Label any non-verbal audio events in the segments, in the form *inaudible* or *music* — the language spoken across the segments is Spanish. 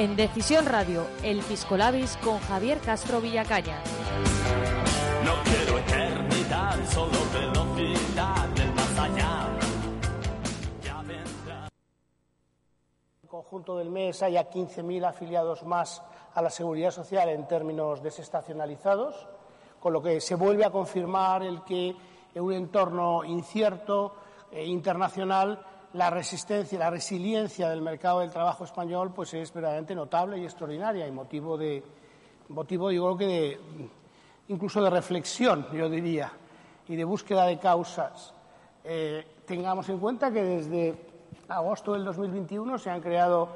En Decisión Radio, El Piscolabis con Javier Castro Villacaña. No quiero eternidad, solo velocidad del más allá. Ya vendrá. el conjunto del mes haya 15.000 afiliados más a la Seguridad Social en términos desestacionalizados, con lo que se vuelve a confirmar el que en un entorno incierto e internacional la resistencia, la resiliencia del mercado del trabajo español pues es verdaderamente notable y extraordinaria y motivo de motivo yo creo que de, incluso de reflexión yo diría y de búsqueda de causas. Eh, tengamos en cuenta que desde agosto del 2021 se han creado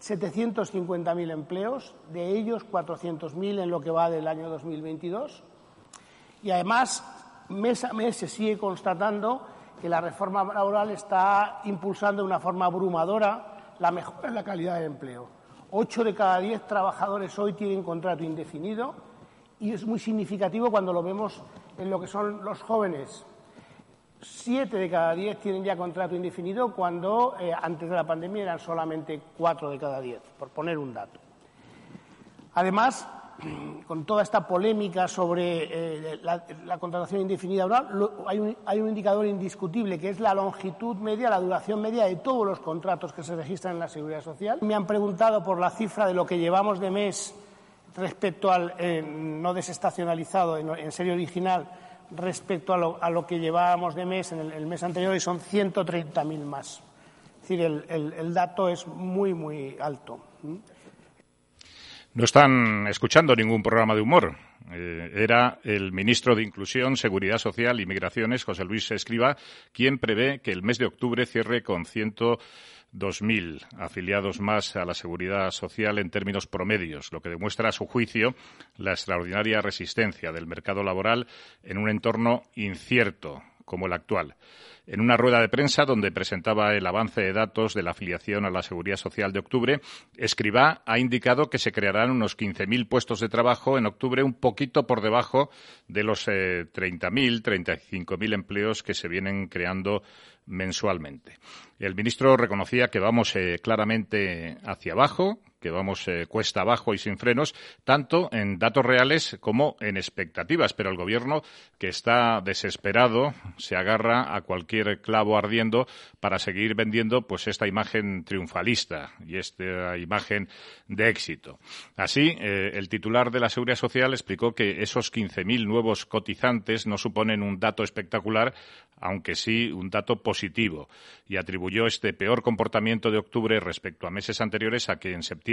750.000 empleos, de ellos 400.000 en lo que va del año 2022. Y además, mes a mes se sigue constatando que la reforma laboral está impulsando de una forma abrumadora la mejora en la calidad del empleo. Ocho de cada diez trabajadores hoy tienen contrato indefinido y es muy significativo cuando lo vemos en lo que son los jóvenes. Siete de cada diez tienen ya contrato indefinido cuando eh, antes de la pandemia eran solamente cuatro de cada diez, por poner un dato. Además, *clears throat* con toda esta polémica sobre eh, la, contratación indefinida ahora, lo, hay, un, hay, un, indicador indiscutible que es la longitud media, la duración media de todos los contratos que se registran en la Seguridad Social. Me han preguntado por la cifra de lo que llevamos de mes respecto al eh, no desestacionalizado, en, en, serie original, respecto a lo, a lo, que llevábamos de mes en el, mes anterior y son 130.000 más. Es decir, el, el dato es muy, muy alto. No están escuchando ningún programa de humor. Eh, era el ministro de Inclusión, Seguridad Social y Migraciones, José Luis Escriba, quien prevé que el mes de octubre cierre con 102.000 afiliados más a la seguridad social en términos promedios, lo que demuestra, a su juicio, la extraordinaria resistencia del mercado laboral en un entorno incierto como el actual en una rueda de prensa donde presentaba el avance de datos de la afiliación a la Seguridad Social de octubre, Escribá ha indicado que se crearán unos 15.000 puestos de trabajo en octubre, un poquito por debajo de los eh, 30.000, 35.000 empleos que se vienen creando mensualmente. El ministro reconocía que vamos eh, claramente hacia abajo, que vamos eh, cuesta abajo y sin frenos, tanto en datos reales como en expectativas. Pero el Gobierno, que está desesperado, se agarra a cualquier clavo ardiendo para seguir vendiendo pues esta imagen triunfalista y esta imagen de éxito. Así, eh, el titular de la Seguridad Social explicó que esos 15.000 nuevos cotizantes no suponen un dato espectacular, aunque sí un dato positivo, y atribuyó este peor comportamiento de octubre respecto a meses anteriores a que en septiembre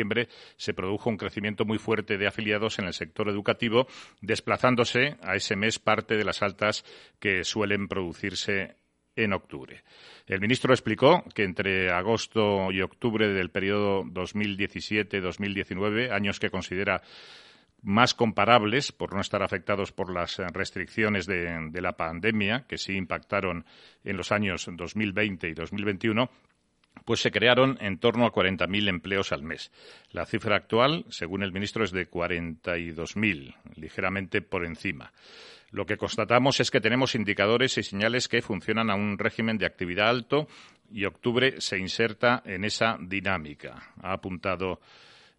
se produjo un crecimiento muy fuerte de afiliados en el sector educativo, desplazándose a ese mes parte de las altas que suelen producirse en octubre. El ministro explicó que entre agosto y octubre del periodo 2017-2019, años que considera más comparables, por no estar afectados por las restricciones de, de, la pandemia, que sí impactaron en los años 2020 y 2021, pues se crearon en torno a 40.000 empleos al mes. La cifra actual, según el ministro, es de 42.000, ligeramente por encima. Lo que constatamos es que tenemos indicadores y señales que funcionan a un régimen de actividad alto y octubre se inserta en esa dinámica, ha apuntado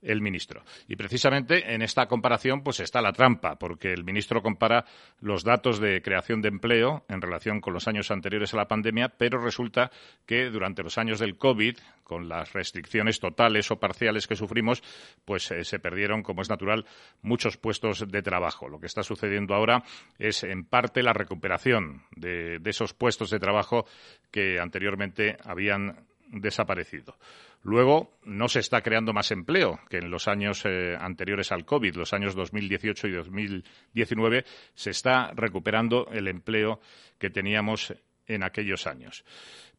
el ministro. Y precisamente en esta comparación pues está la trampa, porque el ministro compara los datos de creación de empleo en relación con los años anteriores a la pandemia, pero resulta que durante los años del COVID, con las restricciones totales o parciales que sufrimos, pues eh, se perdieron, como es natural, muchos puestos de trabajo. Lo que está sucediendo ahora es, en parte, la recuperación de esos puestos de trabajo que anteriormente habían desaparecido. Luego, no se está creando más empleo que en los años eh, anteriores al COVID, los años 2018 y 2019, se está recuperando el empleo que teníamos en aquellos años.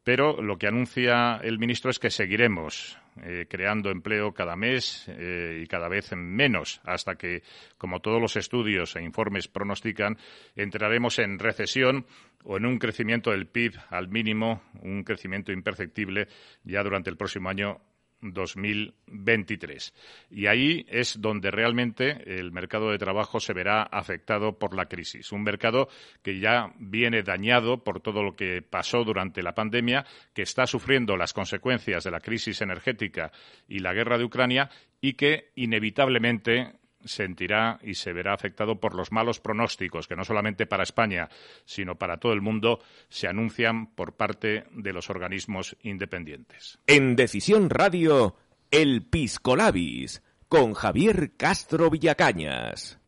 Pero lo que anuncia el ministro es que seguiremos eh, creando empleo cada mes eh, y cada vez menos, hasta que, como todos los estudios e informes pronostican, entraremos en recesión o en un crecimiento del PIB al mínimo, un crecimiento imperceptible ya durante el próximo año 2023. Y ahí es donde realmente el mercado de trabajo se verá afectado por la crisis. Un mercado que ya viene dañado por todo lo que pasó durante la pandemia, que está sufriendo las consecuencias de la crisis energética y la guerra de Ucrania y que inevitablemente sentirá y se verá afectado por los malos pronósticos que no solamente para España, sino para todo el mundo se anuncian por parte de los organismos independientes. En Decisión Radio, El Piscolabis, con Javier Castro Villacañas.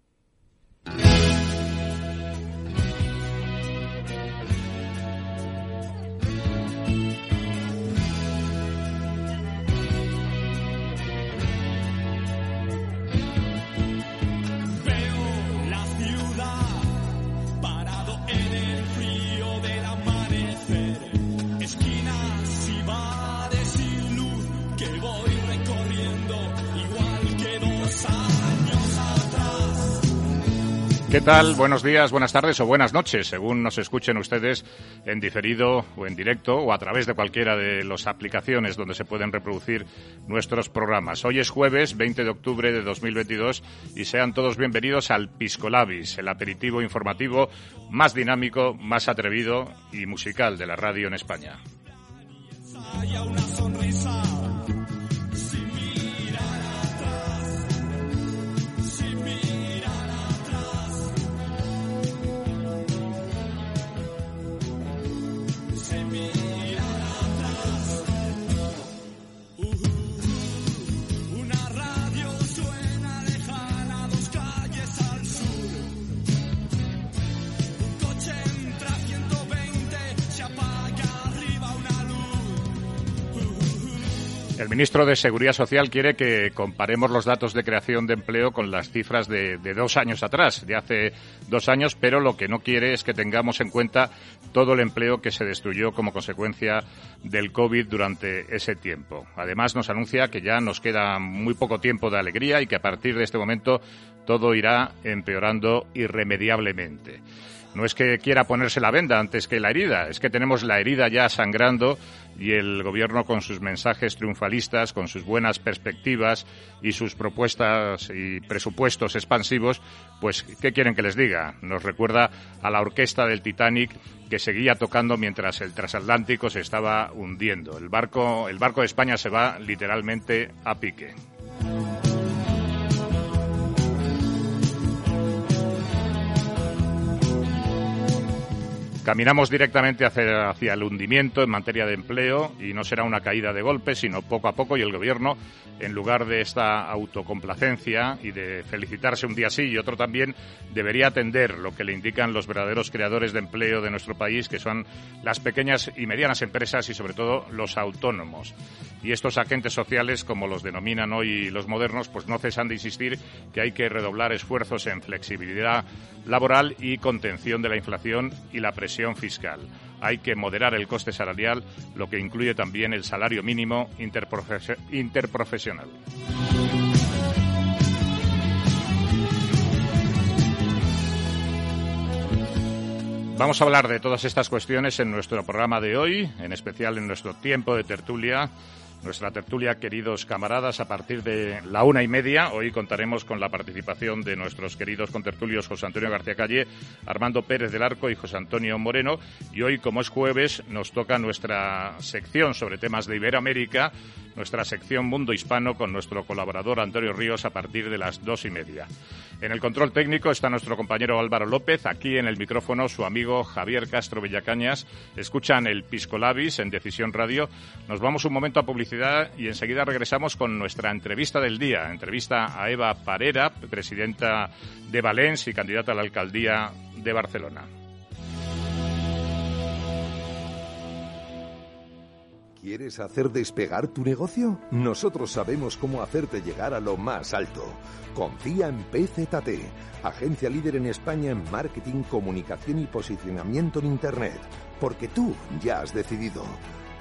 ¿Qué tal? Buenos días, buenas tardes o buenas noches, según nos escuchen ustedes en diferido o en directo o a través de cualquiera de las aplicaciones donde se pueden reproducir nuestros programas. Hoy es jueves 20 de octubre de 2022 y sean todos bienvenidos al Piscolabis, el aperitivo informativo más dinámico, más atrevido y musical de la radio en España. Ministro de Seguridad Social quiere que comparemos los datos de creación de empleo con las cifras de, dos años atrás, de hace dos años, pero lo que no quiere es que tengamos en cuenta todo el empleo que se destruyó como consecuencia del COVID durante ese tiempo. Además, nos anuncia que ya nos queda muy poco tiempo de alegría y que a partir de este momento todo irá empeorando irremediablemente. No es que quiera ponerse la venda antes que la herida, es que tenemos la herida ya sangrando y el gobierno con sus mensajes triunfalistas, con sus buenas perspectivas y sus propuestas y presupuestos expansivos, pues ¿qué quieren que les diga? Nos recuerda a la orquesta del Titanic que seguía tocando mientras el transatlántico se estaba hundiendo. El barco, el barco de España se va literalmente a pique. Caminamos directamente hacia, el hundimiento en materia de empleo y no será una caída de golpe, sino poco a poco y el Gobierno, en lugar de esta autocomplacencia y de felicitarse un día sí y otro también, debería atender lo que le indican los verdaderos creadores de empleo de nuestro país, que son las pequeñas y medianas empresas y sobre todo los autónomos. Y estos agentes sociales, como los denominan hoy los modernos, pues no cesan de insistir que hay que redoblar esfuerzos en flexibilidad laboral y contención de la inflación y la presión fiscal. Hay que moderar el coste salarial, lo que incluye también el salario mínimo interprofesional. Vamos a hablar de todas estas cuestiones en nuestro programa de hoy, en especial en nuestro tiempo de tertulia nuestra tertulia, queridos camaradas, a partir de la una y media. Hoy contaremos con la participación de nuestros queridos contertulios José Antonio García Calle, Armando Pérez del Arco y José Antonio Moreno. Y hoy, como es jueves, nos toca nuestra sección sobre temas de Iberoamérica, nuestra sección Mundo Hispano con nuestro colaborador Antonio Ríos a partir de las dos y media. En el control técnico está nuestro compañero Álvaro López, aquí en el micrófono su amigo Javier Castro Villacañas. Escuchan el Pisco Labis en Decisión Radio. Nos vamos un momento a publicidad y enseguida regresamos con nuestra entrevista del día. Entrevista a Eva Parera, presidenta de Valens y candidata a la alcaldía de Barcelona. ¿Quieres hacer despegar tu negocio? Nosotros sabemos cómo hacerte llegar a lo más alto. Confía en PZT, agencia líder en España en marketing, comunicación y posicionamiento en Internet, porque tú ya has decidido.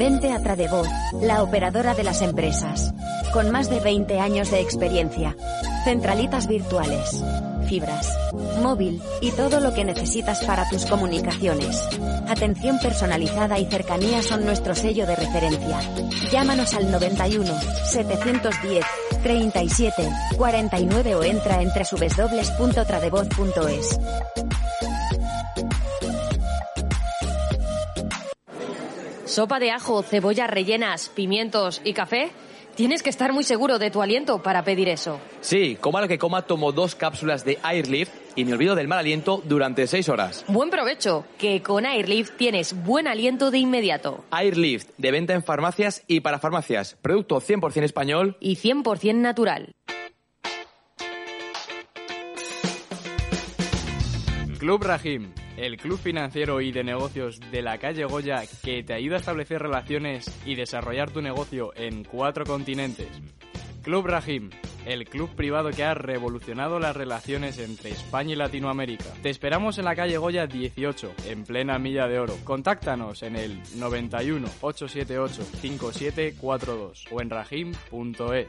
Vente a Tradevoz, la operadora de las empresas. Con más de 20 años de experiencia. Centralitas virtuales, fibras, móvil y todo lo que necesitas para tus comunicaciones. Atención personalizada y cercanía son nuestro sello de referencia. Llámanos al 91 710 37 49 o entra en www.tradevoz.es. Sopa de ajo, cebollas rellenas, pimientos y café. Tienes que estar muy seguro de tu aliento para pedir eso. Sí, coma lo que coma, tomo dos cápsulas de Airlift y me olvido del mal aliento durante seis horas. Buen provecho, que con Airlift tienes buen aliento de inmediato. Airlift, de venta en farmacias y para farmacias. Producto 100% español y 100% natural. Club Rahim, el club financiero y de negocios de la calle Goya que te ayuda a establecer relaciones y desarrollar tu negocio en cuatro continentes. Club Rahim, el club privado que ha revolucionado las relaciones entre España y Latinoamérica. Te esperamos en la calle Goya 18, en plena milla de oro. Contáctanos en el 91 878 5742 o en rahim.es.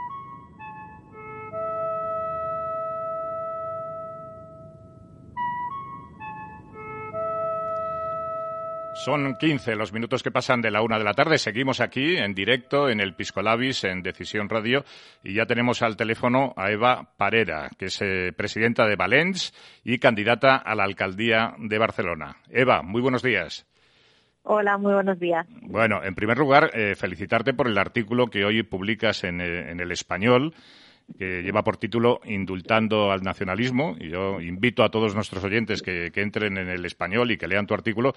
Son 15 los minutos que pasan de la una de la tarde. Seguimos aquí en directo en el Piscolabis, en Decisión Radio, y ya tenemos al teléfono a Eva Parera, que es eh, presidenta de Valens y candidata a la alcaldía de Barcelona. Eva, muy buenos días. Hola, muy buenos días. Bueno, en primer lugar, eh, felicitarte por el artículo que hoy publicas en, eh, en el español que lleva por título Indultando al Nacionalismo. Y yo invito a todos nuestros oyentes que, entren en el español y que lean tu artículo,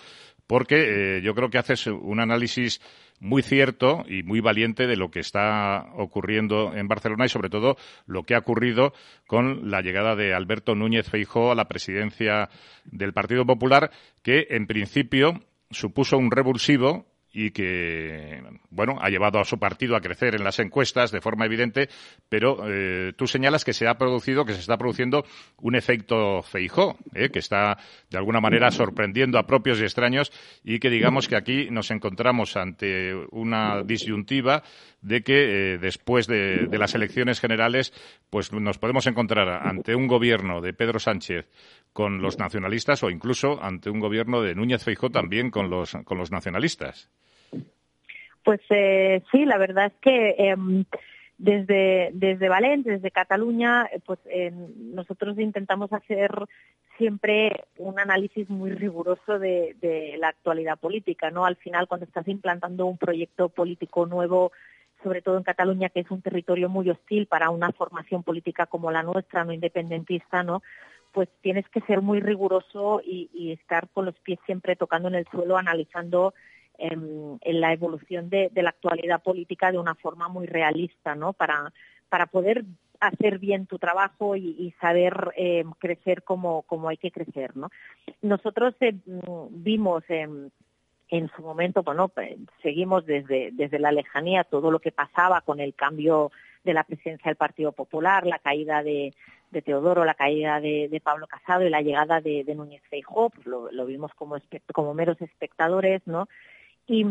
porque eh, yo creo que haces un análisis muy cierto y muy valiente de lo que está ocurriendo en Barcelona y sobre todo lo que ha ocurrido con la llegada de Alberto Núñez Feijóo a la presidencia del Partido Popular, que en principio supuso un revulsivo y que, bueno, ha llevado a su partido a crecer en las encuestas de forma evidente, pero eh, tú señalas que se ha producido, que se está produciendo un efecto Feijó, eh, que está de alguna manera sorprendiendo a propios y extraños y que digamos que aquí nos encontramos ante una disyuntiva de que eh, después de, las elecciones generales, pues nos podemos encontrar ante un gobierno de Pedro Sánchez con los nacionalistas o incluso ante un gobierno de Núñez Feijó también con los, con los nacionalistas. Pues eh, sí, la verdad es que eh, desde, desde Valencia, desde Cataluña, pues eh, nosotros intentamos hacer siempre un análisis muy riguroso de, de, la actualidad política, ¿no? Al final, cuando estás implantando un proyecto político nuevo, sobre todo en Cataluña, que es un territorio muy hostil para una formación política como la nuestra, no independentista, ¿no? Pues tienes que ser muy riguroso y, y estar con los pies siempre tocando en el suelo, analizando en, en la evolución de, de, la actualidad política de una forma muy realista, ¿no? Para, para poder hacer bien tu trabajo y, y saber eh, crecer como, como hay que crecer, ¿no? Nosotros eh, vimos en, en su momento, bueno, seguimos desde, desde la lejanía todo lo que pasaba con el cambio de la presidencia del Partido Popular, la caída de, de Teodoro, la caída de, de, Pablo Casado y la llegada de, de Núñez Feijóo, pues lo, lo, vimos como, como meros espectadores, ¿no? Y,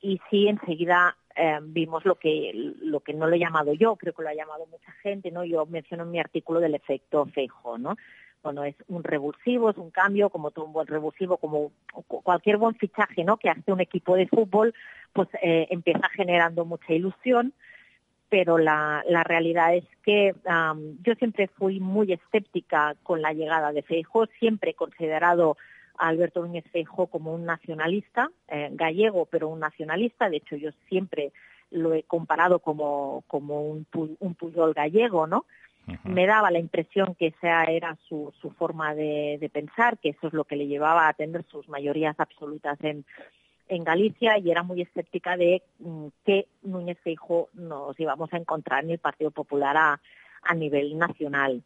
y sí, enseguida eh, vimos lo que, lo que no lo he llamado yo, creo que lo ha llamado mucha gente, ¿no? Yo menciono en mi artículo del efecto Feijóo, ¿no? Bueno, es un revulsivo, es un cambio, como todo un buen revulsivo, como cualquier buen fichaje, ¿no? Que hace un equipo de fútbol, pues eh, empieza generando mucha ilusión, pero la, la realidad es que um, yo siempre fui muy escéptica con la llegada de Feijóo, siempre he considerado a Alberto Núñez Feijóo como un nacionalista, eh, gallego, pero un nacionalista. De hecho, yo siempre lo he comparado como, como un, un Puyol gallego, ¿no? Uh -huh. Me daba la impresión que esa era su, su forma de, de, pensar, que eso es lo que le llevaba a tener sus mayorías absolutas en, en Galicia y era muy escéptica de mm, que Núñez Feijóo nos íbamos a encontrar en el Partido Popular a, a nivel nacional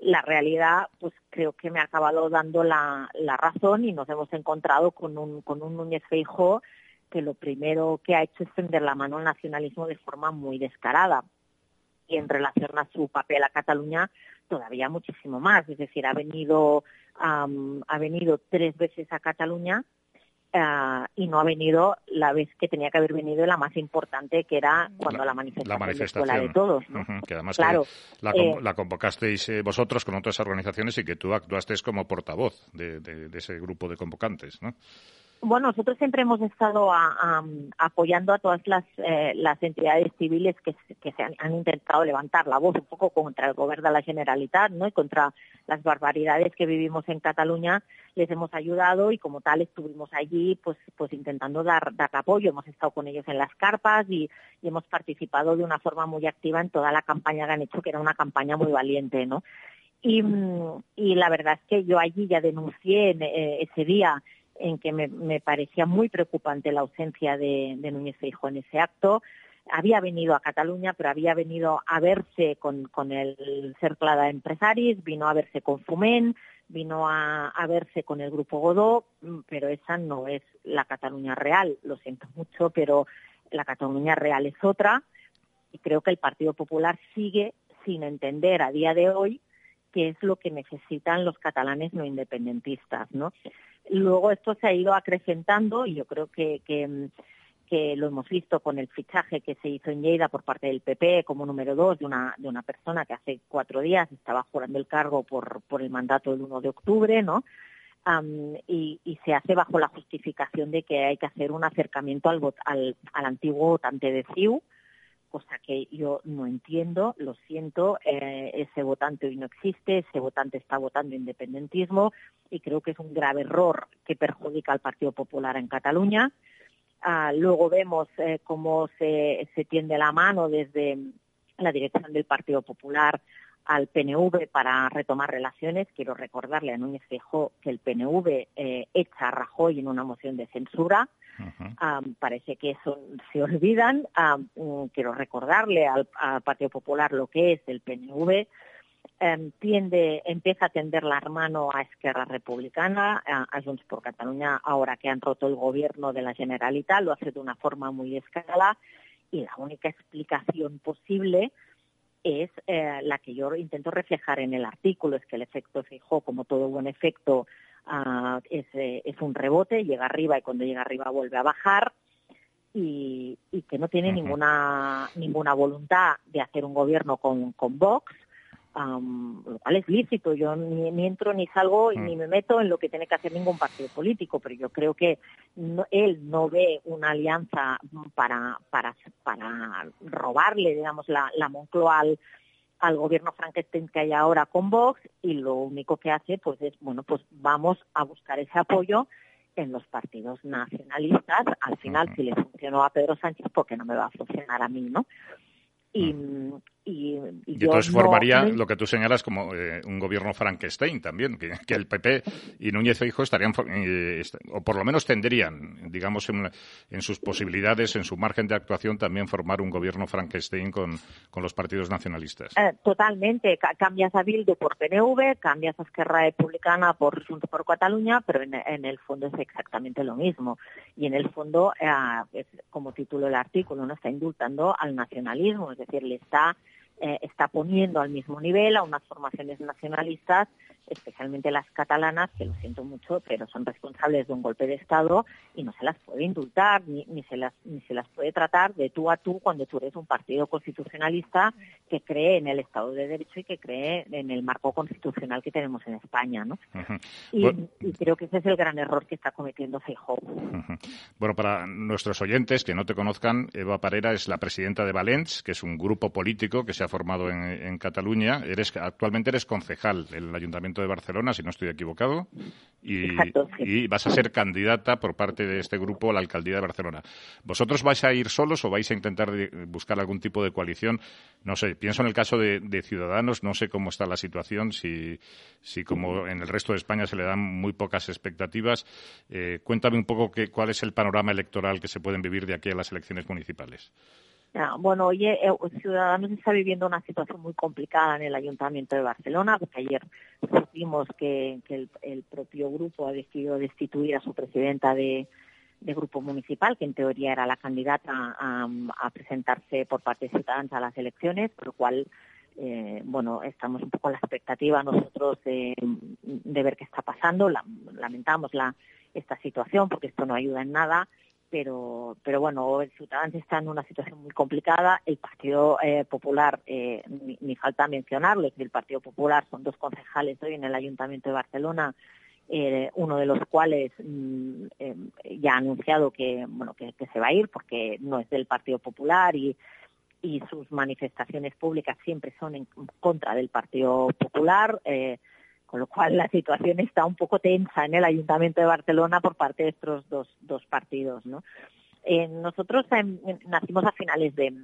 la realidad, pues creo que me ha acabado dando la, la razón y nos hemos encontrado con un, con un Núñez Feijóo que lo primero que ha hecho es tender la mano al nacionalismo de forma muy descarada. Y en relación a su papel a Cataluña, todavía muchísimo más. Es decir, ha venido, um, ha venido tres veces a Cataluña Uh, y no ha venido la vez que tenía que haber venido la más importante que era cuando la, la manifestación, la manifestación. de todos ¿no? uh -huh, que además claro, que la, eh, la, convocasteis eh, vosotros con otras organizaciones y que tú actuasteis como portavoz de, de, de ese grupo de convocantes ¿no? Bueno, nosotros siempre hemos estado a, apoyando a todas las, eh, las entidades civiles que, que se han, han, intentado levantar la voz un poco contra el gobierno de la Generalitat ¿no? y contra las barbaridades que vivimos en Cataluña. Les hemos ayudado y como tal estuvimos allí pues, pues intentando dar, dar apoyo. Hemos estado con ellos en las carpas y, y hemos participado de una forma muy activa en toda la campaña que han hecho, que era una campaña muy valiente. ¿no? Y, la verdad es que yo allí ya denuncié en, eh, ese día en que me, me parecía muy preocupante la ausencia de, de Núñez Feijóo en ese acto. Había venido a Cataluña, pero había venido a verse con, con el Cercle d'Empresaris, vino a verse con Fument, vino a, a, verse con el Grupo Godó, pero esa no es la Cataluña real. Lo siento mucho, pero la Cataluña real es otra. Y creo que el Partido Popular sigue sin entender a día de hoy qué es lo que necesitan los catalanes no independentistas, ¿no? Luego esto se ha ido acrecentando y yo creo que, que, que, lo hemos visto con el fichaje que se hizo en Lleida por parte del PP como número dos de una, de una persona que hace cuatro días estaba jurando el cargo por, por el mandato del 1 de octubre, ¿no? Um, y, y, se hace bajo la justificación de que hay que hacer un acercamiento al, al, al antiguo votante de CIU, cosa que yo no entiendo, lo siento, eh, ese votante hoy no existe, ese votante está votando independentismo y creo que es un grave error que perjudica al Partido Popular en Cataluña. Ah, luego vemos eh, cómo se, se tiende la mano desde la dirección del Partido Popular al PNV para retomar relaciones. Quiero recordarle a Núñez Feijóo que el PNV eh, echa a Rajoy en una moción de censura. Uh -huh. um, parece que eso se olvidan. Um, quiero recordarle al, al, Partido Popular lo que es el PNV. eh, tiende, empieza a tender la mano a Esquerra Republicana, a, a Junts por Cataluña, ahora que han roto el gobierno de la Generalitat, lo hace de una forma muy escala y la única explicación posible es eh, la que yo intento reflejar en el artículo, es que el efecto fijó, como todo buen efecto, ah, es, eh, es un rebote, llega arriba y cuando llega arriba vuelve a bajar y, y que no tiene ninguna ninguna voluntad de hacer un gobierno con, con Vox, lo cual es lícito. Yo ni, ni entro ni salgo y Mm. ni me meto en lo que tiene que hacer ningún partido político, pero yo creo que no- él no ve una alianza para, para, para robarle, digamos, la, la Moncloa al, al gobierno Frankenstein que hay ahora con Vox y lo único que hace pues es, bueno, pues vamos a buscar ese apoyo en los partidos nacionalistas. Al final, si le funcionó a Pedro Sánchez, ¿por qué no me va a funcionar a mí, no? Y, y, y Y yo entonces no- formaría no- lo que tú señalas como eh, un gobierno Frankenstein también, que, que el PP y Núñez Feijóo estarían, eh, est- o por lo menos tendrían, digamos, en, en sus posibilidades, en su margen de actuación, también formar un gobierno Frankenstein con, con los partidos nacionalistas. Eh, totalmente. Ca- cambias a Bildu por PNV, cambias a Esquerra Republicana por Junts por Cataluña, pero en, en el fondo es exactamente lo mismo. Y en el fondo, es como título el artículo, no está indultando al nacionalismo, es decir, le está eh, está poniendo al mismo nivel a unas formaciones nacionalistas, especialmente las catalanas, que lo siento mucho, pero son responsables de un golpe de Estado y no se las puede indultar ni, ni se las ni se las puede tratar de tú a tú cuando tú eres un partido constitucionalista que cree en el Estado de Derecho y que cree en el marco constitucional que tenemos en España, ¿no? Y, Bueno, y creo que ese es el gran error que está cometiendo Feijóo. Bueno, para nuestros oyentes que no te conozcan, Eva Parera es la presidenta de Valents, que es un grupo político que se ha formado en, en Cataluña. Eres, actualmente eres concejal en el Ayuntamiento de Barcelona, si no estoy equivocado, y, Exacto, sí. y vas a ser candidata por parte de este grupo a la alcaldía de Barcelona. ¿Vosotros vais a ir solos o vais a intentar buscar algún tipo de coalición? No sé, pienso en el caso de, de Ciudadanos, no sé cómo está la situación, si, si como en el resto de España se le dan muy pocas expectativas. Eh, cuéntame un poco qué, cuál es el panorama electoral que se pueden vivir de aquí a las elecciones municipales. Bueno, oye, eh, Ciudadanos está viviendo una situación muy complicada en el Ayuntamiento de Barcelona, porque ayer supimos que, el, el propio grupo ha decidido destituir a su presidenta de, grupo municipal, que en teoría era la candidata a, a presentarse por parte de Ciudadanos a las elecciones, por lo cual, eh, bueno, estamos un poco en la expectativa nosotros de, ver qué está pasando. La- lamentamos la, esta situación porque esto no ayuda en nada pero pero bueno, el Ciudadanos está en una situación muy complicada. El Partido eh, Popular, eh, ni, ni falta mencionarlo, que el Partido Popular son dos concejales hoy en el Ayuntamiento de Barcelona, eh, uno de los cuales mm, eh, ya ha anunciado que bueno que, que se va a ir porque no es del Partido Popular y y sus manifestaciones públicas siempre son en contra del Partido Popular. Con lo cual la situación está un poco tensa en el Ayuntamiento de Barcelona por parte de estos dos, dos partidos. ¿no? Eh, nosotros nacimos a finales de,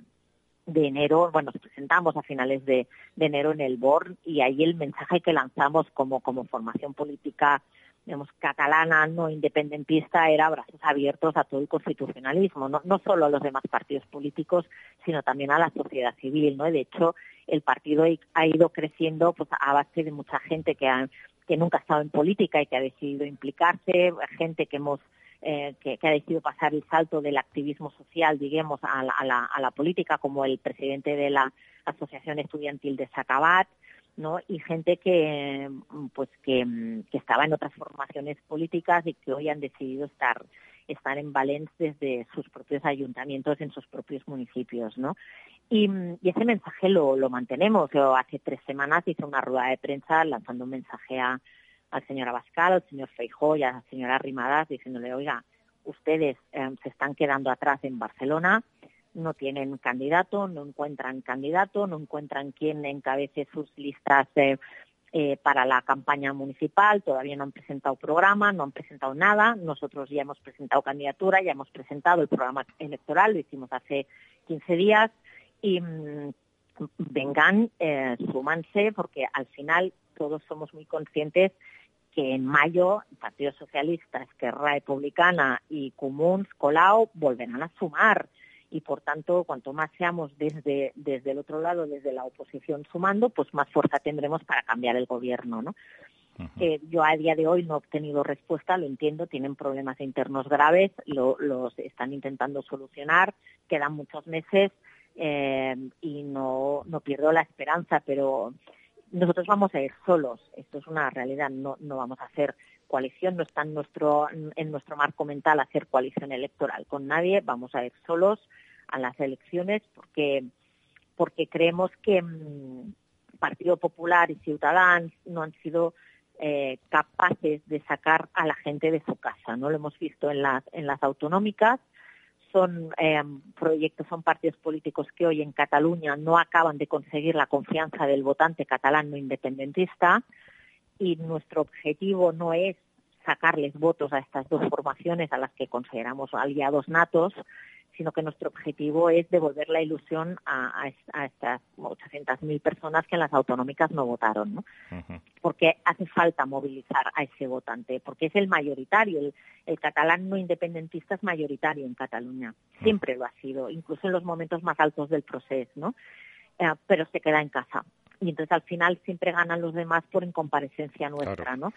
de enero, bueno, nos presentamos a finales de, de enero en el BOR y ahí el mensaje que lanzamos como, como formación política digamos, catalana, no independentista, era brazos abiertos a todo el constitucionalismo, no, no solo a los demás partidos políticos, sino también a la sociedad civil, ¿no? De hecho, el partido ha ido creciendo pues, a base de mucha gente que, ha, que nunca ha estado en política y que ha decidido implicarse, gente que hemos eh, que, que, ha decidido pasar el salto del activismo social, digamos, a la, a la, a la política, como el presidente de la Asociación Estudiantil de Sacabat, ¿no? y gente que pues que, que, estaba en otras formaciones políticas y que hoy han decidido estar estar en Valencia desde sus propios ayuntamientos en sus propios municipios no y, y ese mensaje lo, lo mantenemos yo hace tres semanas hice una rueda de prensa lanzando un mensaje a, al señor Abascal al señor Feijó y a la señora Rimadas diciéndole oiga ustedes eh, se están quedando atrás en Barcelona no tienen candidato, no encuentran candidato, no encuentran quién encabece sus listas eh, eh, para la campaña municipal, todavía no han presentado programa, no han presentado nada, nosotros ya hemos presentado candidatura, ya hemos presentado el programa electoral, lo hicimos hace 15 días. Y mmm, vengan, eh, súmanse, porque al final todos somos muy conscientes que en mayo Partido Socialista, Esquerra Republicana y Comuns, Colau volverán a sumar y por tanto cuanto más seamos desde desde el otro lado desde la oposición sumando pues más fuerza tendremos para cambiar el gobierno no que yo a día de hoy no he obtenido respuesta lo entiendo tienen problemas internos graves lo, los están intentando solucionar quedan muchos meses eh, y no no pierdo la esperanza pero nosotros vamos a ir solos esto es una realidad no no vamos a hacer coalición, no está en nuestro, en nuestro marco mental hacer coalición electoral con nadie, vamos a ir solos a las elecciones porque, porque creemos que mm, Partido Popular y Ciudadanos no han sido eh, capaces de sacar a la gente de su casa. No lo hemos visto en las, en las autonómicas. Son eh, proyectos, son partidos políticos que hoy en Cataluña no acaban de conseguir la confianza del votante catalán no independentista y nuestro objetivo no es sacarles votos a estas dos formaciones a las que consideramos aliados natos, sino que nuestro objetivo es devolver la ilusión a, a, a estas 800.000 personas que en las autonómicas no votaron, ¿no? Porque hace falta movilizar a ese votante, porque es el mayoritario, el, el catalán no independentista es mayoritario en Cataluña, siempre lo ha sido, incluso en los momentos más altos del proceso, ¿no? Eh, pero se queda en casa. Y entonces al final siempre ganan los demás por incomparecencia nuestra, ¿no?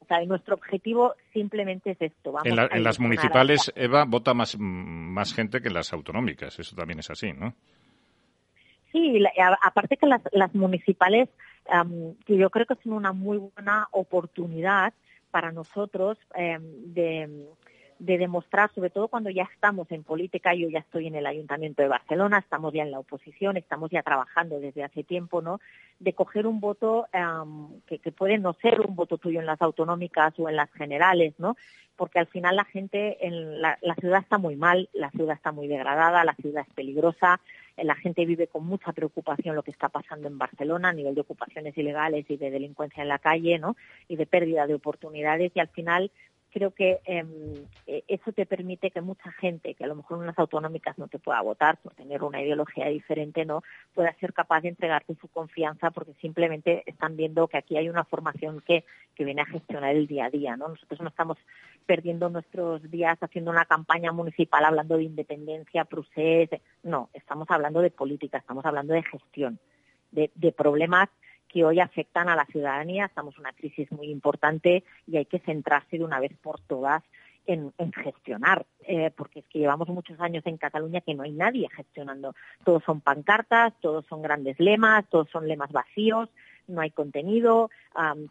O sea, y nuestro objetivo simplemente es esto. Vamos En, la- en las a municipales, Eva, vota más, más gente que en las autonómicas. Eso también es así, ¿no? Sí, la- a- aparte que las, las municipales, que yo creo que son una muy buena oportunidad para nosotros em, de, de demostrar, sobre todo cuando ya estamos en política, yo ya estoy en el Ayuntamiento de Barcelona, estamos ya en la oposición, estamos ya trabajando desde hace tiempo, ¿no? De coger un voto am, que, que puede no ser un voto tuyo en las autonómicas o en las generales, ¿no? Porque al final la gente, en la, la ciudad está muy mal, la ciudad está muy degradada, la ciudad es peligrosa, eh, la gente vive con mucha preocupación lo que está pasando en Barcelona a nivel de ocupaciones ilegales y de delincuencia en la calle, ¿no? Y de pérdida de oportunidades y al final creo que eh, eso te permite que mucha gente que a lo mejor en unas autonómicas no te pueda votar por tener una ideología diferente, no pueda ser capaz de entregarte su confianza porque simplemente están viendo que aquí hay una formación que, que viene a gestionar el día a día, ¿no? Nosotros no estamos perdiendo nuestros días haciendo una campaña municipal hablando de independencia, procés, no, estamos hablando de política, estamos hablando de gestión, de, de problemas que hoy afectan a la ciudadanía. Estamos en una crisis muy importante y hay que centrarse de una vez por todas en, gestionar, eh, porque es que llevamos muchos años en Cataluña que no hay nadie gestionando. Todos son pancartas, todos son grandes lemas, todos son lemas vacíos, no hay contenido,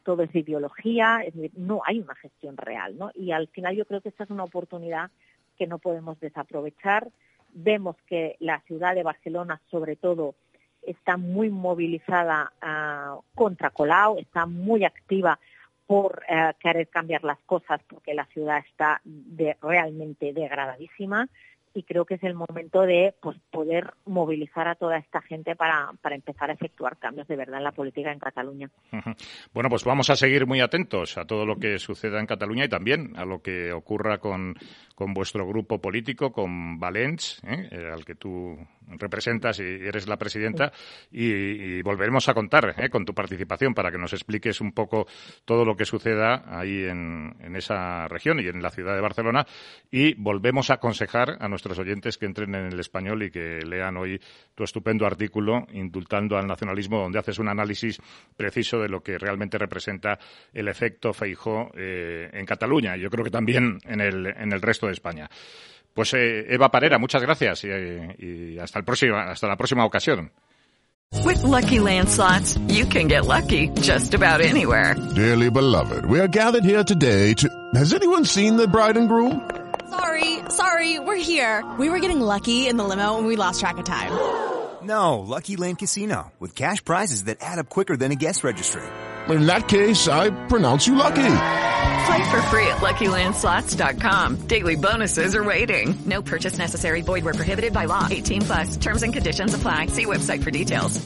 todo es ideología, no hay una gestión real. Y al final yo creo que esta es una oportunidad que no podemos desaprovechar. Vemos que la ciudad de Barcelona, sobre todo, está muy movilizada ah, contra Colau, está muy activa por eh, querer cambiar las cosas porque la ciudad está de- realmente degradadísima y creo que es el momento de pues, poder movilizar a toda esta gente para, para empezar a efectuar cambios de verdad en la política en Cataluña. Bueno, pues vamos a seguir muy atentos a todo lo que suceda en Cataluña y también a lo que ocurra con, con vuestro grupo político, con Valents, ¿eh? Eh, al que tú representas y eres la presidenta, y, y volveremos a contar ¿eh? con tu participación para que nos expliques un poco todo lo que suceda ahí en, en esa región y en la ciudad de Barcelona. Y volvemos a aconsejar a nuestros oyentes que entren en el español y que lean hoy tu estupendo artículo indultando al nacionalismo, donde haces un análisis preciso de lo que realmente representa el efecto Feijó eh, en Cataluña. y Yo creo que también en el, en el resto de España. Pues eh, Eva Parera, muchas gracias y, y hasta, el próximo, hasta la próxima ocasión. With Lucky Land slots, you can get lucky just about anywhere. Dearly beloved, we are gathered here today to. Has anyone seen the bride and groom? Sorry, sorry, we're here. We were getting lucky in the limo and we lost track of time. No, Lucky Land Casino, with cash prizes that add up quicker than a guest registry. In that case, I pronounce you lucky. Play for free at LuckyLandSlots.com. Daily bonuses are waiting. No purchase necessary. Void where prohibited by law. 18 plus. Terms and conditions apply. See website for details.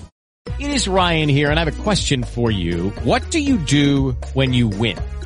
It is Ryan here, and I have a question for you. What do you do when you win?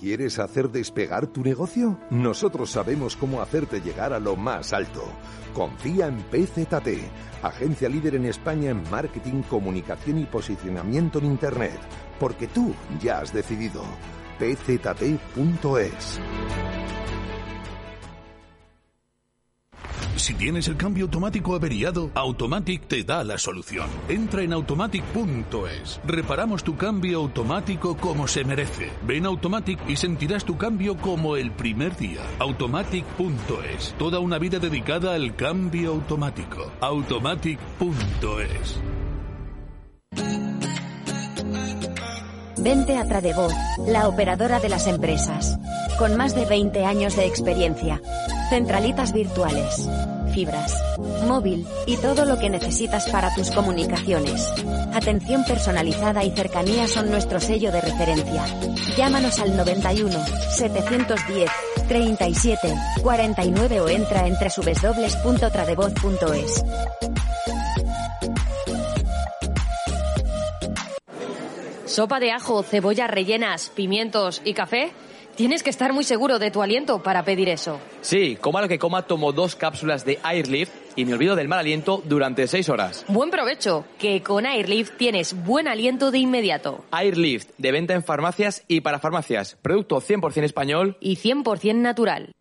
¿Quieres hacer despegar tu negocio? Nosotros sabemos cómo hacerte llegar a lo más alto. Confía en PZT, agencia líder en España en marketing, comunicación y posicionamiento en Internet. Porque tú ya has decidido. pzt.es. Si tienes el cambio automático averiado, Automatic te da la solución. Entra en automatic.es. Reparamos tu cambio automático como se merece. Ven a Automatic y sentirás tu cambio como el primer día. Automatic.es. Toda una vida dedicada al cambio automático. Automatic.es. Vente a Tradevoz, la operadora de las empresas. Con más de 20 años de experiencia. Centralitas virtuales, móvil y todo lo que necesitas para tus comunicaciones. Atención personalizada y cercanía son nuestro sello de referencia. Llámanos al 91 710 37 49 o entra en www.tradevoz.es. ¿Sopa de ajo, cebollas rellenas, pimientos y café? Tienes que estar muy seguro de tu aliento para pedir eso. Sí, coma lo que coma, tomo dos cápsulas de Airlift y me olvido del mal aliento durante seis horas. Buen provecho, que con Airlift tienes buen aliento de inmediato. Airlift, de venta en farmacias y para farmacias. Producto 100% español y 100% natural.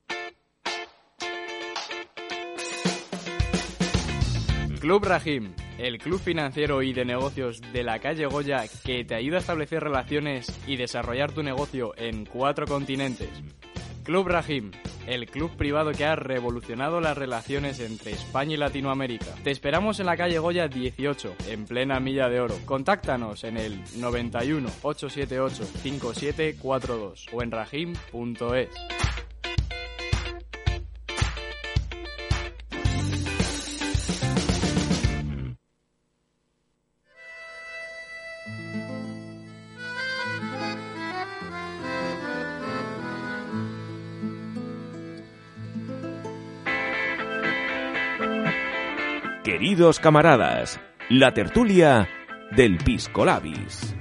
Club Rahim, el club financiero y de negocios de la calle Goya que te ayuda a establecer relaciones y desarrollar tu negocio en cuatro continentes. Club Rahim, el club privado que ha revolucionado las relaciones entre España y Latinoamérica. Te esperamos en la calle Goya 18, en plena milla de oro. Contáctanos en el 91 878 5742 o en rahim.es. Queridos camaradas, la tertulia del Pisco Labis.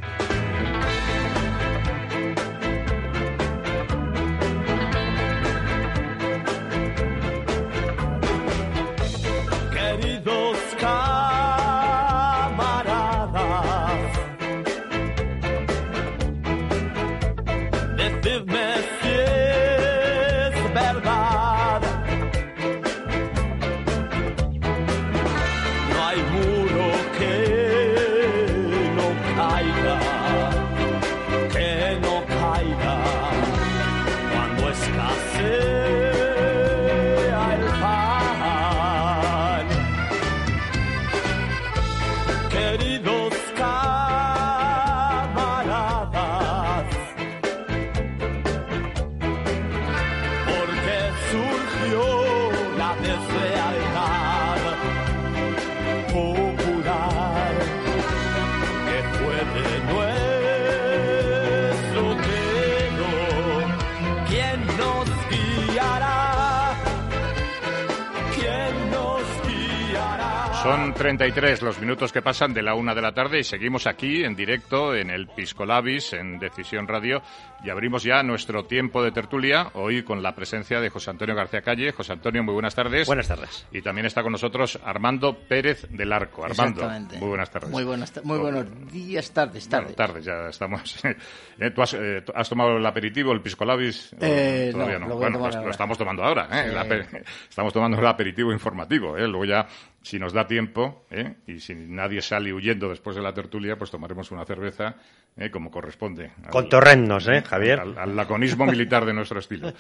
33 los minutos que pasan de la una de la tarde y seguimos aquí en directo en el Piscolabis, en Decisión Radio, y abrimos ya nuestro tiempo de tertulia, hoy con la presencia de José Antonio García Calle. José Antonio, muy buenas tardes. Buenas tardes. Y también está con nosotros Armando Pérez del Arco. Armando, Exactamente. muy buenas tardes. Muy, buenas, ta- muy buenos días, tardes, Bueno, tardes. tardes, ya estamos. *laughs* Eh, ¿Tú has, eh, has tomado el aperitivo, el Piscolabis? ¿O Eh, Todavía no, no. lo Bueno, lo estamos tomando ahora. ¿eh? Sí. *laughs* Estamos tomando el aperitivo informativo. ¿eh? Luego ya, si nos da tiempo, ¿eh? y si nadie sale huyendo después de la tertulia, pues tomaremos una cerveza ¿eh? como corresponde. al- Con torrendos, ¿eh, Javier? Al, al laconismo militar de nuestro estilo.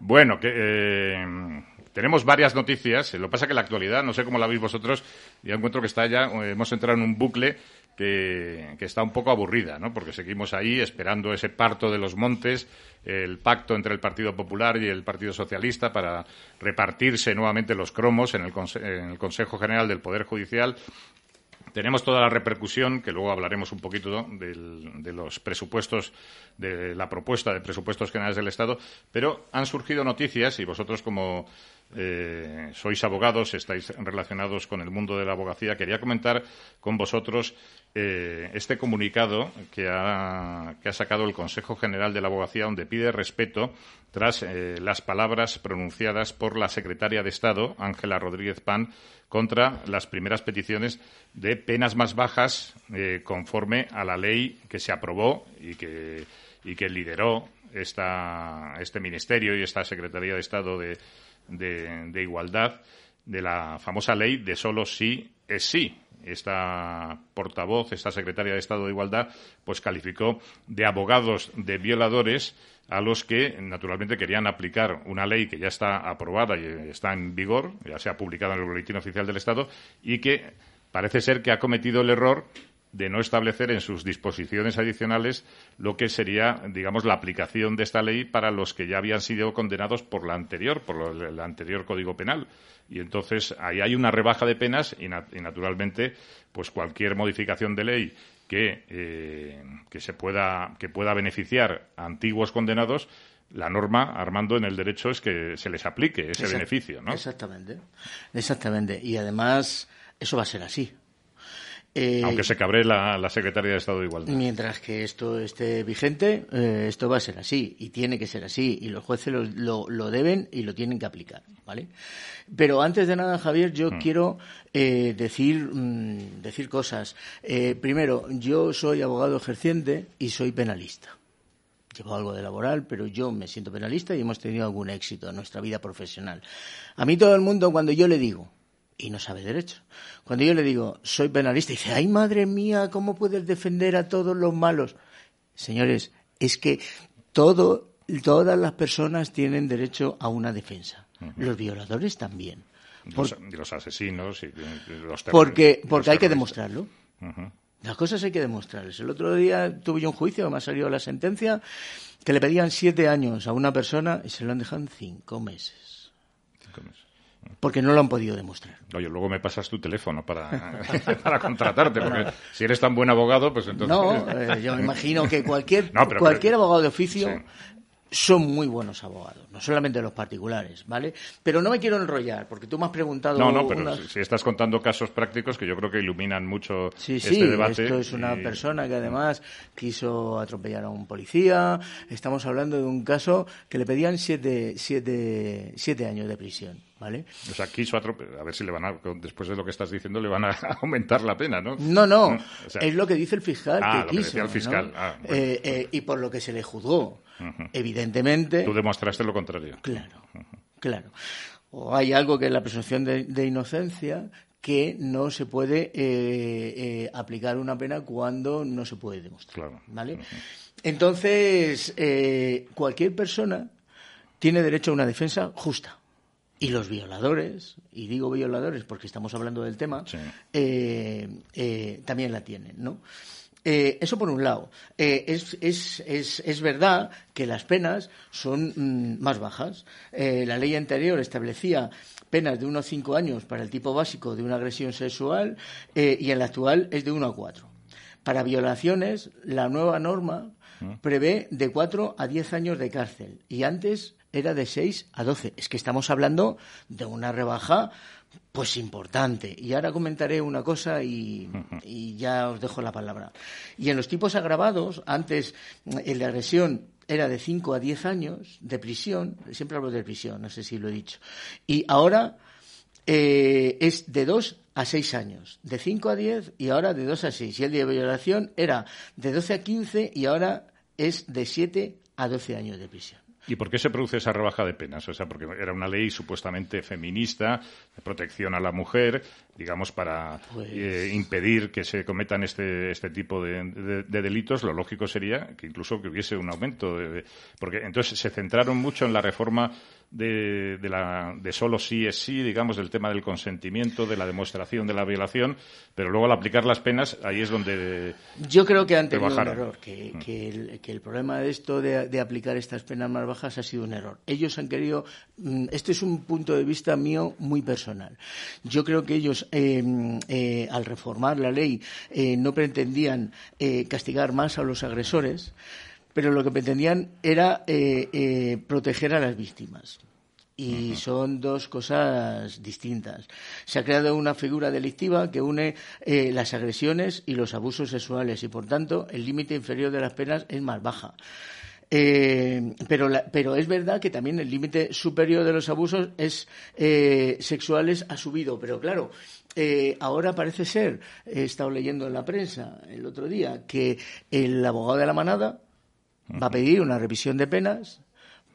Bueno, que, eh, tenemos varias noticias. Lo que pasa es que la actualidad, no sé cómo la veis vosotros, ya encuentro que está ya, eh, hemos entrado en un bucle que, está un poco aburrida, ¿no? Porque seguimos ahí esperando ese parto de los montes, el pacto entre el Partido Popular y el Partido Socialista para repartirse nuevamente los cromos en el, en el Consejo General del Poder Judicial tenemos toda la repercusión, que luego hablaremos un poquito del, de los presupuestos, de la propuesta de presupuestos generales del Estado, pero han surgido noticias y vosotros como eh, sois abogados, estáis relacionados con el mundo de la abogacía, quería comentar con vosotros eh, este comunicado que ha, que ha, sacado el Consejo General de la Abogacía, donde pide respeto tras eh, las palabras pronunciadas por la secretaria de Estado, Ángela Rodríguez Pan, contra las primeras peticiones de penas más bajas eh, conforme a la ley que se aprobó y que, y que lideró este ministerio y esta Secretaría de Estado de, de, de Igualdad, de la famosa ley de solo sí es sí esta portavoz, esta secretaria de Estado de Igualdad, pues calificó de abogados de violadores a los que, naturalmente, querían aplicar una ley que ya está aprobada y está en vigor, ya se ha publicado en el Boletín Oficial del Estado, y que parece ser que ha cometido el error de no establecer en sus disposiciones adicionales lo que sería, digamos, la aplicación de esta ley para los que ya habían sido condenados por la anterior, por el anterior Código Penal. Y entonces ahí hay una rebaja de penas y, naturalmente, pues cualquier modificación de ley que, eh, que se pueda que pueda beneficiar a antiguos condenados la norma, Armando, en el derecho es que se les aplique ese Exact beneficio, ¿no? Exactamente, exactamente. Y además, eso va a ser así. Eh, Aunque se cabre la, la, secretaria de Estado de Igualdad. Mientras que esto esté vigente, eh, esto va a ser así y tiene que ser así y los jueces lo, lo, lo deben y lo tienen que aplicar, ¿vale? Pero antes de nada, Javier, yo mm. quiero eh, decir, mm, decir cosas. Primero, yo soy abogado ejerciente y soy penalista. Llevo algo de laboral, pero yo me siento penalista y hemos tenido algún éxito en nuestra vida profesional. A mí todo el mundo, cuando yo le digo, y no sabe derecho. Cuando yo le digo, soy penalista, dice, ay madre mía, ¿cómo puedes defender a todos los malos? Señores, es que todo, todas las personas tienen derecho a una defensa. Uh -huh. Los violadores también. Por, los, los, asesinos y los Porque, porque hay que demostrarlo. Uh -huh. Las cosas hay que demostrarles. El otro día tuve yo un juicio, me ha salido la sentencia, que le pedían siete años a una persona y se lo han dejado en cinco meses. Porque no lo han podido demostrar. Oye, luego me pasas tu teléfono para, *laughs* para contratarte, porque si eres tan buen abogado, pues entonces... No, *laughs* eh, yo me imagino que cualquier, no, pero, cualquier pero... abogado de oficio sí. son muy buenos abogados, no solamente los particulares, ¿vale? Pero no me quiero enrollar, porque tú me has preguntado... No, no, pero unas... si estás contando casos prácticos que yo creo que iluminan mucho sí, este sí, debate. esto es una y... persona que además quiso atropellar a un policía, estamos hablando de un caso que le pedían siete, siete, siete años de prisión. ¿Vale? O sea, quiso atropellar. A ver si le van a, después de lo que estás diciendo, le van a *laughs* aumentar la pena, ¿no? No, no. O sea, es lo que dice el fiscal ah, que lo quiso. Que decía el fiscal. ¿no? Ah, bueno, eh, eh, y por lo que se le juzgó. Uh -huh. Evidentemente. Tú demostraste lo contrario. Claro, uh -huh. claro. O hay algo que es la presunción de, de inocencia que no se puede eh, eh, aplicar una pena cuando no se puede demostrar. Claro. ¿vale? Uh -huh. Entonces, cualquier persona tiene derecho a una defensa justa. Y los violadores, y digo violadores porque estamos hablando del tema, sí. eh, eh, también la tienen, ¿no? Eh, eso por un lado. Eh, es, es, es, es, verdad que las penas son mm, más bajas. Eh, la ley anterior establecía penas de 1 a 5 años para el tipo básico de una agresión sexual y en la actual es de 1 a 4. Para violaciones, la nueva norma prevé de 4 a 10 años de cárcel y antes era de 6 a 12. Es que estamos hablando de una rebaja pues importante. Y ahora comentaré una cosa y, y, ya os dejo la palabra. Y en los tipos agravados, antes en la agresión era de 5 a 10 años de prisión, siempre hablo de prisión, no sé si lo he dicho. Y ahora eh, es de 2 a 6 años, de 5 a 10 y ahora de 2 a 6. Y el de violación era de 12 a 15 y ahora es de 7 a 12 años de prisión. ¿Y por qué se produce esa rebaja de penas? O sea, porque era una ley supuestamente feminista, de protección a la mujer, digamos, para Pues eh, impedir que se cometan este, este tipo de, de- de delitos, lo lógico sería que incluso que hubiese un aumento. de- de- porque entonces se centraron mucho en la reforma de, de, la, de solo sí es sí, digamos, del tema del consentimiento, de la demostración de la violación, pero luego al aplicar las penas, ahí es donde. Yo creo que han te tenido un error, que, que el, que el problema de esto de, de aplicar estas penas más bajas ha sido un error. Ellos han querido, mm, este es un punto de vista mío muy personal. Yo creo que ellos, eh, eh, al reformar la ley, eh, no pretendían eh, castigar más a los agresores, pero lo que pretendían era eh, eh, proteger a las víctimas. Y son dos cosas distintas. Se ha creado una figura delictiva que une eh, las agresiones y los abusos sexuales y, por tanto, el límite inferior de las penas es más baja. Eh, pero, la- pero es verdad que también el límite superior de los abusos es, eh, sexuales ha subido. Pero claro, eh, ahora parece ser, he estado leyendo en la prensa el otro día, que el abogado de la manada va a pedir una revisión de penas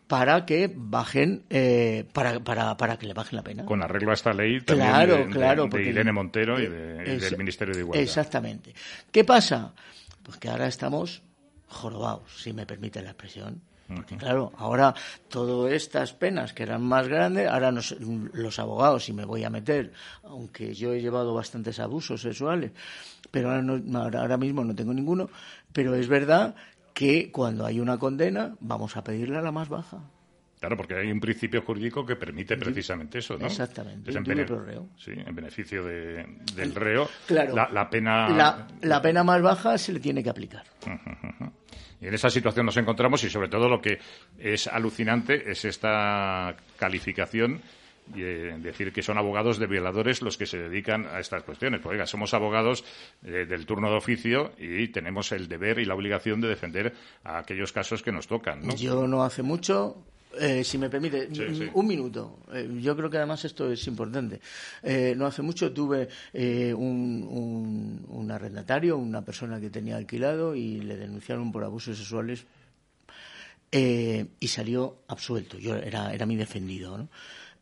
para que bajen, eh, para, para, para que le bajen la pena. Con arreglo a esta ley también Claro, de, claro, de porque- Irene Montero y, de- del Ministerio de Igualdad. Exactamente. ¿Qué pasa? Pues que ahora estamos jorobados, si me permite la expresión. Porque claro, ahora todas estas penas que eran más grandes, ahora nos- los abogados, si me voy a meter, aunque yo he llevado bastantes abusos sexuales, pero ahora, no- ahora mismo no tengo ninguno, pero es verdad que cuando hay una condena vamos a pedirle a la más baja. Claro, porque hay un principio jurídico que permite precisamente eso, ¿no? Exactamente, Es en, bene-. Sí, en beneficio de- del reo. Claro. La, la pena. La, la pena más baja se le tiene que aplicar. Y en esa situación nos encontramos y sobre todo lo que es alucinante es esta calificación y eh, decir que son abogados de violadores los que se dedican a estas cuestiones. Pues, oiga, somos abogados eh, del turno de oficio y tenemos el deber y la obligación de defender a aquellos casos que nos tocan, ¿no? Yo no hace mucho, eh, si me permite, Sí, un- sí. un minuto. Eh, yo creo que además esto es importante. Eh, no hace mucho tuve eh, un, un- un arrendatario, una persona que tenía alquilado y le denunciaron por abusos sexuales y salió absuelto. Yo era, era mi defendido, ¿no?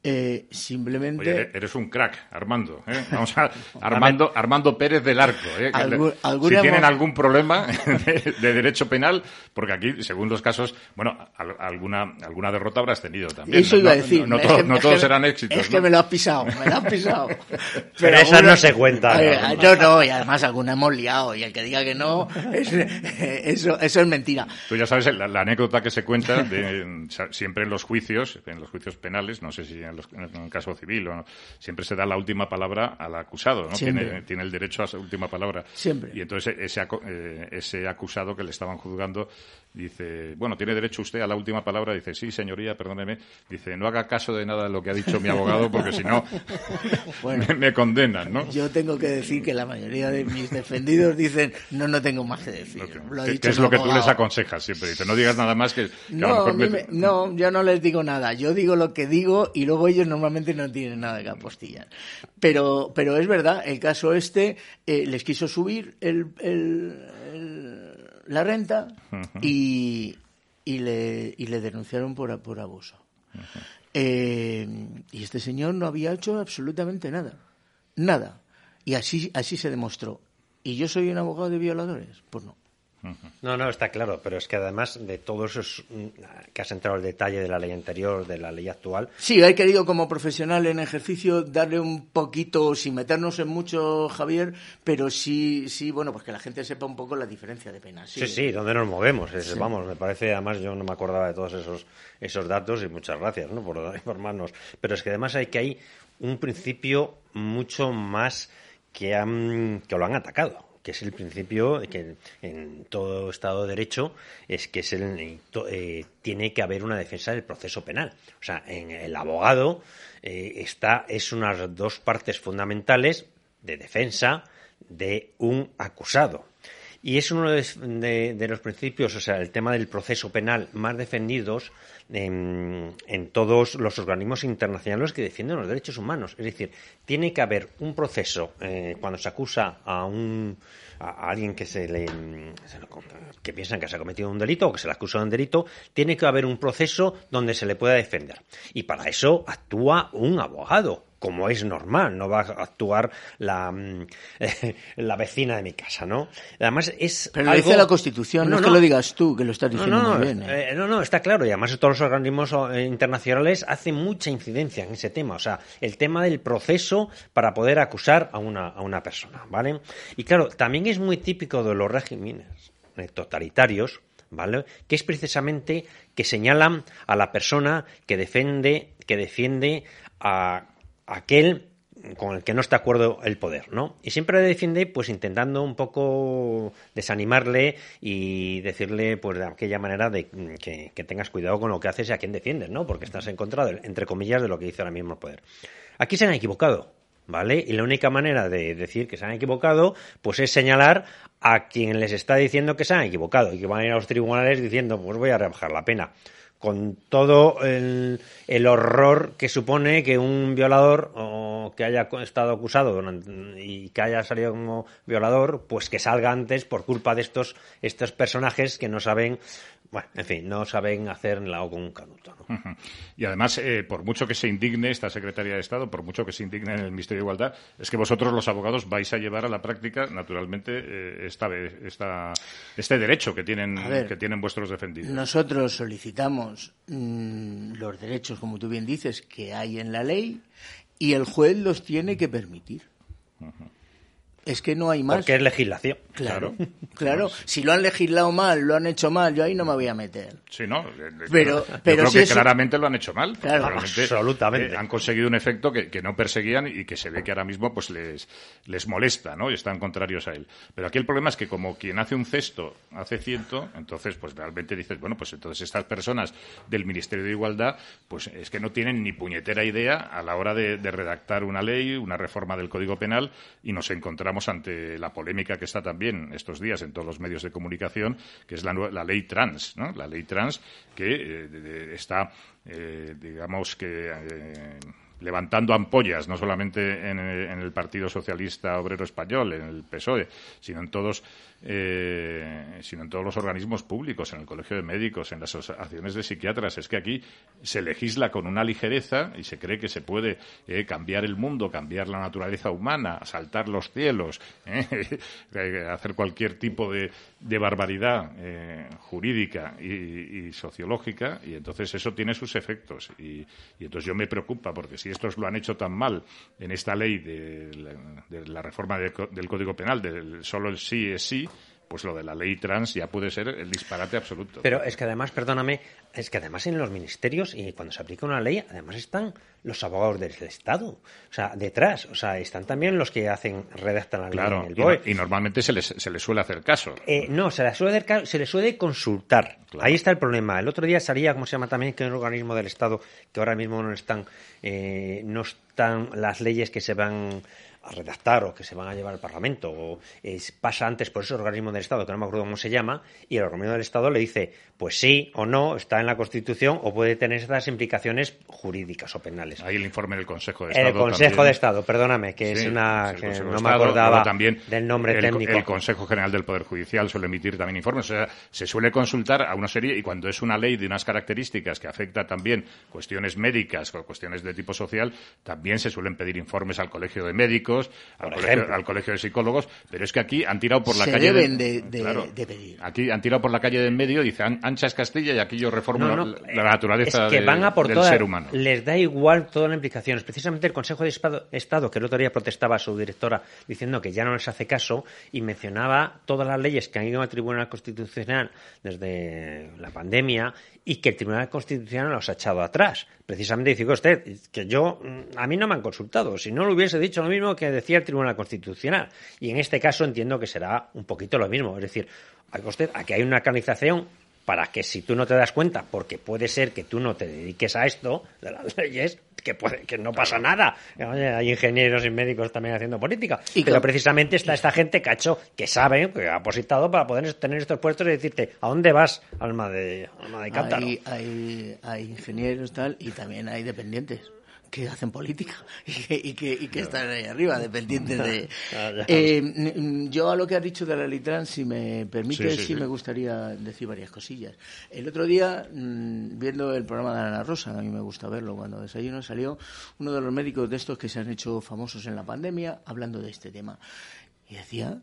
Eh, simplemente. Oye, eres- un crack, Armando. ¿eh? *laughs* Vamos a Armando, Armando Pérez del Arco. ¿eh? Algún- si tienen hemos- algún problema *laughs* de, de derecho penal, porque aquí, según los casos, bueno, al- alguna, alguna derrota habrás tenido también. Eso ¿no? iba a No- decir. No, Es todo- que- no es todos que- serán éxitos. Es que ¿no? me lo has pisado, me lo has pisado. *laughs* Pero esas alguna- no se cuentan. Eh, no, no, y además alguna hemos liado. Y el que diga que no, es- eso, eso es mentira. Tú ya sabes la, la anécdota que se cuenta de, siempre en los juicios, en los juicios penales, no sé si en, los- en un caso civil no, siempre se da la última palabra al acusado, ¿no? Tiene, tiene el derecho a esa última palabra. Siempre. Y entonces ese, aco- eh, ese acusado que le estaban juzgando dice, bueno, tiene derecho usted a la última palabra. Dice, sí, señoría, perdóneme. Dice, no haga caso de nada de lo que ha dicho mi abogado porque si no *laughs* Bueno. me, me condenan, ¿no? Yo tengo que decir que la mayoría de mis defendidos dicen, no, no tengo más que decir. Lo ha Que- dicho que es lo que tú les aconsejas siempre. Dice, no digas nada más que, que a lo No, mejor me- me- no, yo no les digo nada. Yo digo lo que digo y luego ellos normalmente no tienen nada que apostillar. Pero, pero es verdad, el caso este eh, les quiso subir el, el- el- la renta y, y, le, y le denunciaron por, por abuso. Eh, y este señor no había hecho absolutamente nada. Nada. Y así, así se demostró. ¿Y yo soy un abogado de violadores? Pues no. No, no, está claro, pero es que además de todo eso es, mm, que has entrado al detalle de la ley anterior, de la ley actual, Sí, he querido como profesional en ejercicio darle un poquito, sin meternos en mucho, Javier, pero sí, sí, bueno, pues que la gente sepa un poco la diferencia de penas. Sí, sí, ¿dónde nos movemos? Es- Sí. Vamos, me parece, además yo no me acordaba de todos esos, esos datos y muchas gracias ¿no? por *laughs* informarnos. Pero es que además hay que hay un principio mucho más que, han, que lo han atacado que es el principio que en todo Estado de Derecho es que es el, eh, tiene que haber una defensa del proceso penal. O sea, en el abogado eh, está es unas dos partes fundamentales de defensa de un acusado. Y es uno de los principios, o sea, el tema del proceso penal más defendidos en, todos los organismos internacionales que defienden los derechos humanos. Es decir, tiene que haber un proceso eh, cuando se acusa a un a alguien que se le- que piensan que se ha cometido un delito o que se le acusa de un delito, tiene que haber un proceso donde se le pueda defender. Y para eso actúa un abogado, como es normal, no va a actuar la, mm, *laughs* la vecina de mi casa, ¿no? Además es Pero lo dice la Constitución, no, es que lo digas tú, que lo estás no, diciendo no, muy bien. ¿eh? eh, no, no, está claro. Y además todos los organismos eh, internacionales hacen mucha incidencia en ese tema. O sea, el tema del proceso para poder acusar a una, a una persona, ¿vale? Y claro, también es muy típico de los regímenes totalitarios, ¿vale? Que es precisamente que señalan a la persona que defiende, que defiende a aquel con el que no está de acuerdo el poder, ¿no? Y siempre le defiende, pues intentando un poco desanimarle y decirle, pues de aquella manera de que, tengas cuidado con lo que haces y a quién defiendes, ¿no? Porque estás en contra, entre comillas, de lo que dice ahora mismo el poder. Aquí se han equivocado, ¿vale? Y la única manera de decir que se han equivocado, pues es señalar a quien les está diciendo que se han equivocado y que van a ir a los tribunales diciendo, pues voy a rebajar la pena con todo el, el horror que supone que un violador o que haya estado acusado durante- y que haya salido como violador, pues que salga antes por culpa de estos, estos personajes que no saben, bueno, en fin, no saben hacer la O con un canuto. Y además, eh, por mucho que se indigne esta Secretaría de Estado, por mucho que se indigne en el Ministerio de Igualdad, es que vosotros los abogados vais a llevar a la práctica, naturalmente, eh, esta, esta- este derecho que tienen, ver. que tienen vuestros defendidos. Nosotros solicitamos mm, los derechos, como tú bien dices, que hay en la ley y el juez los tiene que permitir. Es que no hay más. Porque es legislación. Claro, *laughs* claro. Si lo han legislado mal, lo han hecho mal, yo ahí no me voy a meter. Sí, ¿no? Eh, eh, Pero- yo pero creo si que eso- claramente lo han hecho mal. Claro. realmente, Absolutamente. eh, han conseguido un efecto que, que no perseguían y que se ve que ahora mismo pues les, les molesta, ¿no? Y están contrarios a él. Pero aquí el problema es que como quien hace un cesto hace ciento, entonces pues realmente dices, bueno, pues entonces estas personas del Ministerio de Igualdad, pues es que no tienen ni puñetera idea a la hora de, de redactar una ley, una reforma del Código Penal y nos encontramos ante la polémica que está también estos días en todos los medios de comunicación, que es la, la ley trans. La ley trans que eh, está, eh, digamos que eh, levantando ampollas, no solamente en, en el Partido Socialista Obrero Español, en el PSOE, sino en todos, eh, sino en todos los organismos públicos, en el Colegio de Médicos, en las asociaciones de psiquiatras. Es que aquí se legisla con una ligereza y se cree que se puede eh, cambiar el mundo, cambiar la naturaleza humana, saltar los cielos, *laughs* eh, hacer cualquier tipo de, de barbaridad eh, jurídica y, sociológica, y entonces eso tiene sus efectos. Y, entonces yo me preocupa, porque si estos lo han hecho tan mal en esta ley de la, reforma del Código Penal, del solo el sí es sí, pues lo de la ley trans ya puede ser el disparate absoluto. Pero es que además, perdóname, es que además en los ministerios y cuando se aplica una ley, además están los abogados del Estado, o sea, detrás, o sea, están también los que hacen, redactan la ley Claro, en el y, BOE. y normalmente se les, se les suele hacer caso. Eh, no, se, la suele, hacer- se le suele consultar. Ahí está el problema. El otro día salía, como se llama también, que es un organismo del Estado que ahora mismo no están, eh, no están las leyes que se van a redactar o que se van a llevar al Parlamento. O es- pasa antes por ese organismo del Estado, que no me acuerdo cómo se llama, y el organismo del Estado le dice, pues sí o no, está en la Constitución o puede tener estas implicaciones jurídicas o penales. Hay el informe del Consejo de El Estado. Consejo también. de Estado, perdóname, que es una el que Consejo no me acordaba también del nombre el, técnico. El Consejo General del Poder Judicial suele emitir también informes. O sea, se suele consultar a una serie, y cuando es una ley de unas características que afecta también cuestiones médicas o cuestiones de tipo social, también se suelen pedir informes al Colegio de Médicos, al, Por colegio, ejemplo. al Colegio de Psicólogos, pero es que aquí han tirado por la Se calle. deben de, de- Claro. de pedir. Aquí han tirado por la calle de en medio, dice "An- ancha es Castilla y aquí yo reformo No, la- no, la, naturaleza es que de- van a por del ser humano. Les da igual todas las implicaciones. Precisamente el Consejo de Estado, que el otro día protestaba a su directora diciendo que ya no les hace caso y mencionaba todas las leyes que han ido al Tribunal Constitucional desde la pandemia y que el Tribunal Constitucional los ha echado atrás. Precisamente dice usted que yo, mm, a mí no me han consultado. Si no lo hubiese dicho lo mismo que decía el Tribunal Constitucional. Y en este caso entiendo que será un poquito lo mismo. Es decir, usted, aquí hay una canalización para que si tú no te das cuenta, porque puede ser que tú no te dediques a esto de las *laughs* leyes, que puede, que no pasa nada. Hay ingenieros y médicos también haciendo política. Y Pero con- precisamente está esta gente cacho que sabe, que ha apositado para poder tener estos puestos y decirte, ¿a dónde vas, alma de, alma de cántaro? Hay, hay, hay ingenieros tal y también hay dependientes que hacen política *laughs* y que, y que, y que están ahí arriba, dependientes de... *laughs* Ya. Eh, yo a lo que has dicho de la Litran, si me permite, Sí, sí, sí, sí. me gustaría decir varias cosillas. El otro día, viendo el programa de Ana Rosa, a mí me gusta verlo cuando desayuno, salió uno de los médicos de estos que se han hecho famosos en la pandemia hablando de este tema. Y decía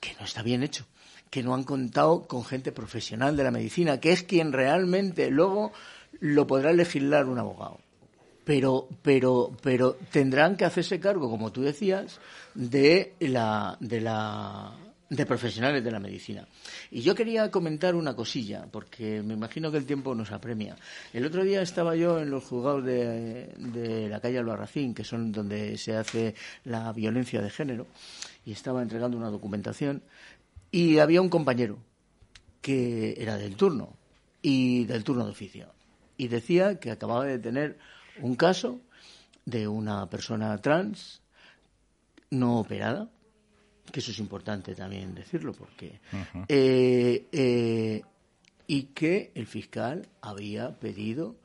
que no está bien hecho, que no han contado con gente profesional de la medicina, que es quien realmente luego lo podrá legislar un abogado. Pero, pero, pero tendrán que hacerse cargo, como tú decías, de la, de la, de profesionales de la medicina. Y yo quería comentar una cosilla, porque me imagino que el tiempo nos apremia. El otro día estaba yo en los juzgados de, de la calle Albarracín, que son donde se hace la violencia de género, y estaba entregando una documentación, y había un compañero que era del turno, y del turno de oficio, y decía que acababa de tener un caso de una persona trans no operada, que eso es importante también decirlo, porque eh, eh, y que el fiscal había pedido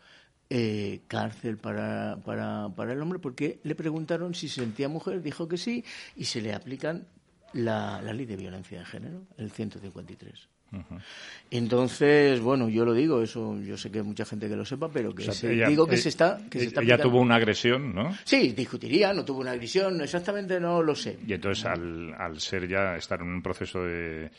eh, cárcel para, para, para el hombre porque le preguntaron si se sentía mujer, dijo que sí, y se le aplican la, la ley de violencia de género, el 153. Entonces, bueno, yo lo digo, eso yo sé que hay mucha gente que lo sepa, pero que O sea, se- ella- digo que eh, se está que se está ella tuvo una agresión, ¿no? Sí, discutiría, no tuvo una agresión, exactamente no lo sé. Y entonces, al, al ser ya, estar en un proceso de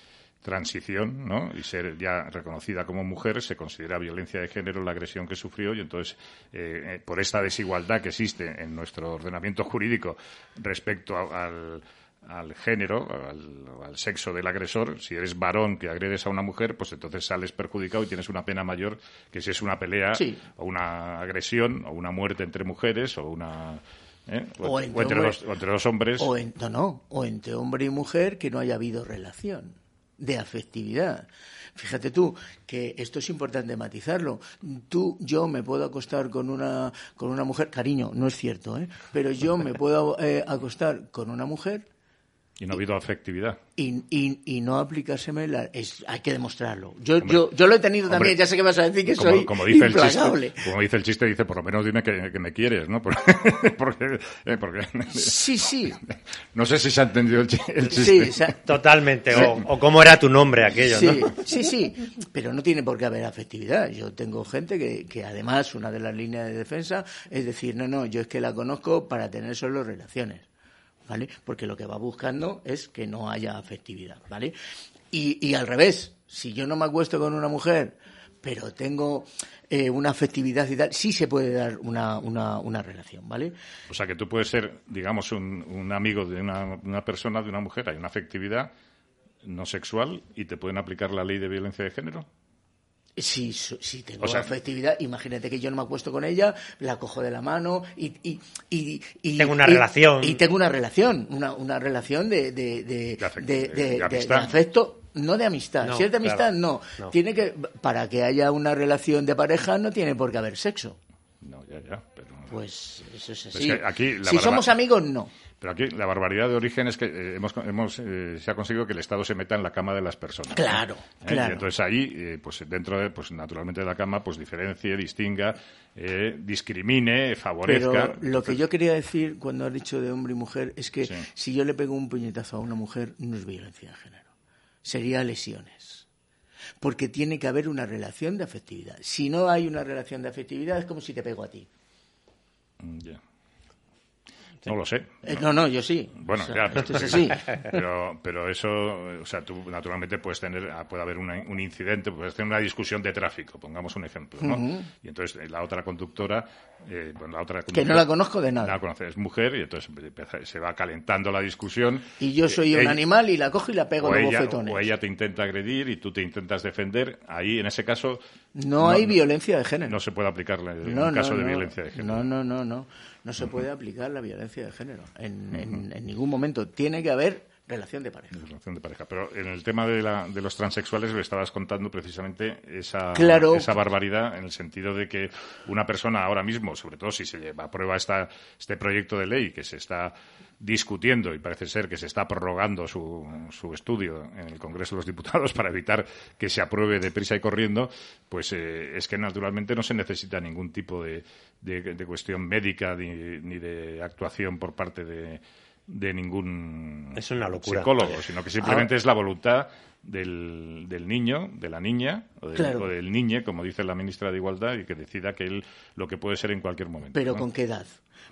transición, ¿no? Y ser ya reconocida como mujer, se considera violencia de género la agresión que sufrió y entonces, eh, eh, por esta desigualdad que existe en nuestro ordenamiento jurídico respecto a- al, al género, al, al sexo del agresor, si eres varón que agredes a una mujer, pues entonces sales perjudicado y tienes una pena mayor que si es una pelea Sí. o una agresión o una muerte entre mujeres o una... ¿eh? O o entre entre, hombre- dos, o entre dos hombres. O en- no, no, o entre hombre y mujer que no haya habido relación de afectividad. Fíjate tú que esto es importante matizarlo. Tú, yo me puedo acostar con una con una mujer, cariño, no es cierto, ¿eh? Pero yo me puedo eh, acostar con una mujer Y no ha habido afectividad. y, y, y no aplicárseme la es, hay que demostrarlo. Yo, Hombre, yo, yo lo he tenido hombre, también, ya sé que vas a decir que como, soy como dice el implacable. chiste, como dice el chiste, dice por lo menos dime que, que me quieres, ¿no? *laughs* Porque, porque, eh, porque- Sí, sí. *laughs* no sé si se ha entendido el, chi- el Sí, chiste. o sea, Totalmente. Sí. O, o cómo era tu nombre aquello, Sí, ¿no? sí, sí, pero no tiene por qué haber afectividad. Yo tengo gente que, que además una de las líneas de defensa es decir, no, no, yo es que la conozco para tener solo relaciones, ¿vale? Porque lo que va buscando es que no haya afectividad, ¿vale? Y, y al revés, si yo no me acuesto con una mujer, pero tengo eh, una afectividad y tal, sí se puede dar una, una, una relación, ¿vale? O sea, que tú puedes ser, digamos, un, un amigo de una, una persona, de una mujer, hay una afectividad no sexual y te pueden aplicar la ley de violencia de género. Si, si tengo O sea- afectividad, imagínate que yo no me acuesto con ella, la cojo de la mano y... y, y- y- Tengo una y- relación. Y tengo una relación, una, una relación de, de, de, afect- de- de- de- de de- amistad. de afecto, no de amistad. No, si es de amistad, claro. no. No. Tiene que, para que haya una relación de pareja, no tiene por qué haber sexo. No, ya, ya, pero... Pues eso es Es así. que aquí la si barba- somos amigos, no. Pero aquí la barbaridad de origen es que eh, hemos, hemos, eh, se ha conseguido que el Estado se meta en la cama de las personas. Claro, ¿Eh? claro. Y entonces ahí, eh, pues dentro de, pues naturalmente de la cama, pues diferencie, distinga, discrimine, favorezca. Pero lo que Entonces, yo quería decir cuando has dicho de hombre y mujer es que Sí. si yo le pego un puñetazo a una mujer no es violencia de género, sería lesiones. Porque tiene que haber una relación de afectividad. Si no hay una relación de afectividad es como si te pego a ti. mm, ya. No lo sé. Eh, no, no, yo sí. Bueno, O sea, pero, esto es así. *laughs* pero, pero eso, o sea, tú naturalmente puedes tener, ah, puede haber una- un incidente, puedes tener una discusión de tráfico, pongamos un ejemplo, ¿no? Y entonces eh, la otra conductora, eh, bueno, la otra Que no conductora- la conozco de nada. No la conoce, es mujer y entonces se va calentando la discusión. Y yo soy Eh, un ella- animal y la cojo y la pego de bofetones. o ella te intenta agredir y tú te intentas defender. Ahí, en ese caso, No, hay violencia de género. no se puede aplicar la- No, un caso no, de no. violencia de género. No, no, no, no. No se puede aplicar la violencia de género en, en- en ningún momento. Tiene que haber relación de pareja. relación de pareja. Pero en el tema de, la- de los transexuales le estabas contando precisamente esa, Claro. esa barbaridad en el sentido de que una persona ahora mismo, sobre todo si se lleva a prueba esta, este proyecto de ley que se está discutiendo y parece ser que se está prorrogando su, su estudio en el Congreso de los Diputados *laughs* para evitar que se apruebe deprisa y corriendo, pues eh, es que naturalmente no se necesita ningún tipo de, de- de cuestión médica ni, ni de actuación por parte de, de ningún Es una locura. psicólogo, sino que simplemente Ah. es la voluntad del, del niño, de la niña o del, Claro. o del niñe, como dice la ministra de Igualdad, y que decida que él lo que puede ser en cualquier momento. Pero ¿no? ¿con qué edad?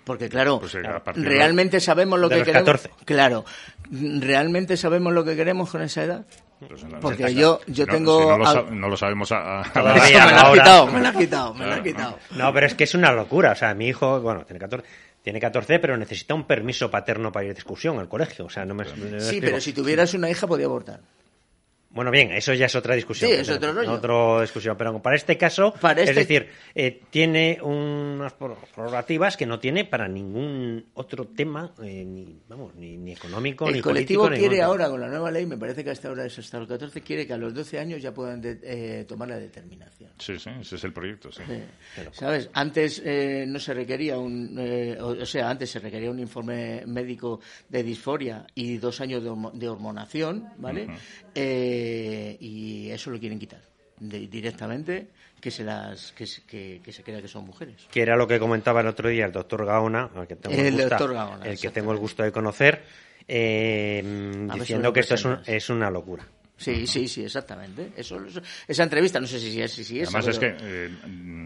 Porque claro, Pues, eh, a de- realmente sabemos lo de que los queremos. 14. Claro, realmente sabemos lo que queremos con esa edad. Pues la- Porque la- yo, yo no, tengo. si no, lo al- sa- no lo sabemos a, a- Todavía, me la has quitado, me la has quitado, me la has Claro, quitado. No, pero es que es una locura. O sea, mi hijo, bueno, tiene 14, tiene 14 pero necesita un permiso paterno para ir de excursión al colegio. O sea, no me, no me Sí, pero si tuvieras una hija podía abortar. Bueno, bien, eso ya es otra discusión. Sí, es otro rollo. Otra discusión. Pero para este caso, Para es este- decir, eh, tiene unas prerrogativas que no tiene para ningún otro tema, eh, ni, vamos, ni, ni económico, El ni colectivo político, quiere ningún- ahora, con la nueva ley, me parece que hasta ahora es hasta los 14, quiere que a los 12 años ya puedan de- eh, tomar la determinación. Sí, sí, ese es el proyecto, sí. Sí. ¿Sabes? Antes eh, no se requería un. eh, o, sea, antes se requería un informe médico de disforia y dos años de, hormo- de hormonación, ¿vale? Ujú. Eh, y eso lo quieren quitar de- directamente, que se las que, se- que, que se crea que son mujeres. que era lo que comentaba el otro día el doctor Gaona, al que tengo el, El Gaona, el que tengo el gusto de conocer, eh, diciendo que esto es, un- es una locura. Sí, sí, sí, exactamente. Eso, eso- esa entrevista, no sé si es si, si es. Además es que eh,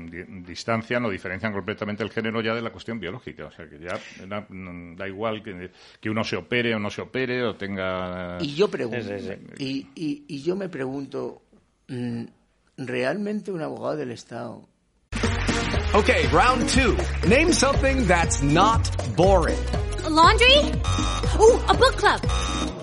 di- distancian o diferencian completamente el género ya de la cuestión biológica. O sea, que ya da, da igual que, que uno se opere o no se opere o tenga... Y yo pregunto, Y, y, y yo me pregunto, mm, ¿realmente un abogado del Estado Okay, round two. Name something that's not boring. laundry? Ooh, a book club.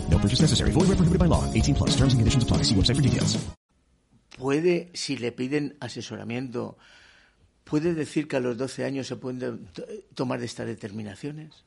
No purchase necessary. Void where prohibited by law. 18 plus. Terms and conditions apply. See website for details. puede, si le piden asesoramiento, puede decir que a los 12 años se pueden de- to- tomar estas determinaciones?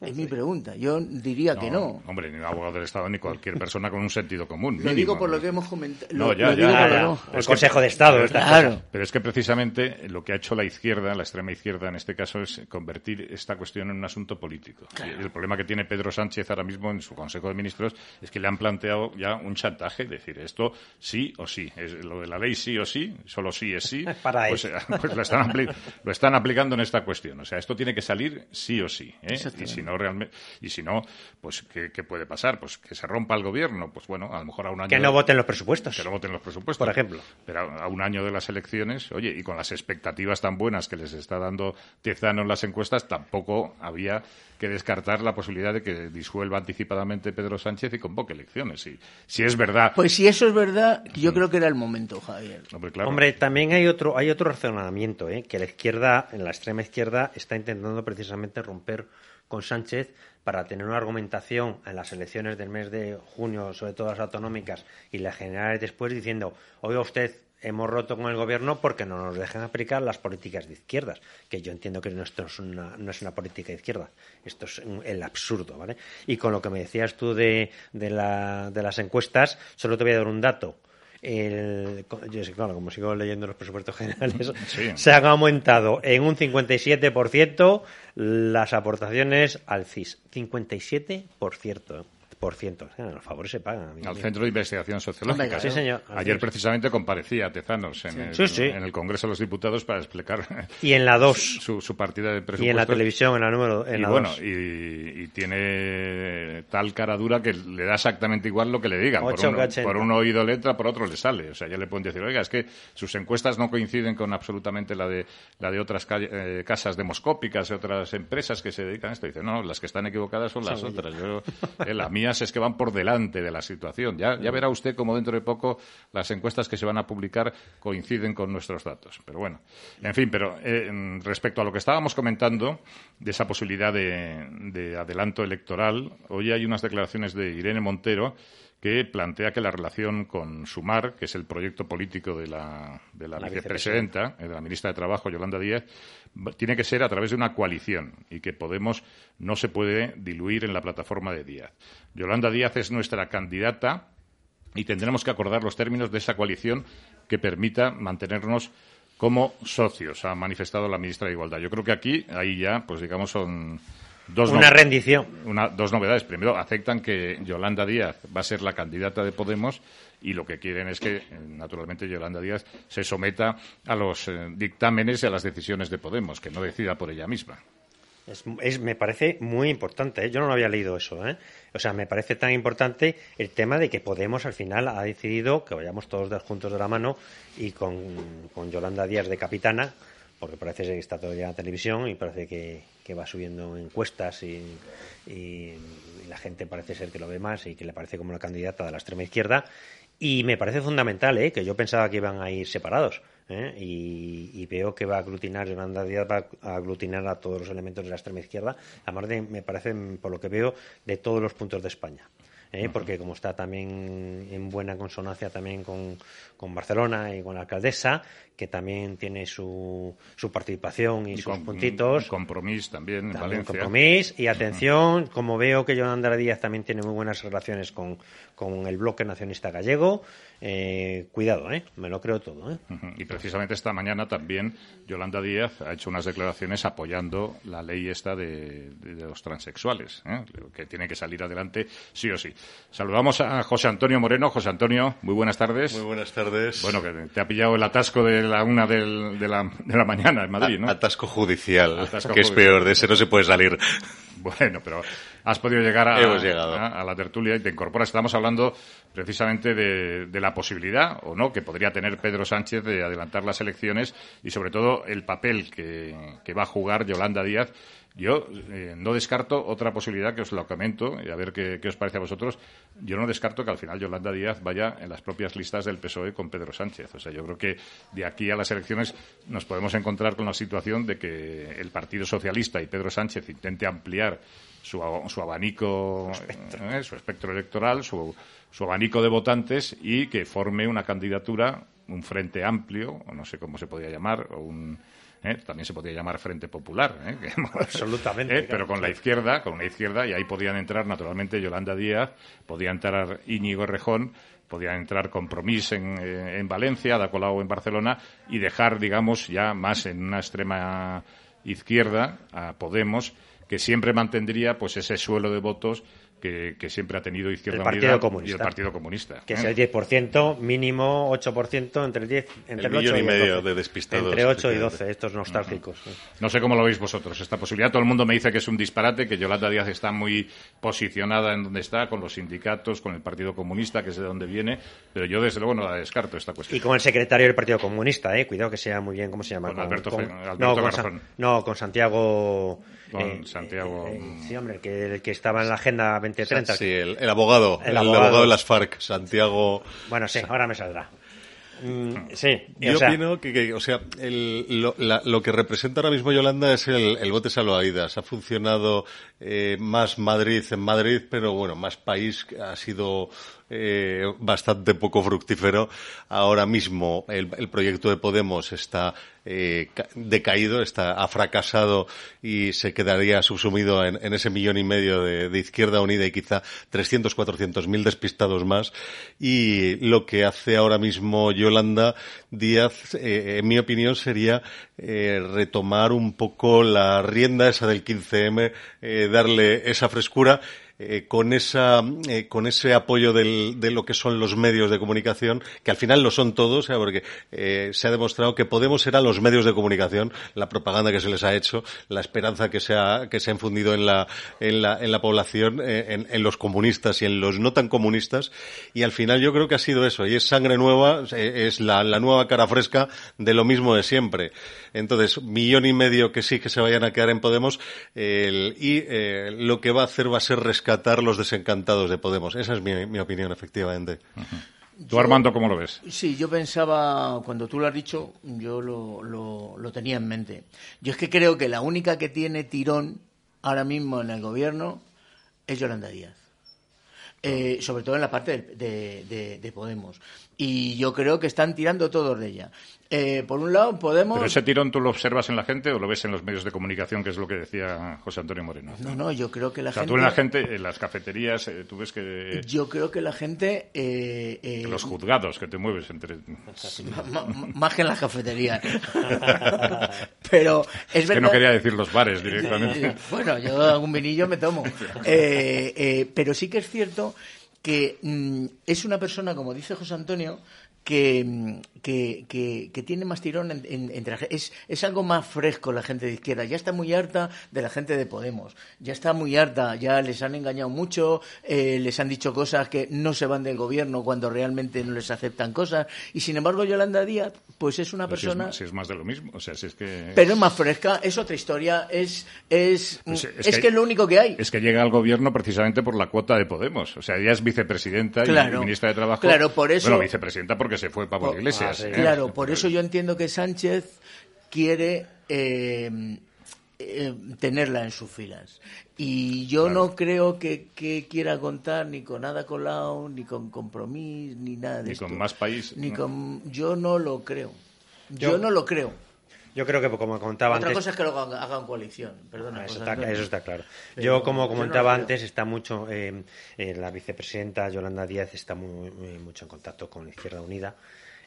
Es mi pregunta. Yo diría que no. Hombre, ni un abogado del Estado ni cualquier persona con un sentido común. Lo mínimo. digo por lo que hemos comentado. No, ya, lo ya, digo ya, ya. Pero El es Consejo de Estado, Claro. Pero es que precisamente lo que ha hecho la izquierda, la extrema izquierda en este caso, es convertir esta cuestión en un asunto político. Y el problema que tiene Pedro Sánchez ahora mismo en su Consejo de Ministros es que le han planteado ya un chantaje, decir esto sí o sí. Es, lo de la ley sí o sí, solo sí es sí. *laughs* Para pues, *laughs* pues lo, están apli- lo están aplicando en esta cuestión. O sea, esto tiene que salir sí o sí. ¿eh? Y si no realmente, y si no, pues ¿qué, qué puede pasar? Pues que se rompa el gobierno. Pues bueno, a lo mejor a un año Que no voten los presupuestos. que no voten los presupuestos. Por ejemplo. Pero a a un año de las elecciones, oye, y con las expectativas tan buenas que les está dando Tiezano en las encuestas, tampoco había que descartar la posibilidad de que disuelva anticipadamente Pedro Sánchez y convoque elecciones. Y si es verdad. Pues si eso es verdad, yo creo que era el momento, Javier. Hombre, claro. Hombre, también hay otro, hay otro razonamiento, ¿eh? que la izquierda, en la extrema izquierda, está intentando precisamente romper con Sánchez para tener una argumentación en las elecciones del mes de junio, sobre todo las autonómicas y las generales después, diciendo, oiga usted, hemos roto con el gobierno porque no nos dejan aplicar las políticas de izquierdas, que yo entiendo que no, esto es una, no es una política de izquierda, esto es el absurdo, ¿vale? Y con lo que me decías tú de, la- de las encuestas, solo te voy a dar un dato. El, yo claro, como sigo leyendo los presupuestos generales, *laughs* Sí. se han aumentado en un 57% las aportaciones al CIS. 57%. Por ciento. Eh, Los favores se pagan. Al Centro de Investigación Sociológica. Sí, señor. Ayer precisamente comparecía Tezanos en, el, Sí, sí. en el Congreso de los Diputados para explicar Y en la 2. su, su partida de presupuestos. Y en la televisión, en la número en y la bueno, dos. y, y tiene tal cara dura que le da exactamente igual lo que le digan. Por Ocho un, que ochenta. por un oído le entra, por otro le sale. O sea, ya le pueden decir, oiga, es que sus encuestas no coinciden con absolutamente la de, la de otras calle- eh, casas demoscópicas y otras empresas que se dedican a esto. Dice, no, las que están equivocadas son las Son otras. Yo, eh, las mías es que van por delante de la situación. Ya, verá usted cómo dentro de poco las encuestas que se van a publicar coinciden con nuestros datos. Pero bueno, en fin, pero eh, respecto a lo que estábamos comentando de esa posibilidad de, de adelanto electoral, hoy hay unas declaraciones de Irene Montero que plantea que la relación con Sumar, que es el proyecto político de la, de la La vicepresidenta, eh, de la ministra de Trabajo, Yolanda Díaz, tiene que ser a través de una coalición y que Podemos no se puede diluir en la plataforma de Díaz. Yolanda Díaz es nuestra candidata y tendremos que acordar los términos de esa coalición que permita mantenernos como socios, ha manifestado la ministra de Igualdad. Yo creo que aquí, ahí ya, pues digamos, son dos Una rendición. una- dos novedades. Primero, aceptan que Yolanda Díaz va a ser la candidata de Podemos y lo que quieren es que, eh, naturalmente, Yolanda Díaz se someta a los eh, dictámenes y a las decisiones de Podemos, que no decida por ella misma. Es, es- me parece muy importante, ¿eh? yo no lo había leído eso. ¿eh? O sea, me parece tan importante el tema de que Podemos al final ha decidido que vayamos todos juntos de la mano y con, con Yolanda Díaz de capitana, porque parece ser que está todavía en la televisión y parece que, que va subiendo encuestas y, y- la gente parece ser que lo ve más y que le parece como la candidata de la extrema izquierda. Y me parece fundamental, ¿eh? que yo pensaba que iban a ir separados. ¿eh? Y, y veo que va a aglutinar, Yolanda Díaz va a aglutinar a todos los elementos de la extrema izquierda, además de, me parece, por lo que veo, de todos los puntos de España. ¿Eh? Porque como está también en buena consonancia también con, con Barcelona y con la alcaldesa, que también tiene su, su participación y, Y sus con- puntitos. Compromís también en También Valencia. compromiso y atención, como veo que Yolanda Díaz también tiene muy buenas relaciones con, con el bloque nacionalista gallego, eh, cuidado, ¿eh? me lo creo todo. ¿eh? Y precisamente esta mañana también Yolanda Díaz ha hecho unas declaraciones apoyando la ley esta de, de- de los transexuales, ¿eh? que tiene que salir adelante sí o sí. Saludamos a José Antonio Moreno. José Antonio, muy buenas tardes. Muy buenas tardes. Bueno, que te ha pillado el atasco de la una del- de, la, de la mañana en Madrid, ¿no? Atasco judicial, Atasco que es judicial. peor, de ese no se puede salir. Bueno, pero has podido llegar a, la tertulia y te incorporas. Estamos hablando precisamente de, de la posibilidad, o no, que podría tener Pedro Sánchez de adelantar las elecciones y, sobre todo, el papel que, que va a jugar Yolanda Díaz. Yo eh, no descarto otra posibilidad que os lo comento y a ver qué, qué os parece a vosotros. Yo no descarto que al final Yolanda Díaz vaya en las propias listas del PSOE con Pedro Sánchez. O sea, yo creo que de aquí a las elecciones nos podemos encontrar con la situación de que el Partido Socialista y Pedro Sánchez intente ampliar su, su abanico, eh, su espectro electoral, su, su abanico de votantes y que forme una candidatura, un frente amplio, o no sé cómo se podría llamar, o un. Eh, también se podría llamar Frente Popular, eh, *laughs* Absolutamente, eh, pero con la izquierda, con una izquierda, y ahí podían entrar naturalmente Yolanda Díaz, podía entrar Íñigo Errejón, podían entrar Compromís en, eh, en Valencia, Ada Colau en Barcelona, y dejar, digamos, ya más en una extrema izquierda a Podemos, que siempre mantendría pues ese suelo de votos que, que siempre ha tenido Izquierda El Partido Unida Comunista. y el Partido Comunista. Que ¿eh? es el 10%, mínimo 8%, entre el 10, entre el, El 8 millón y medio 12. de despistados, Entre 8 y efectivamente. 12, estos nostálgicos. No sé cómo lo veis vosotros, esta posibilidad. Todo el mundo me dice que es un disparate, que Yolanda Díaz está muy posicionada en donde está, con los sindicatos, con el Partido Comunista, que es de donde viene, pero yo desde luego no la descarto esta cuestión. Y con el secretario del Partido Comunista, eh, cuidado que sea muy bien, ¿cómo se llama? Con Alberto Fe- Alberto no, con. San- no, con Santiago. Con eh, Santiago. eh, sí, hombre, el que, el que estaba en la Agenda 2030. Sí, el, el abogado, el, abogado. abogado de las FARC, Santiago. Bueno, sí, ahora me saldrá. Mm, sí, Yo o sea, opino que, que, o sea, el- lo, la- lo que representa ahora mismo Yolanda es el, el bote salvavidas. Ha funcionado eh, más Madrid en Madrid, pero bueno, más país ha sido eh, bastante poco fructífero. Ahora mismo el, el proyecto de Podemos está eh, ca- decaído, está, ha fracasado y se quedaría subsumido en, ese millón y medio de, de Izquierda Unida y quizá 300, 400 mil despistados más. Y lo que hace ahora mismo Yolanda Díaz, eh, en mi opinión, sería eh, retomar un poco la rienda esa del 15M, eh, darle esa frescura eh, con esa eh, con ese apoyo del- de lo que son los medios de comunicación, que al final lo son todos, ¿eh? porque eh, se ha demostrado que Podemos será los medios de comunicación, la propaganda que se les ha hecho, la esperanza que se ha, que se ha infundido en la, en la, en la población, eh, en, en los comunistas y en los no tan comunistas, y al final yo creo que ha sido eso, y es sangre nueva, es la, la nueva cara fresca de lo mismo de siempre. Entonces, millón y medio que sí que se vayan a quedar en Podemos, el- y eh, lo que va a hacer va a ser rescatar los desencantados de Podemos. Esa es mi, mi opinión, efectivamente. ¿Tú, Armando, cómo lo ves? Sí, yo pensaba, cuando tú lo has dicho, yo lo, lo, lo tenía en mente. Yo es que creo que la única que tiene tirón ahora mismo en el gobierno es Yolanda Díaz. Eh, sobre todo en la parte de, de- de- de Podemos. Y yo creo que están tirando todos de ella. Eh, por un lado, Podemos... ¿Pero ese tirón tú lo observas en la gente o lo ves en los medios de comunicación, que es lo que decía José Antonio Moreno? No, no, yo creo que la o sea, gente... tú en la gente, en las cafeterías, eh, tú ves que... Yo creo que la gente... eh, eh, los juzgados que te mueves entre... *laughs* más que en las cafeterías. *laughs* Pero es Es que verdad... no quería decir los bares directamente. *laughs* Bueno, yo algún vinillo me tomo. Eh, eh, pero sí que es cierto que mm, es una persona, como dice José Antonio, que, mm, que, que- que tiene más tirón en- en- entre la gente. Es, es algo más fresco la gente de izquierda. Ya está muy harta de la gente de Podemos. Ya está muy harta. Ya les han engañado mucho. eh, les han dicho cosas que no se van del gobierno cuando realmente no les aceptan cosas. Y sin embargo, Yolanda Díaz, pues es una Pero si es persona. si es más de lo mismo. O sea, si es que... Pero es más fresca, es otra historia, es, es, Pues es, que, es lo único que hay. Es que llega al gobierno precisamente por la cuota de Podemos. O sea, ella es vicepresidenta Claro. y ministra de Trabajo. Claro, por eso- Bueno, vicepresidenta porque se fue Pablo Por- Iglesias. ¿eh? Claro, por eso yo entiendo que Sánchez quiere eh, eh, tenerla en sus filas. Y yo no creo que, que quiera contar ni con Ada Colau, ni con Compromís, ni nada de Ni esto. con más país. Ni ¿no? con... Yo no lo creo. Yo, Yo- no lo creo. Yo creo que, como comentaba Otra antes... cosa es que lo hagan, coalición. Perdona, Ah, Eso está, Antonio. eso está claro. Pero Yo, como yo no comentaba antes, está mucho eh, eh, la vicepresidenta Yolanda Díaz está muy, muy- mucho en contacto con Izquierda Unida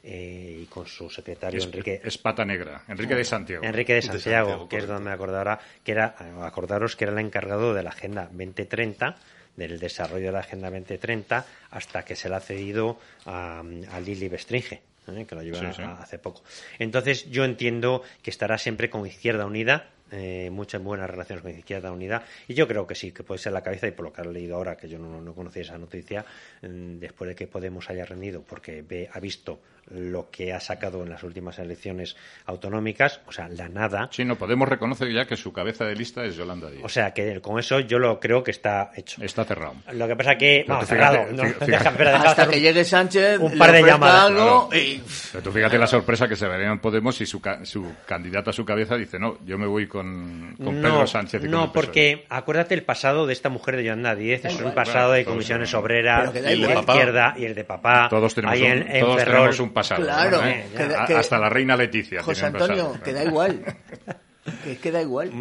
eh, y con su secretario Es, Enrique es pata negra. Enrique de Santiago. Enrique de De Santiago, Santiago, que es donde me acordará que era acordaros que era el encargado de la Agenda 2030 del desarrollo de la Agenda 2030 hasta que se la ha cedido a, a Lili Bestringe, ¿eh? que lo lleva Sí, sí. a- hace poco. Entonces yo entiendo que estará siempre con Izquierda Unida, eh, muchas buenas relaciones con Izquierda Unida, y yo creo que sí, que puede ser la cabeza, y por lo que he leído ahora, que yo no, no conocía esa noticia, mm, después de que Podemos haya rendido, porque ve, ha visto lo que ha sacado en las últimas elecciones autonómicas, o sea, la nada. Sí, no, Podemos reconocer ya que su cabeza de lista es Yolanda Díaz. O sea, que con eso yo lo creo que está hecho. Está cerrado. Lo que pasa que, tú fíjate, cerrado, no, fí- *laughs* fíjate. deja- deja Hasta que un- llegue Sánchez, un par de llamadas. algo Claro. y- Pero tú fíjate la sorpresa que se vería en Podemos y su, ca- su candidato a su cabeza dice, no, yo me voy con, con Pedro Sánchez y con no, el PSOE". porque acuérdate el pasado de esta mujer de Yolanda Díez, es un pasado claro, de comisiones obreras, y de igual. izquierda y el de papá. Todos tenemos, ahí un, en, en todos Ferrol. tenemos un pasado. Claro. ¿Eh? que da- A- que- Hasta la reina Leticia José Antonio, pasado. que da igual. que es que da igual.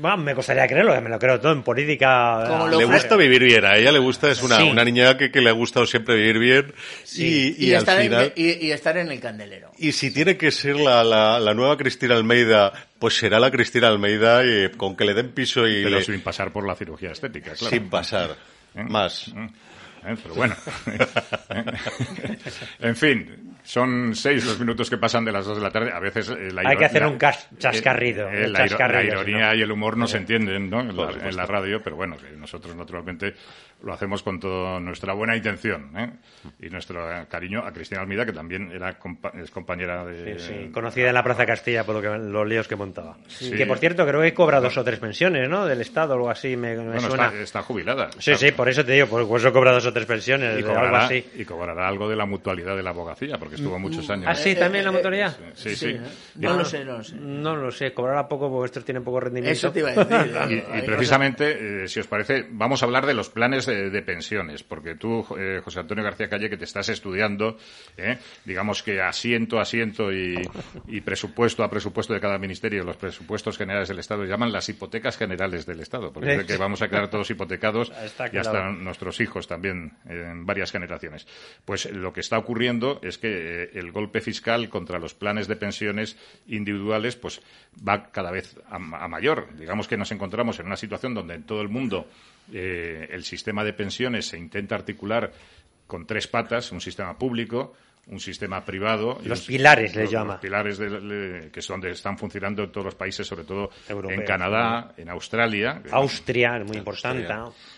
Bueno, me costaría creerlo, que me lo creo todo en política. Como lo le gusta vivir bien, a ella le gusta, es una, Sí. una niña que, que le ha gustado siempre vivir bien Sí. y, y al estar en- final... y- y estar en el candelero. Y si tiene que ser la, la, la nueva Cristina Almeida, pues será la Cristina Almeida y con que le den piso y Pero le- sin pasar por la cirugía estética, claro. sin pasar. ¿Eh? Más. ¿Eh? Pero bueno. *laughs* *laughs* en fin, son seis los minutos que pasan de las dos de la tarde. A veces eh, la Hay que hacer la- un chascarrido, eh, un la, la ironía no. y el humor no se entienden ¿no? en, la, en la radio, pero bueno, nosotros naturalmente lo hacemos con toda nuestra buena intención ¿eh? y nuestro eh, cariño a Cristina Almida, que también era compa- es compañera de... Sí, sí, conocida en la Plaza Castilla por lo que, los líos que montaba. Sí. Que por cierto, creo que cobra dos o tres pensiones, ¿no? Del Estado o algo así, me, me Bueno, suena. está, está jubilada. Sí, Está- sí, por eso te digo, por eso cobra dos o tres pensiones, y de algo cobrará, así. y cobrará algo de la mutualidad de la abogacía, porque estuvo muchos años. Ah, sí, también la mutualidad. Sí, sí. No lo sé, no lo sé. No lo sé, cobrará poco porque estos tienen poco rendimiento. Eso te iba a decir. Y, *laughs* ¿eh? y precisamente, eh, si os parece, vamos a hablar de los planes de, de pensiones, porque tú, eh, José Antonio García Calle, que te estás estudiando, eh, digamos que asiento a asiento y, y presupuesto a presupuesto de cada ministerio, los presupuestos generales del Estado, llaman las hipotecas generales del Estado, porque es que vamos a quedar todos hipotecados *laughs* Está y hasta claro. nuestros hijos también en, varias generaciones. Pues lo que está ocurriendo es que eh, el golpe fiscal contra los planes de pensiones individuales pues va cada vez a, a mayor. Digamos que nos encontramos en una situación donde en todo el mundo eh, el sistema de pensiones se intenta articular con tres patas, un sistema público, un sistema privado. y Los un- pilares, le llama. Los pilares de- le- que son donde están funcionando en todos los países, sobre todo en Canadá, en Australia. Austria es muy importante. Eh,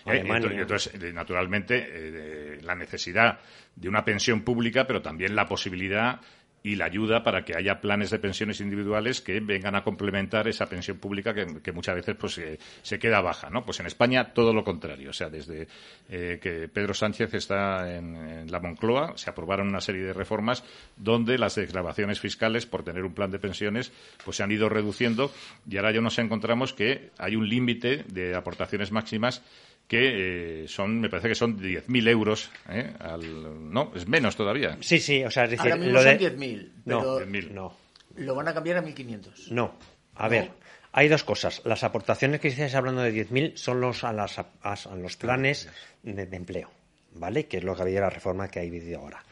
Alemania. entonces, entonces, eh, naturalmente, eh, la necesidad de una pensión pública, pero también la posibilidad y la ayuda para que haya planes de pensiones individuales que vengan a complementar esa pensión pública que, muchas veces pues eh, se queda baja, ¿no? Pues en España todo lo contrario, o sea, desde eh, que Pedro Sánchez está en, en la Moncloa se aprobaron una serie de reformas donde las desgravaciones fiscales por tener un plan de pensiones pues se han ido reduciendo y ahora ya nos encontramos que hay un límite de aportaciones máximas que eh, son, me parece que son 10.000 euros, ¿eh? Al- no, es menos todavía. Sí, sí, o sea, es decir, Ahora mismo lo de... son 10.000, No, pero no. lo van a cambiar a 1.500. No. A ver, hay dos cosas. Las aportaciones que estáis hablando de 10.000 son los a, las, a, a los planes de, de empleo, ¿vale? Que es lo que había la reforma que ha habido ahora.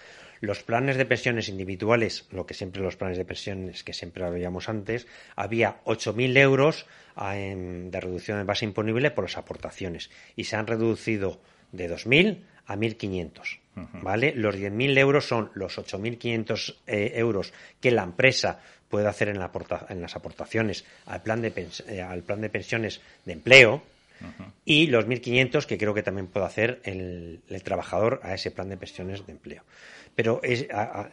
Los planes de pensiones individuales, lo que siempre los planes de pensiones que siempre habíamos antes, había 8.000 euros ah, de reducción de base imponible por las aportaciones y se han reducido de 2.000 a 1.500. ¿Vale? Los 10.000 euros son los 8.500 eh, euros que la empresa puede hacer en, la aporta- en las aportaciones al plan, de eh, al plan de pensiones de empleo y los 1.500 que creo que también puede hacer el, el trabajador a ese plan de pensiones de empleo. Pero es, a-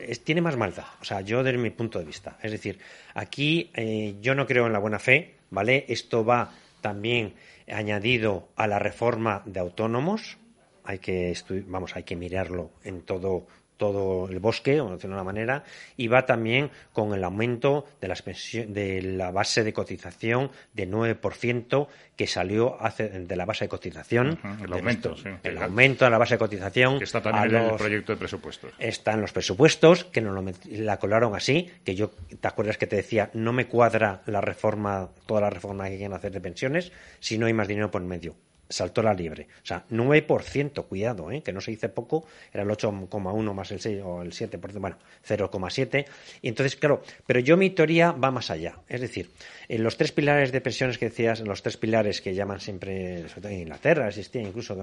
es- tiene más maldad, o sea, yo desde mi punto de vista. Es decir, aquí eh, yo no creo en la buena fe, ¿vale? Esto va también añadido a la reforma de autónomos, hay que vamos hay que mirarlo en todo todo el bosque, o de una manera, y va también con el aumento de, las de la base de cotización de 9% que salió hace, de la base de cotización. El aumento, nuestro- sí. el aumento de la base de cotización. Que está también en el proyecto de presupuestos. está en los presupuestos, que nos lo met- la colaron así, que yo, ¿te acuerdas que te decía? No me cuadra la reforma, toda la reforma que quieren hacer de pensiones, si no hay más dinero por medio. Saltó la liebre. O sea, 9%, cuidado, ¿eh? que no se dice poco, era el 8,1 más el 6 o el 7%, bueno, 0,7. Y entonces, claro, pero yo mi teoría va más allá. Es decir, en los tres pilares de pensiones que decías, en los tres pilares que llaman siempre, en Inglaterra existía incluso,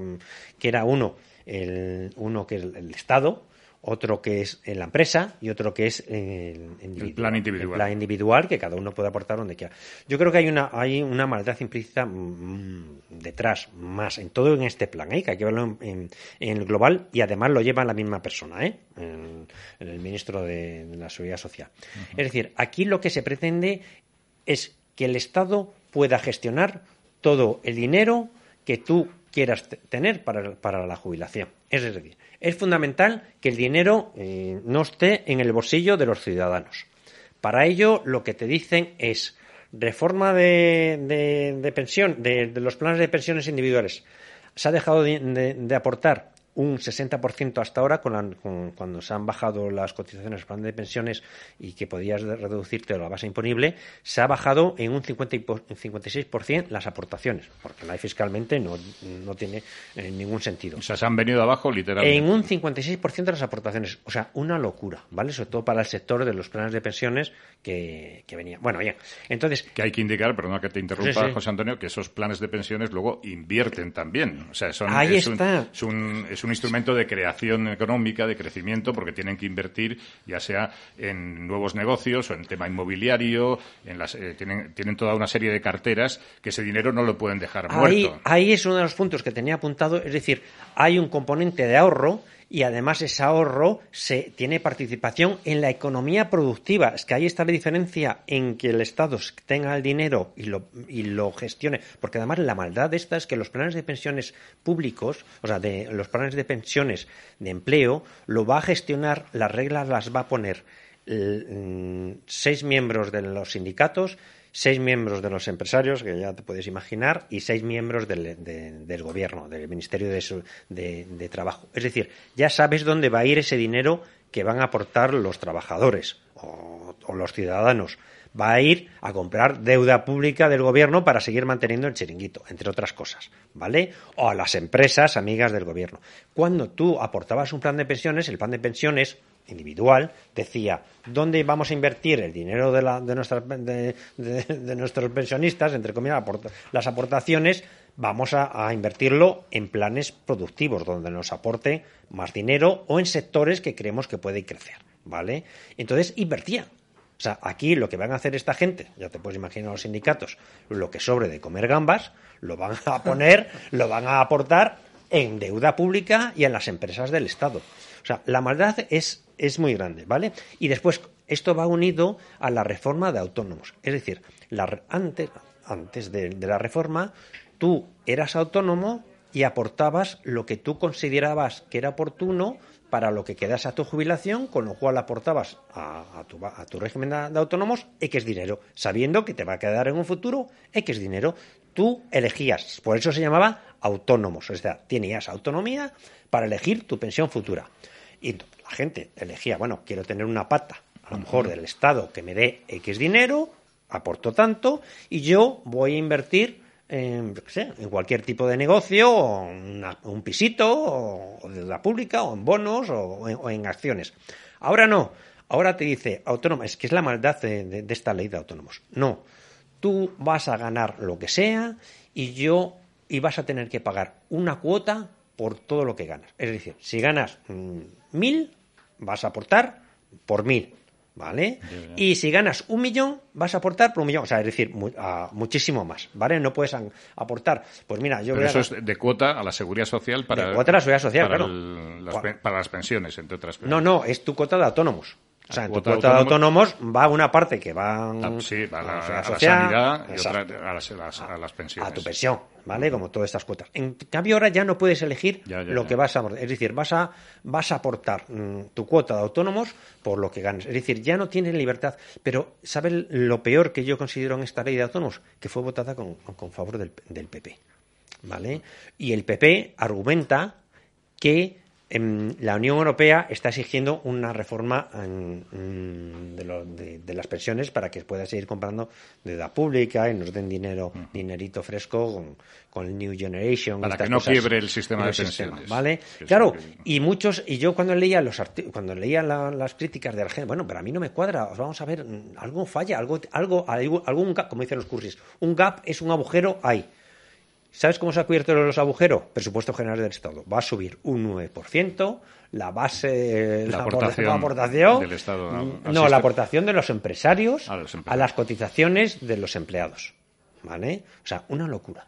que, era uno, el, uno que es el Estado, otro que es en la empresa y otro que es en, en El plan individual. el plan individual, que cada uno puede aportar donde quiera. Yo creo que hay una, hay una maldad implícita mm, detrás, más, en todo en este plan, ¿eh? que hay que verlo en, el global y además lo lleva la misma persona, ¿eh? en, en el ministro de, de la Seguridad Social. Es decir, aquí lo que se pretende es que el Estado pueda gestionar todo el dinero que tú quieras te- tener para, para la jubilación. Es decir, es fundamental que el dinero eh, no esté en el bolsillo de los ciudadanos. Para ello, lo que te dicen es reforma de, de- pensión, de, los planes de pensiones individuales. Se ha dejado de, de- de aportar un 60% hasta ahora con la- con- cuando se han bajado las cotizaciones al plan de pensiones y que podías reducirte la base imponible, se ha bajado en un 50 y po- en 56% las aportaciones, porque la fiscalmente no, no tiene eh, ningún sentido. O sea, se han venido abajo literalmente. En un 56% de las aportaciones. O sea, una locura, ¿vale? Sobre todo para el sector de los planes de pensiones que, que venía. Bueno, bien. Entonces. Que hay que indicar, perdona que te interrumpa, Sí, sí. José Antonio, que esos planes de pensiones luego invierten también. O sea, son, Ahí es, un, está. es, un, es un instrumento de creación económica, de crecimiento, porque tienen que invertir ya sea en nuevos negocios o en tema inmobiliario, en las, eh, tienen, tienen toda una serie de carteras que ese dinero no lo pueden dejar Ahí, muerto. ahí es uno de los puntos que tenía apuntado, es decir, hay un componente de ahorro y además ese ahorro se tiene participación en la economía productiva. Es que ahí está la diferencia en que el Estado tenga el dinero y lo, y lo gestione, porque además la maldad de esta es que los planes de pensiones públicos, o sea, de los planes de pensiones de empleo, lo va a gestionar, las reglas las va a poner mm, seis miembros de los sindicatos, seis miembros de los empresarios, que ya te puedes imaginar, y seis miembros del, de- del gobierno, del Ministerio de- de Trabajo. Es decir, ya sabes dónde va a ir ese dinero que van a aportar los trabajadores o, o los ciudadanos. va a ir a comprar deuda pública del gobierno para seguir manteniendo el chiringuito, entre otras cosas, ¿vale? O a las empresas amigas del gobierno. Cuando tú aportabas un plan de pensiones, el plan de pensiones individual decía dónde vamos a invertir el dinero de, la, de, nuestras, de, de- de nuestros pensionistas, entre comillas, las aportaciones, vamos a, a invertirlo en planes productivos, donde nos aporte más dinero o en sectores que creemos que puede crecer, ¿vale? Entonces invertía. O sea, aquí lo que van a hacer esta gente, ya te puedes imaginar los sindicatos, lo que sobre de comer gambas, lo van a *laughs* poner, lo van a aportar en deuda pública y en las empresas del Estado. O sea, la maldad es, es muy grande, ¿vale? Y después, esto va unido a la reforma de autónomos. Es decir, la antes, antes de, la reforma, tú eras autónomo y aportabas lo que tú considerabas que era oportuno para lo que quedas a tu jubilación, con lo cual aportabas a, tu, a tu régimen de, autónomos X dinero, sabiendo que te va a quedar en un futuro X dinero. Tú elegías, por eso se llamaba autónomos, o sea, tenías autonomía para elegir tu pensión futura. Y la gente elegía, bueno, quiero tener una pata, a lo mejor del Estado, que me dé X dinero, aporto tanto, y yo voy a invertir en, cualquier tipo de negocio, o un pisito, o, o de la pública, o en bonos, o, en, acciones. Ahora no, ahora te dice autónomo, es que es la maldad de esta ley de autónomos. No, tú vas a ganar lo que sea y yo y vas a tener que pagar una cuota por todo lo que ganas. Es decir, si ganas mm, mil, vas a aportar por mil. ¿Vale? Y si ganas un millón, vas a aportar por un millón. O sea, es decir, mu- a- muchísimo más. ¿Vale? No puedes aportar. Pues mira, yo Pero voy a eso es de cuota a la seguridad social para, De cuota a la seguridad social, para claro. el- las, para las pensiones, entre otras cosas. No, no, es tu cuota de autónomos. O sea, en tu cuota de autónomos va una parte que va Ah, sí, a la, a la a seguridad la social, sanidad y otra a las, a las- a las pensiones. a tu pensión, ¿vale? Como todas estas cuotas. En cambio, ahora ya no puedes elegir Ya, ya, lo ya. que vas a aportar. Es decir, vas a, vas a aportar mm, tu cuota de autónomos por lo que ganes. Es decir, ya no tienes libertad. Pero, ¿sabes lo peor que yo considero en esta ley de autónomos? Que fue votada con, con favor del, del PP, ¿vale? Y el PP argumenta que la Unión Europea está exigiendo una reforma en- mm, de, lo- de- de las pensiones para que pueda seguir comprando deuda pública y nos den dinero, dinerito fresco con, con el New Generation. Para que no cosas. quiebre el sistema de sistema, pensiones. ¿Vale? Que Claro, que- y muchos, y yo cuando leía los cuando leía la- las críticas de la gente, bueno, pero a mí no me cuadra, vamos a ver, mm, algo falla, algo, algo, algún gap, como dicen los cursis, un gap es un agujero ahí. ¿Sabes cómo se ha cubierto los agujeros? Presupuesto general del Estado. Va a subir un 9%, la base, La la aportación aportación del Estado al- al no, la aportación de los empresarios A los a empresarios. las cotizaciones de los empleados. ¿Vale? O sea, una locura.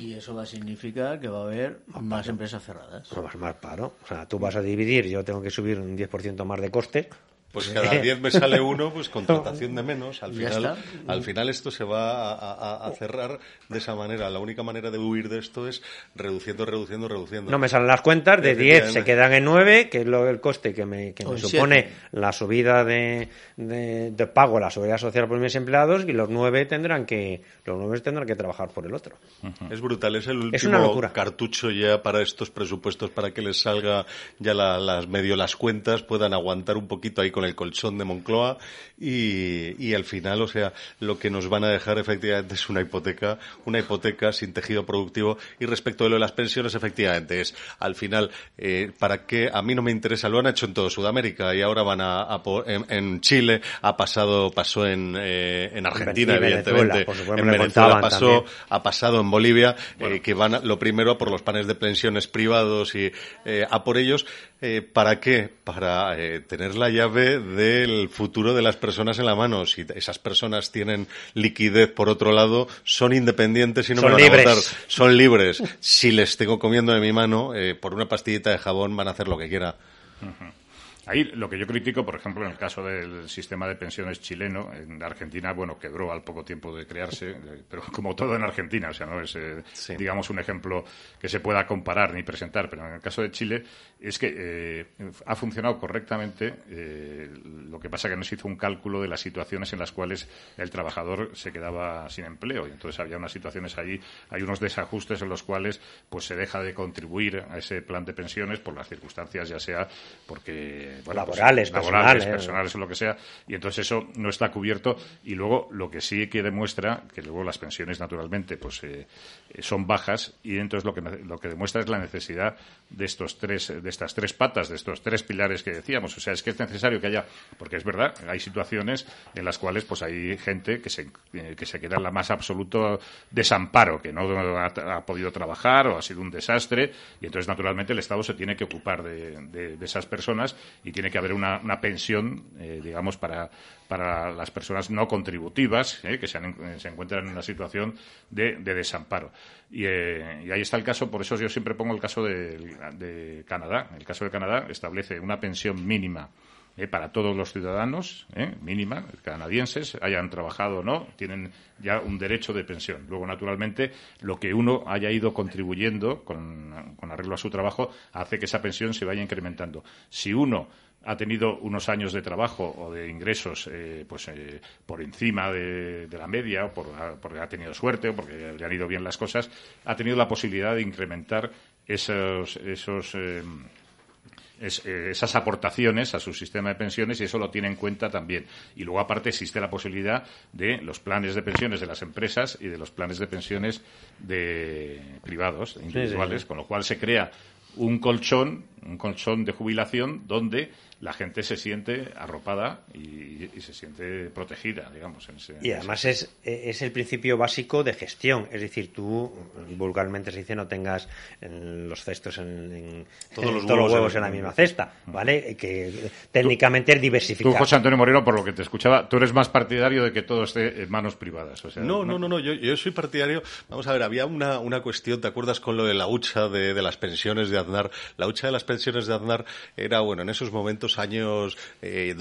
Y eso va a significar que va a haber más empresas cerradas. No vas más paro. O sea, tú vas a dividir, yo tengo que subir un 10% más de coste. Pues cada 10 me sale uno, pues contratación *laughs* de menos. Al final, al final esto se va a, a- a cerrar de esa manera. La única manera de huir de esto es reduciendo, reduciendo, reduciendo. No me salen las cuentas, de 10 se quedan en 9, que es lo, el coste que me, que me supone siete. la subida de, de, de pago a la seguridad social por mis empleados y los 9 tendrán que los 9 tendrán que trabajar por el otro. Es brutal, es el último Es una locura. cartucho ya para estos presupuestos, para que les salga ya la- las medio las cuentas, puedan aguantar un poquito ahí con con el colchón de Moncloa y, y al final, o sea, lo que nos van a dejar efectivamente es una hipoteca, una hipoteca sin tejido productivo y respecto de lo de las pensiones, efectivamente, es al final, eh, ¿para qué? A mí no me interesa, lo han hecho en todo Sudamérica y ahora van a, en, en Chile, ha pasado, pasó en, eh, en Argentina, evidentemente, supuesto, en Venezuela pasó, también. ha pasado en Bolivia, eh, que van a- lo primero a por los planes de pensiones privados y eh, a por ellos. Eh, ¿Para qué? Para eh, tener la llave del futuro de las personas en la mano. Si esas personas tienen liquidez por otro lado, son independientes y no Son me van libres. a votar. Son libres. Si les tengo comiendo de mi mano, eh, por una pastillita de jabón van a hacer lo que quiera. Ahí lo que yo critico, por ejemplo, en el caso del sistema de pensiones chileno, en Argentina, bueno, quebró al poco tiempo de crearse, *laughs* eh, pero como todo en Argentina, o sea, no es, eh, digamos, un ejemplo que se pueda comparar ni presentar, pero en el caso de Chile es que eh, ha funcionado correctamente, eh, lo que pasa que no se hizo un cálculo de las situaciones en las cuales el trabajador se quedaba sin empleo, y entonces había unas situaciones allí, hay unos desajustes en los cuales pues se deja de contribuir a ese plan de pensiones por las circunstancias, ya sea porque bueno, pues, Laborales, laborales, personales. personales o lo que sea, y entonces eso no está cubierto. Y luego lo que sí que demuestra, que luego las pensiones naturalmente pues eh, son bajas, y entonces lo que, lo que demuestra es la necesidad de estos tres, de estas tres patas, de estos tres pilares que decíamos. O sea, es que es necesario que haya, porque es verdad, hay situaciones en las cuales pues hay gente que se, eh, que se queda en la más absoluto desamparo, que no ha, podido trabajar o ha sido un desastre, y entonces naturalmente el Estado se tiene que ocupar de, de- esas personas y tiene que haber una, una pensión, eh, digamos, para, para las personas no contributivas eh, que se, han- eh, se encuentran en una situación de, de desamparo. Y, eh, y ahí está el caso, por eso yo siempre pongo el caso de, Canadá. El caso de Canadá establece una pensión mínima eh, para todos los ciudadanos, eh, mínima, canadienses, hayan trabajado o no, tienen ya un derecho de pensión. Luego, naturalmente, lo que uno haya ido contribuyendo con, con arreglo a su trabajo hace que esa pensión se vaya incrementando. Si uno ha tenido unos años de trabajo o de ingresos eh, pues eh, por encima de, de la media o por, porque ha tenido suerte o porque le han ido bien las cosas, ha tenido la posibilidad de incrementar esos, esos eh, es- eh, esas aportaciones a su sistema de pensiones y eso lo tiene en cuenta también. Y luego, aparte, existe la posibilidad de los planes de pensiones de las empresas y de los planes de pensiones de privados, individuales, sí. con lo cual se crea un colchón, un colchón de jubilación donde la gente se siente arropada y, y se siente protegida, digamos. en ese- Y además ese- es, es el principio básico de gestión. Es decir, tú, vulgarmente se dice, no tengas en los cestos en, en- Todos en los todos los huevos en- en la misma cesta, ¿vale? Que técnicamente es Tú, diversificar. José Antonio Moreno, por lo que te escuchaba, tú eres más partidario de que todo esté en manos privadas. O sea, No, no, no, no. Yo, yo soy partidario. Vamos a ver, había una, una cuestión, ¿te acuerdas con lo de la hucha de, de las pensiones de Aznar? La hucha de las pensiones de Aznar era, bueno, en esos momentos, años eh,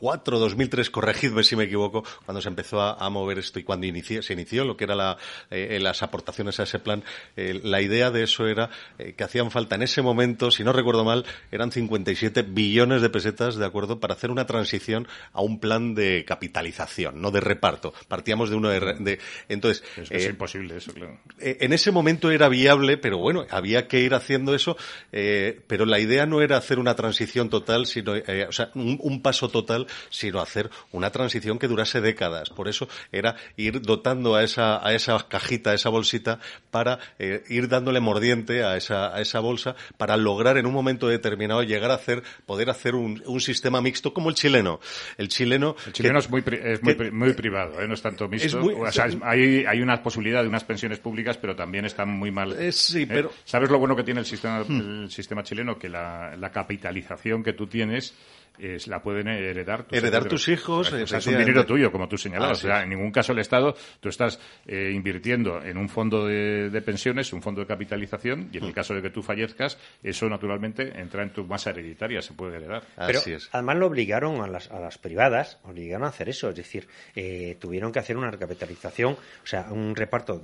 2004, 2003, corregidme si me equivoco, cuando se empezó a, a mover esto y cuando inició- se inició lo que era la, eh, las aportaciones a ese plan, eh, la idea de eso era eh, que hacían falta en ese momento, si no recuerdo mal, eran 57 billones de pesetas, ¿de acuerdo?, para hacer una transición a un plan de capitalización, no de reparto. Partíamos de uno de... entonces, Es, es eh, imposible eso, claro. eh, en ese momento era viable, pero bueno, había que ir haciendo eso, eh, pero la idea no era hacer una transición total, sino, eh, o sea, un, un paso total, sino hacer una transición que durase décadas. Por eso era ir dotando a esa, a esa cajita, a esa bolsita, para eh, ir dándole mordiente a esa, a esa bolsa, para lograr en un momento determinado llegar a hacer, poder hacer un, un sistema mixto como el chileno. El chileno, El chileno que- es muy, pri- es muy, que- muy privado, ¿eh? no es tanto mixto. Es muy- o sea, es- hay, hay una posibilidad de unas pensiones públicas, pero también están muy mal. Eh, sí, ¿eh? pero- ¿Sabes lo bueno que tiene el sistema, Hmm. el sistema chileno? Que la, la capitalización que tú tienes es, la pueden heredar tus Heredar herederos. tus hijos, O sea, es un dinero tuyo, como tú señalabas. Así o sea, en ningún caso el Estado, tú estás eh, invirtiendo en un fondo de, de pensiones, un fondo de capitalización, y en el caso de que tú fallezcas, eso naturalmente entra en tu masa hereditaria, se puede heredar. Pero además lo obligaron a las, a las privadas, obligaron a hacer eso, es decir, eh, tuvieron que hacer una recapitalización, o sea, un reparto,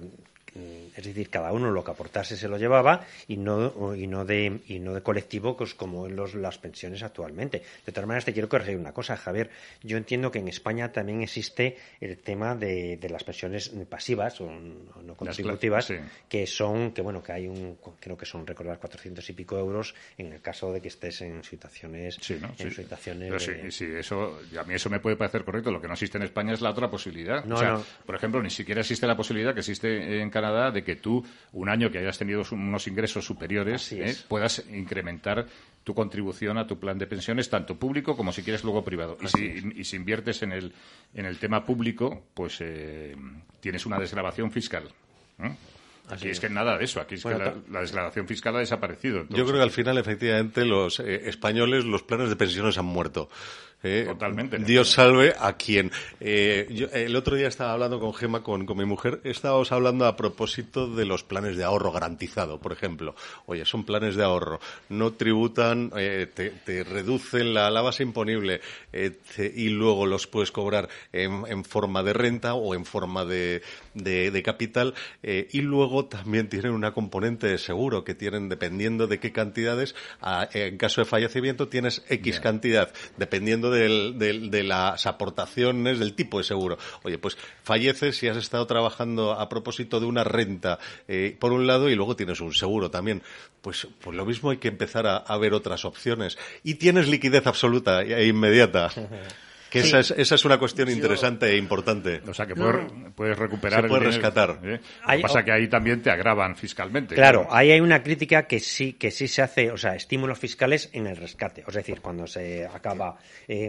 mm, es decir, cada uno lo que aportase se lo llevaba y no y no de y no de colectivo pues, como en los, las pensiones actualmente. De todas maneras te quiero corregir una cosa, Javier. Yo entiendo que en España también existe el tema de, de las pensiones pasivas o no contributivas, sí. que son, que bueno, que hay un, creo que son, recordar, 400 y pico euros en el caso de que estés en situaciones, Sí, ¿no? en Sí. situaciones de- sí, eso, a mí eso me puede parecer correcto. Lo que no existe en España es la otra posibilidad. No, O sea, no. Por ejemplo, ni siquiera existe la posibilidad que existe en Canadá de que tú, un año que hayas tenido unos ingresos superiores, ¿eh? puedas incrementar tu contribución a tu plan de pensiones, tanto público como si quieres luego privado. Y si, y si inviertes en el, en el tema público, pues eh, tienes una desgrabación fiscal. ¿eh? Aquí es es. que nada de eso. Aquí es Bueno, que la, la desgradación fiscal ha desaparecido. Yo creo que al final, efectivamente, los eh, españoles, los planes de pensiones han muerto. Eh, Totalmente. Dios salve a quien. Eh, yo, el otro día estaba hablando con Gema, con, con mi mujer, estábamos hablando a propósito de los planes de ahorro garantizado, por ejemplo. Oye, son planes de ahorro, no tributan, eh, te, te reducen la, la base imponible eh, te- y luego los puedes cobrar en, en forma de renta o en forma de, de, de capital eh, y luego también tienen una componente de seguro que tienen dependiendo de qué cantidades, a- en caso de fallecimiento tienes X cantidad, dependiendo del- del- de las aportaciones, del tipo de seguro. Oye, pues falleces si has estado trabajando a propósito de una renta eh, por un lado y luego tienes un seguro también. Pues, pues lo mismo hay que empezar a, a ver otras opciones. Y tienes liquidez absoluta e inmediata. *laughs* Que Sí. esa, es, esa es una cuestión interesante e importante. O sea, que puedes, puedes recuperar Se puede el dinero, rescatar. ¿eh? Lo que pasa es que ahí también te agravan fiscalmente. Claro, ahí hay una crítica que sí, que sí se hace, o sea, estímulos fiscales en el rescate. Es decir, cuando se acaba, eh,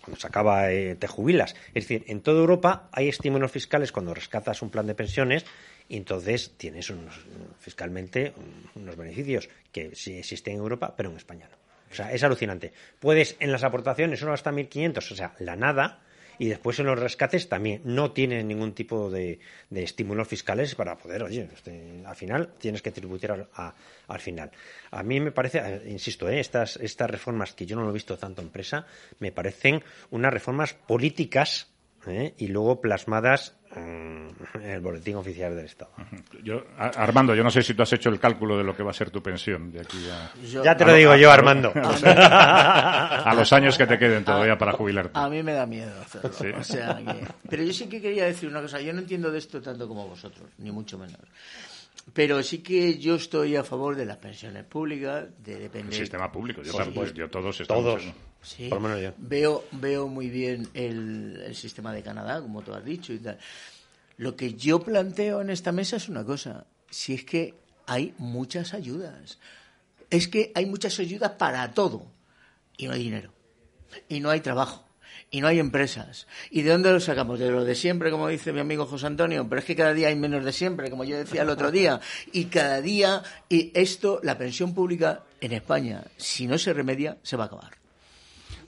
cuando se acaba, eh, te jubilas. Es decir, en toda Europa hay estímulos fiscales cuando rescatas un plan de pensiones y entonces tienes unos, fiscalmente unos beneficios que sí existen en Europa, pero en España no. O sea, es alucinante. Puedes en las aportaciones uno hasta 1.500, o sea, la nada, y después en los rescates también no tienen ningún tipo de, de estímulos fiscales para poder, oye, este, al final tienes que tributar al, a- al final. A mí me parece, eh, insisto, eh, estas, estas reformas que yo no lo he visto tanto en presa, me parecen unas reformas políticas eh, y luego plasmadas mm, *laughs* en el boletín oficial del Estado. Yo, Armando, yo no sé si tú has hecho el cálculo de lo que va a ser tu pensión de aquí a... Yo- Ya te a lo digo yo, Armando. *laughs* A *laughs* los, a los años que te queden todavía para jubilarte. A mí me da miedo hacerlo. Sí. O sea que- Pero yo sí que quería decir una cosa. Yo no entiendo de esto tanto como vosotros, ni mucho menos. Pero sí que yo estoy a favor de las pensiones públicas, de El depender. sistema público, yo, Sí. también, yo todos estamos Todos. en- Sí. Por lo menos yo. Veo, veo muy bien el, el sistema de Canadá, como tú has dicho y tal. Lo que yo planteo en esta mesa es una cosa. Si es que hay muchas ayudas. Es que hay muchas ayudas para todo. Y no hay dinero. Y no hay trabajo. Y no hay empresas. ¿Y de dónde lo sacamos? De lo de siempre, como dice mi amigo José Antonio. Pero es que cada día hay menos de siempre, como yo decía el otro día. Y cada día, y esto, la pensión pública en España, si no se remedia, se va a acabar.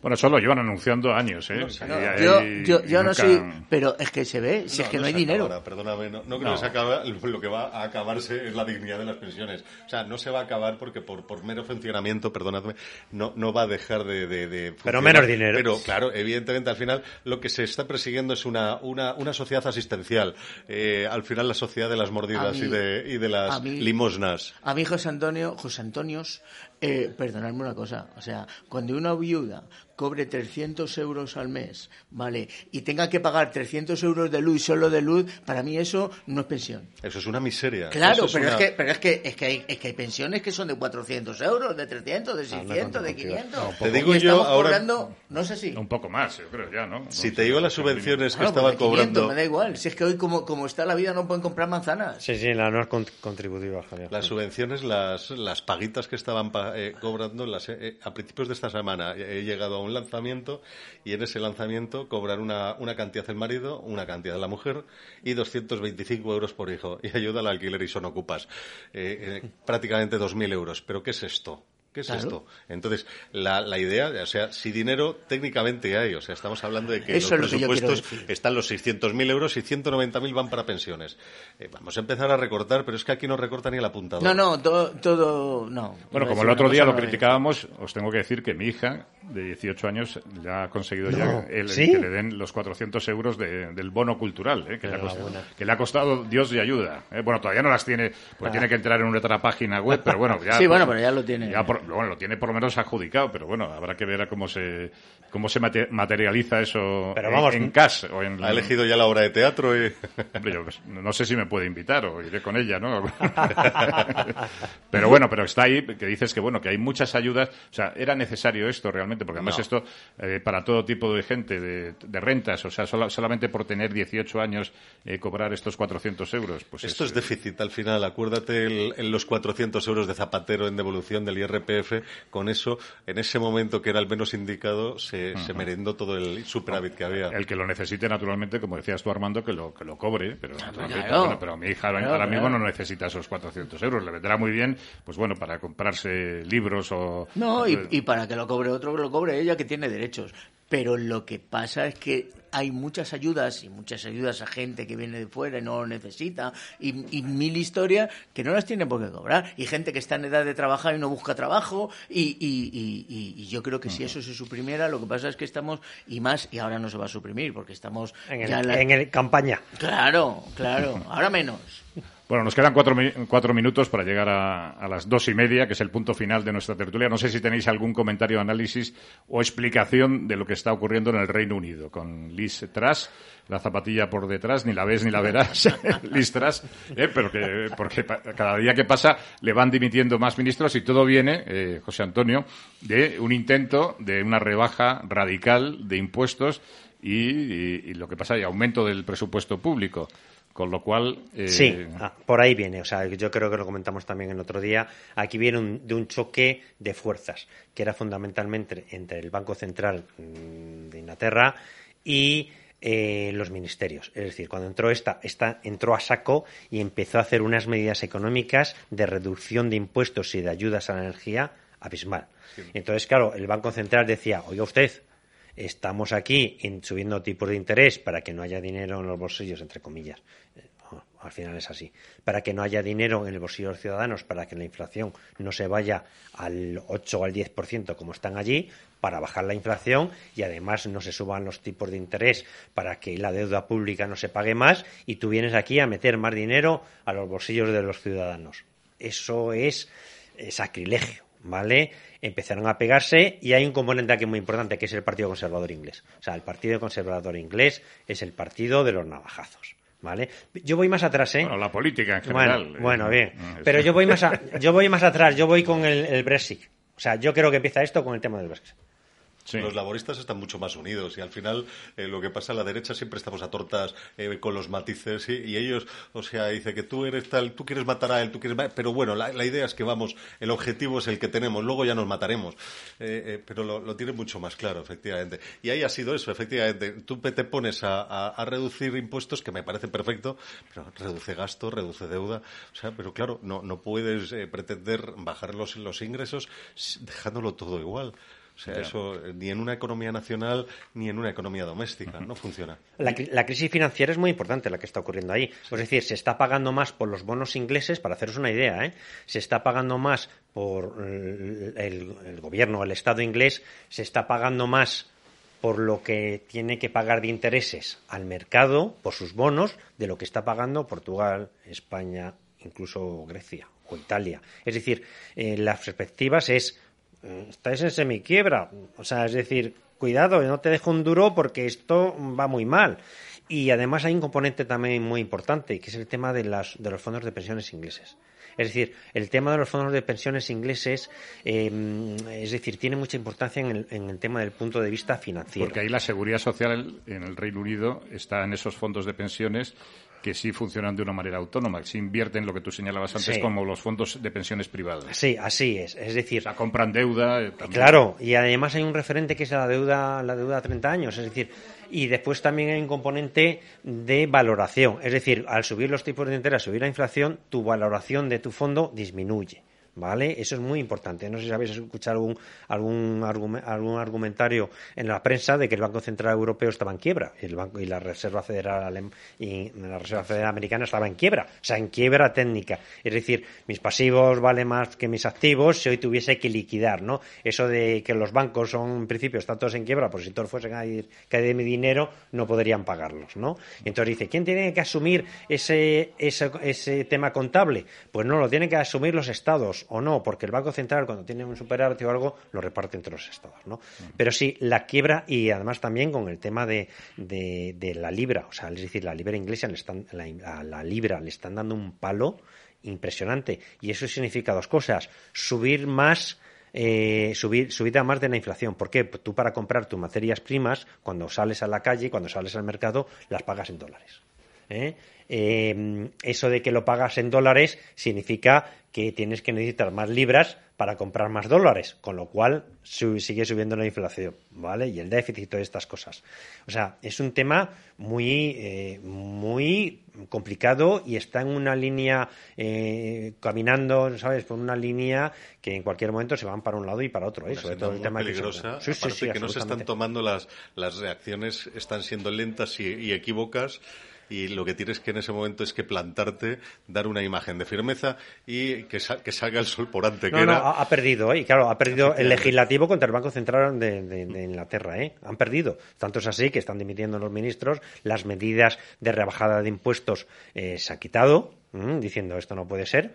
Bueno, eso lo llevan anunciando años, ¿eh? No, yo, no soy, pero es que se ve, si es que no, hay dinero. acabará, perdóname, no, no creo No. que se acabe. Lo que va a acabarse es la dignidad de las pensiones. O sea, no se va a acabar porque por, por mero funcionamiento, perdonadme, no, no va a dejar de, de, de funcionar. menos dinero. Pero claro, evidentemente al final lo que se está persiguiendo es una, una, una sociedad asistencial. Eh, al final la sociedad de las mordidas mí- y, de, y de las a mí- limosnas. A mí José Antonio, José Antonios, eh, perdonadme una cosa, o sea, cuando una viuda cobre 300 euros al mes, ¿vale? Y tenga que pagar 300 euros de luz, solo de luz, para mí eso no es pensión. Eso es una miseria. Claro, es pero, una- es que, pero es que es que hay, es que hay pensiones que son de 400 euros, de 300, de 600, de 500. Te digo y yo ahora- cobrando, no sé si. Un poco más, yo creo, ya, ¿no? Si te digo las subvenciones que Claro, de 500, cobrando... Me da igual, si es que hoy como, como está la vida no pueden comprar manzanas. Sí, sí, la no es con- contributiva, Javier. Las subvenciones, las, las paguitas que estaban pa- eh, cobrando las, eh, a principios de esta semana he llegado a un lanzamiento y en ese lanzamiento cobrar una, una cantidad el marido, una cantidad la mujer y 225 euros por hijo y ayuda al alquiler y son ocupas. Eh, eh, prácticamente 2.000 euros. ¿Pero qué es esto? ¿Qué es Claro. esto? Entonces, la, la idea, o sea, si dinero técnicamente hay, o sea, estamos hablando de que Eso los lo que presupuestos están los 600.000 euros y 190.000 van para pensiones. Eh, vamos a empezar a recortar, pero es que aquí no recorta ni el apuntador. No, no, todo, todo no. Bueno, como el una otro día lo no, criticábamos, os tengo que decir que mi hija, de 18 años, ya ha conseguido No. ya el, ¿Sí? que le den los 400 euros de- del bono cultural, ¿eh? que, le ha costado, que le ha costado Dios y ayuda. ¿eh? Bueno, todavía no las tiene, porque Ah. tiene que entrar en otra página web, pero bueno, ya... Sí, bueno, pero ya lo tiene. ya por- bueno, lo tiene por lo menos adjudicado, pero bueno, habrá que ver a cómo se cómo se mate- materializa eso Pero en- vamos, en, cash o en Ha elegido ya la obra de teatro y... *laughs* Hombre, yo, pues, no sé si me puede invitar o iré con ella, ¿no? *laughs* pero bueno, pero está ahí que dices que bueno, que hay muchas ayudas, o sea, era necesario esto realmente, porque además No. esto eh, para todo tipo de gente de, de rentas, o sea, sola- solamente por tener 18 años eh, cobrar estos 400 euros, pues Esto es déficit al final. Acuérdate el- en los 400 euros de Zapatero en devolución del IRPF. Con eso, en ese momento que era el menos indicado, se, se Ujú. merendó todo el superávit que había. El que lo necesite, naturalmente, como decías tú, Armando, que lo, que lo cobre. Pero, naturalmente, claro. bueno, pero mi hija ahora Claro, mismo claro. no necesita esos 400 euros. Le vendrá muy bien, pues bueno, para comprarse libros o... No, y, y para que lo cobre otro, que lo cobre ella que tiene derechos. Pero lo que pasa es que hay muchas ayudas y muchas ayudas a gente que viene de fuera y no lo necesita y, y mil historias que no las tienen por qué cobrar y gente que está en edad de trabajar y no busca trabajo y, y- yo creo que si eso se suprimiera lo que pasa es que estamos y más y ahora no se va a suprimir porque estamos En el, ya en la- en el campaña. claro claro ahora menos Bueno, nos quedan cuatro, mi- cuatro minutos para llegar a, las dos y media, que es el punto final de nuestra tertulia. No sé si tenéis algún comentario, análisis o explicación de lo que está ocurriendo en el Reino Unido, con Liz Truss, la zapatilla por detrás, ni la ves ni la verás, *laughs* Liz Truss, ¿eh? pero que, porque cada día que pasa le van dimitiendo más ministros y todo viene, eh, José Antonio, de un intento de una rebaja radical de impuestos y, y- lo que pasa, y aumento del presupuesto público. Con lo cual. eh, Sí, ah, por ahí viene. O sea, yo creo que lo comentamos también el otro día. Aquí viene un- de un choque de fuerzas, que era fundamentalmente entre el Banco Central mm, de Inglaterra y eh, los ministerios. Es decir, cuando entró esta, esta entró a saco y empezó a hacer unas medidas económicas de reducción de impuestos y de ayudas a la energía abismal. Entonces, claro, el Banco Central decía, oiga usted, estamos aquí en- subiendo tipos de interés para que no haya dinero en los bolsillos, entre comillas. Eh, Al final es así. Para que no haya dinero en el bolsillo de los ciudadanos, para que la inflación no se vaya al 8 o al 10% como están allí, para bajar la inflación y además no se suban los tipos de interés para que la deuda pública no se pague más y tú vienes aquí a meter más dinero a los bolsillos de los ciudadanos. Eso es eh, sacrilegio, ¿vale? Empezaron a pegarse y hay un componente aquí muy importante que es el Partido Conservador Inglés. O sea, el Partido Conservador Inglés es el partido de los navajazos, ¿vale? Yo voy más atrás, ¿eh? Bueno, la política en Bueno, general. bueno, eh, bien. eh, Pero yo voy más a- yo voy más atrás, yo voy con el, el Brexit. O sea, yo creo que empieza esto con el tema del Brexit. Los laboristas están mucho más unidos y al final eh, lo que pasa a la derecha siempre estamos a tortas eh, con los matices y, ellos, o sea, dice que tú eres tal, tú quieres matar a él, tú quieres pero bueno, la, idea es que vamos, el objetivo es el que tenemos, luego ya nos mataremos, Eh, pero lo, lo tiene mucho más claro, efectivamente. Y ahí ha sido eso, efectivamente. Tú te pones a, a- reducir impuestos, que me parece perfecto, pero reduce gasto, reduce deuda, o sea, pero claro, no, no puedes pretender bajar los, los ingresos dejándolo todo igual. O sea, eso eh, ni en una economía nacional ni en una economía doméstica no funciona. La, cri- la crisis financiera es muy importante la que está ocurriendo ahí. Es decir, se está pagando más por los bonos ingleses, para haceros una idea, ¿eh? se está pagando más por el, el gobierno, el Estado inglés, se está pagando más por lo que tiene que pagar de intereses al mercado, por sus bonos, de lo que está pagando Portugal, España, incluso Grecia o Italia. Es decir, eh, las perspectivas es, estáis en semiquiebra, o sea, es decir, cuidado, no te dejo un duro porque esto va muy mal. Y además hay un componente también muy importante, que es el tema de, las, de los fondos de pensiones ingleses. Es decir, el tema de los fondos de pensiones ingleses, eh, es decir, tiene mucha importancia en el, en el tema del punto de vista financiero. Porque ahí la seguridad social en el Reino Unido está en esos fondos de pensiones que sí funcionan de una manera autónoma, que sí invierten lo que tú señalabas antes Sí. como los fondos de pensiones privadas. Sí, así es. Es decir, O sea, compran deuda. eh, también. Claro, y además hay un referente que es la deuda, la deuda a 30 años, es decir, y después también hay un componente de valoración, es decir, al subir los tipos de interés, subir la inflación, tu valoración de tu fondo disminuye. ¿Vale? Eso es muy importante. No sé si habéis escuchado algún, algún, algún argumentario en la prensa de que el Banco Central Europeo estaba en quiebra y, el banco, y la Reserva Federal y la Reserva Federal Americana estaba en quiebra, o sea, en quiebra técnica. Es decir, mis pasivos valen más que mis activos si hoy tuviese que liquidar, ¿no? Eso de que los bancos son, en principio, están todos en quiebra, pues si todos fuesen a ir de mi dinero, no podrían pagarlos, ¿no? Entonces dice, ¿quién tiene que asumir ese, ese, ese tema contable? Pues no, lo tienen que asumir los estados. O no, porque el Banco Central cuando tiene un superávit o algo lo reparte entre los estados, ¿no? Pero sí, la quiebra y además también con el tema de, de- de la libra, o sea, es decir, la libra inglesa le están, la, a la libra le están dando un palo impresionante y eso significa dos cosas, subir más eh, subir, subida más de la inflación. ¿Por qué? Pues tú para comprar tus materias primas, cuando sales a la calle, cuando sales al mercado, las pagas en dólares. ¿eh? Eh, eso de que lo pagas en dólares significa que tienes que necesitar más libras para comprar más dólares, con lo cual su- sigue subiendo la inflación, ¿vale? Y el déficit y todas estas cosas. O sea, es un tema muy, eh, muy complicado y está en una línea eh, caminando, ¿sabes? Por una línea que en cualquier momento se van para un lado y para otro, ¿eh? sobre todo el tema peligrosa. Sí, sí, Aparte sí, que no se están tomando las, las reacciones, están siendo lentas y, y equívocas. Y lo que tienes que en ese momento es que plantarte, dar una imagen de firmeza y que, sa- que salga el sol por ante, que No, no, era- ha, perdido, ¿eh? Y claro, ha perdido el legislativo contra el Banco Central de, de- de Inglaterra, ¿eh? Han perdido. Tanto es así que están dimitiendo los ministros, las medidas de rebajada de impuestos eh, se ha quitado, diciendo esto no puede ser.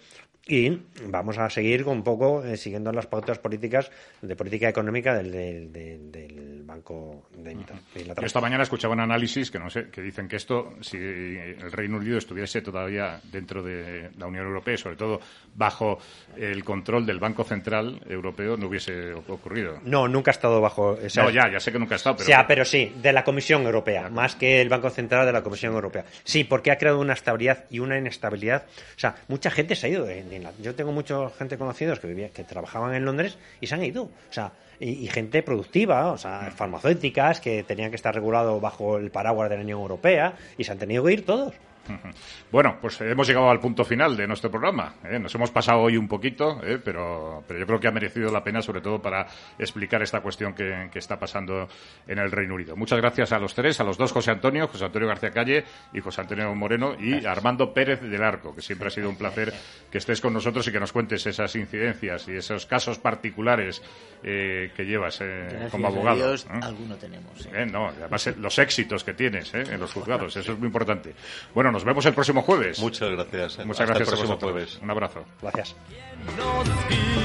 Y vamos a seguir con un poco eh, siguiendo las pautas políticas de política económica del, del- del- del Banco de Inglaterra. Yo esta mañana escuchaba un análisis que no sé, que dicen que esto, si el Reino Unido estuviese todavía dentro de la Unión Europea, y sobre todo bajo el control del Banco Central Europeo, no hubiese ocurrido. No, nunca ha estado bajo. o sea, no, ya, ya sé que nunca ha estado, pero. O sea, pero sí, de la Comisión Europea, más que el Banco Central de la Comisión Europea. Sí, porque ha creado una estabilidad y una inestabilidad. O sea, mucha gente se ha ido. de- de Yo tengo mucha gente conocidos que vivía, que trabajaban en Londres y se han ido. O sea, y, y gente productiva, o sea, farmacéuticas que tenían que estar regulado bajo el paraguas de la Unión Europea y se han tenido que ir todos. *laughs* Bueno, pues hemos llegado al punto final de nuestro programa. ¿eh? Nos hemos pasado hoy un poquito, ¿eh? pero, pero yo creo que ha merecido la pena, sobre todo para explicar esta cuestión que, que está pasando en el Reino Unido. Muchas gracias a los tres, a los dos José Antonio, José Antonio García Calle y José Antonio Moreno y Armando Pérez del Arco, que siempre ha sido un placer que estés con nosotros y que nos cuentes esas incidencias y esos casos particulares eh, que llevas eh, como abogado. Dios, alguno tenemos. no, además los éxitos que tienes en los juzgados, eso es muy importante. Bueno, nos vemos el próximo jueves. Muchas gracias. Muchas Hasta el gracias a próximo jueves. Un abrazo. Gracias.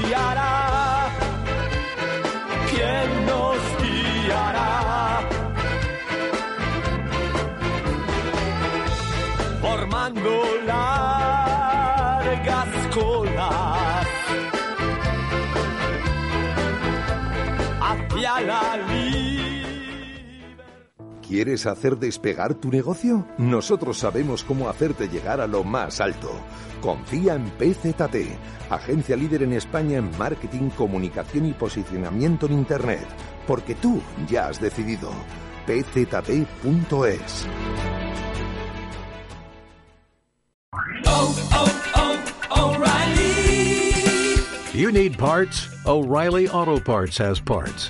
guiará? ¿Quién nos guiará? Formando largas colas hacia la ¿Quieres hacer despegar tu negocio? Nosotros sabemos cómo hacerte llegar a lo más alto. Confía en PZT, agencia líder en España en marketing, comunicación y posicionamiento en Internet. Porque tú ya has decidido. pzt.es. You need parts? O'Reilly Auto Parts has parts.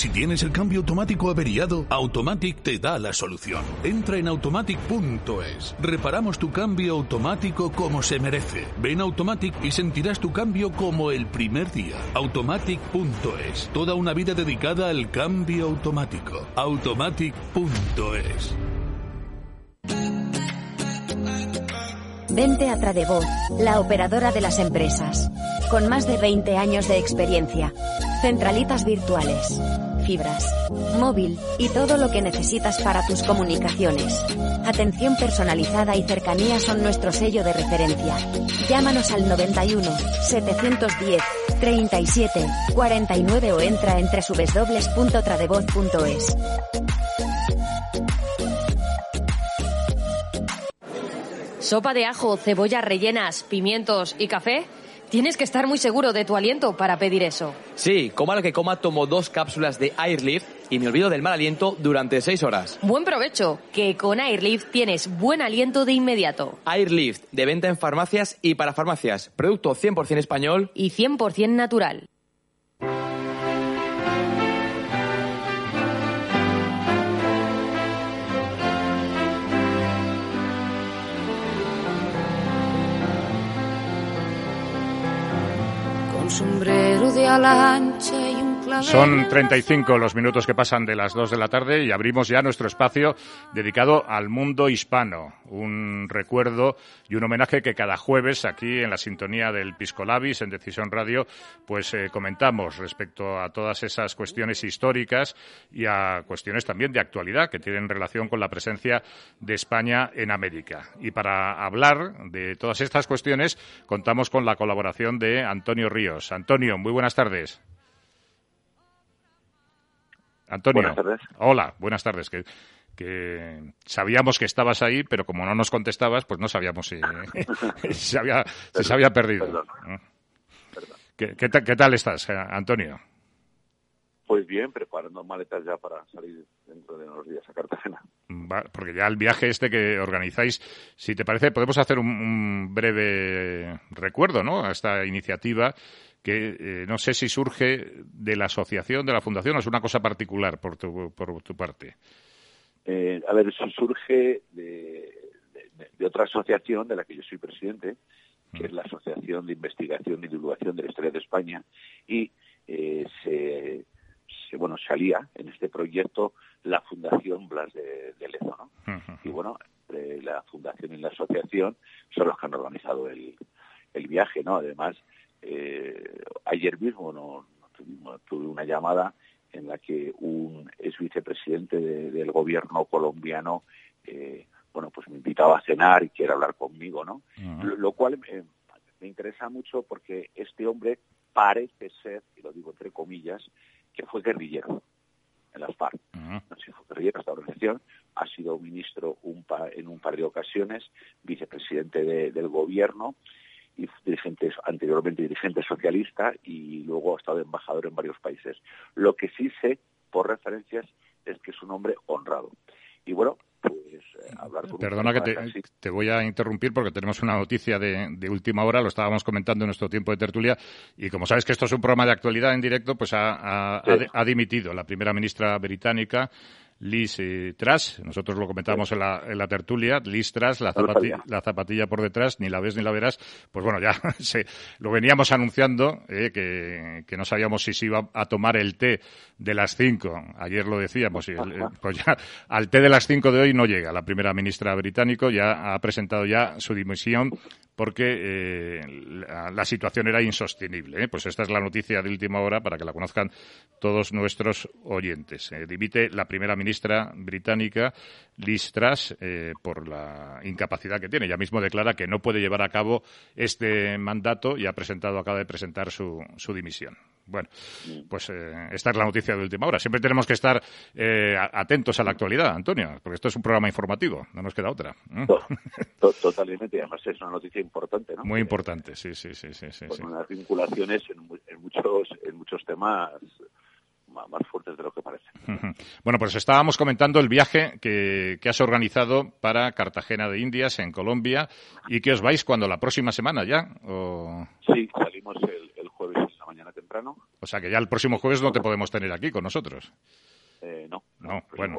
Si tienes el cambio automático averiado, Automatic te da la solución. Entra en automatic.es. Reparamos tu cambio automático como se merece. Ven a Automatic y sentirás tu cambio como el primer día. Automatic.es. Toda una vida dedicada al cambio automático. Automatic.es. Vente a Tradevoz, la operadora de las empresas. Con más de 20 años de experiencia. Centralitas virtuales, móvil y todo lo que necesitas para tus comunicaciones. Atención personalizada y cercanía son nuestro sello de referencia. Llámanos al 91 710 37 49 o entra en www.tradevoz.es. ¿Sopa de ajo, cebollas rellenas, pimientos y café? Tienes que estar muy seguro de tu aliento para pedir eso. Sí, coma lo que coma, tomo dos cápsulas de Airlift y me olvido del mal aliento durante seis horas. Buen provecho, que con Airlift tienes buen aliento de inmediato. Airlift, de venta en farmacias y para farmacias. Producto 100% español. Y 100% natural. sombrero de ala ancha y un son 35 los minutos que pasan de las 2 de la tarde y abrimos ya nuestro espacio dedicado al mundo hispano. Un recuerdo y un homenaje que cada jueves aquí en la sintonía del Piscolabis en Decisión Radio pues eh, comentamos respecto a todas esas cuestiones históricas y a cuestiones también de actualidad que tienen relación con la presencia de España en América. Y para hablar de todas estas cuestiones contamos con la colaboración de Antonio Ríos. Antonio, muy buenas tardes. Antonio. Buenas tardes. Hola, buenas tardes. Que, que sabíamos que estabas ahí, pero como no nos contestabas, pues no sabíamos si, *laughs* si se, había, si se había perdido. Perdón. ¿Qué, qué tal, qué tal estás, eh, Antonio? Pues bien, preparando maletas ya para salir dentro de unos días a Cartagena. Va- Porque ya el viaje este que organizáis, si te parece, podemos hacer un, un breve recuerdo, ¿no? A esta iniciativa que eh, no sé si surge de la asociación, de la fundación, o es una cosa particular por tu, por tu parte. Eh, a ver, eso surge de, de- de otra asociación de la que yo soy presidente, que es la Asociación de Investigación y Divulgación de la Historia de España, y eh, se, se, bueno, salía en este proyecto la Fundación Blas de, de Lezo, ¿no? Y bueno, entre la Fundación y la Asociación son los que han organizado el, el viaje, ¿no? Además, eh, ayer mismo no, no tuvimos- tuve una llamada en la que un ex vicepresidente de- del gobierno colombiano, eh, bueno, pues me invitaba a cenar y quiere hablar conmigo, ¿no? Lo, lo cual me, me interesa mucho porque este hombre parece ser, y lo digo entre comillas, que fue guerrillero en las FARC. No sé si fue guerrillero esta organización, ha sido ministro un pa- en un par de ocasiones, vicepresidente de- del gobierno dirigente, anteriormente dirigente socialista y luego ha estado embajador en varios países. Lo que sí sé por referencias es que es un hombre honrado. Y bueno, pues eh, hablar con Perdona que te, personaje así- te voy a interrumpir porque tenemos una noticia de, de última hora, lo estábamos comentando en nuestro tiempo de tertulia, y como sabes que esto es un programa de actualidad en directo, pues ha, ha- Sí. ha- ha dimitido la primera ministra británica, Liz eh, Truss, nosotros lo comentábamos en, la, en la tertulia, Liz Truss, la, No lo zapati- sabía. la zapatilla por detrás, ni la ves ni la verás, pues bueno, ya *laughs* se, lo veníamos anunciando, eh, que, que no sabíamos si se iba a tomar el té de las cinco, ayer lo decíamos, y el- *laughs* pues ya al té de las cinco de hoy no llega. La primera ministra británico, ya ha presentado ya su dimisión porque eh, la, situación era insostenible. ¿eh? Pues esta es la noticia de última hora para que la conozcan todos nuestros oyentes. Eh, dimite la primera ministra británica, Liz Truss, por la incapacidad que tiene. Ya mismo declara que no puede llevar a cabo este mandato y ha presentado, acaba de presentar su, su dimisión. Bueno, pues eh, esta es la noticia de última hora. Siempre tenemos que estar eh, atentos a la actualidad, Antonio, porque esto es un programa informativo, no nos queda otra. ¿eh? To- *laughs* Totalmente, además es una noticia importante, ¿no? Muy importante, sí, sí, sí, sí, sí. Con sí. unas vinculaciones en, mu- en muchos en muchos temas ma- más fuertes de lo que parece. *laughs* Bueno, pues estábamos comentando el viaje que, que has organizado para Cartagena de Indias, en Colombia, y que os vais cuando la próxima semana ya. O, Sí, salimos el, el jueves en la mañana temprano. o sea que ya el próximo jueves no te podemos tener aquí con nosotros. Eh, no, No, bueno.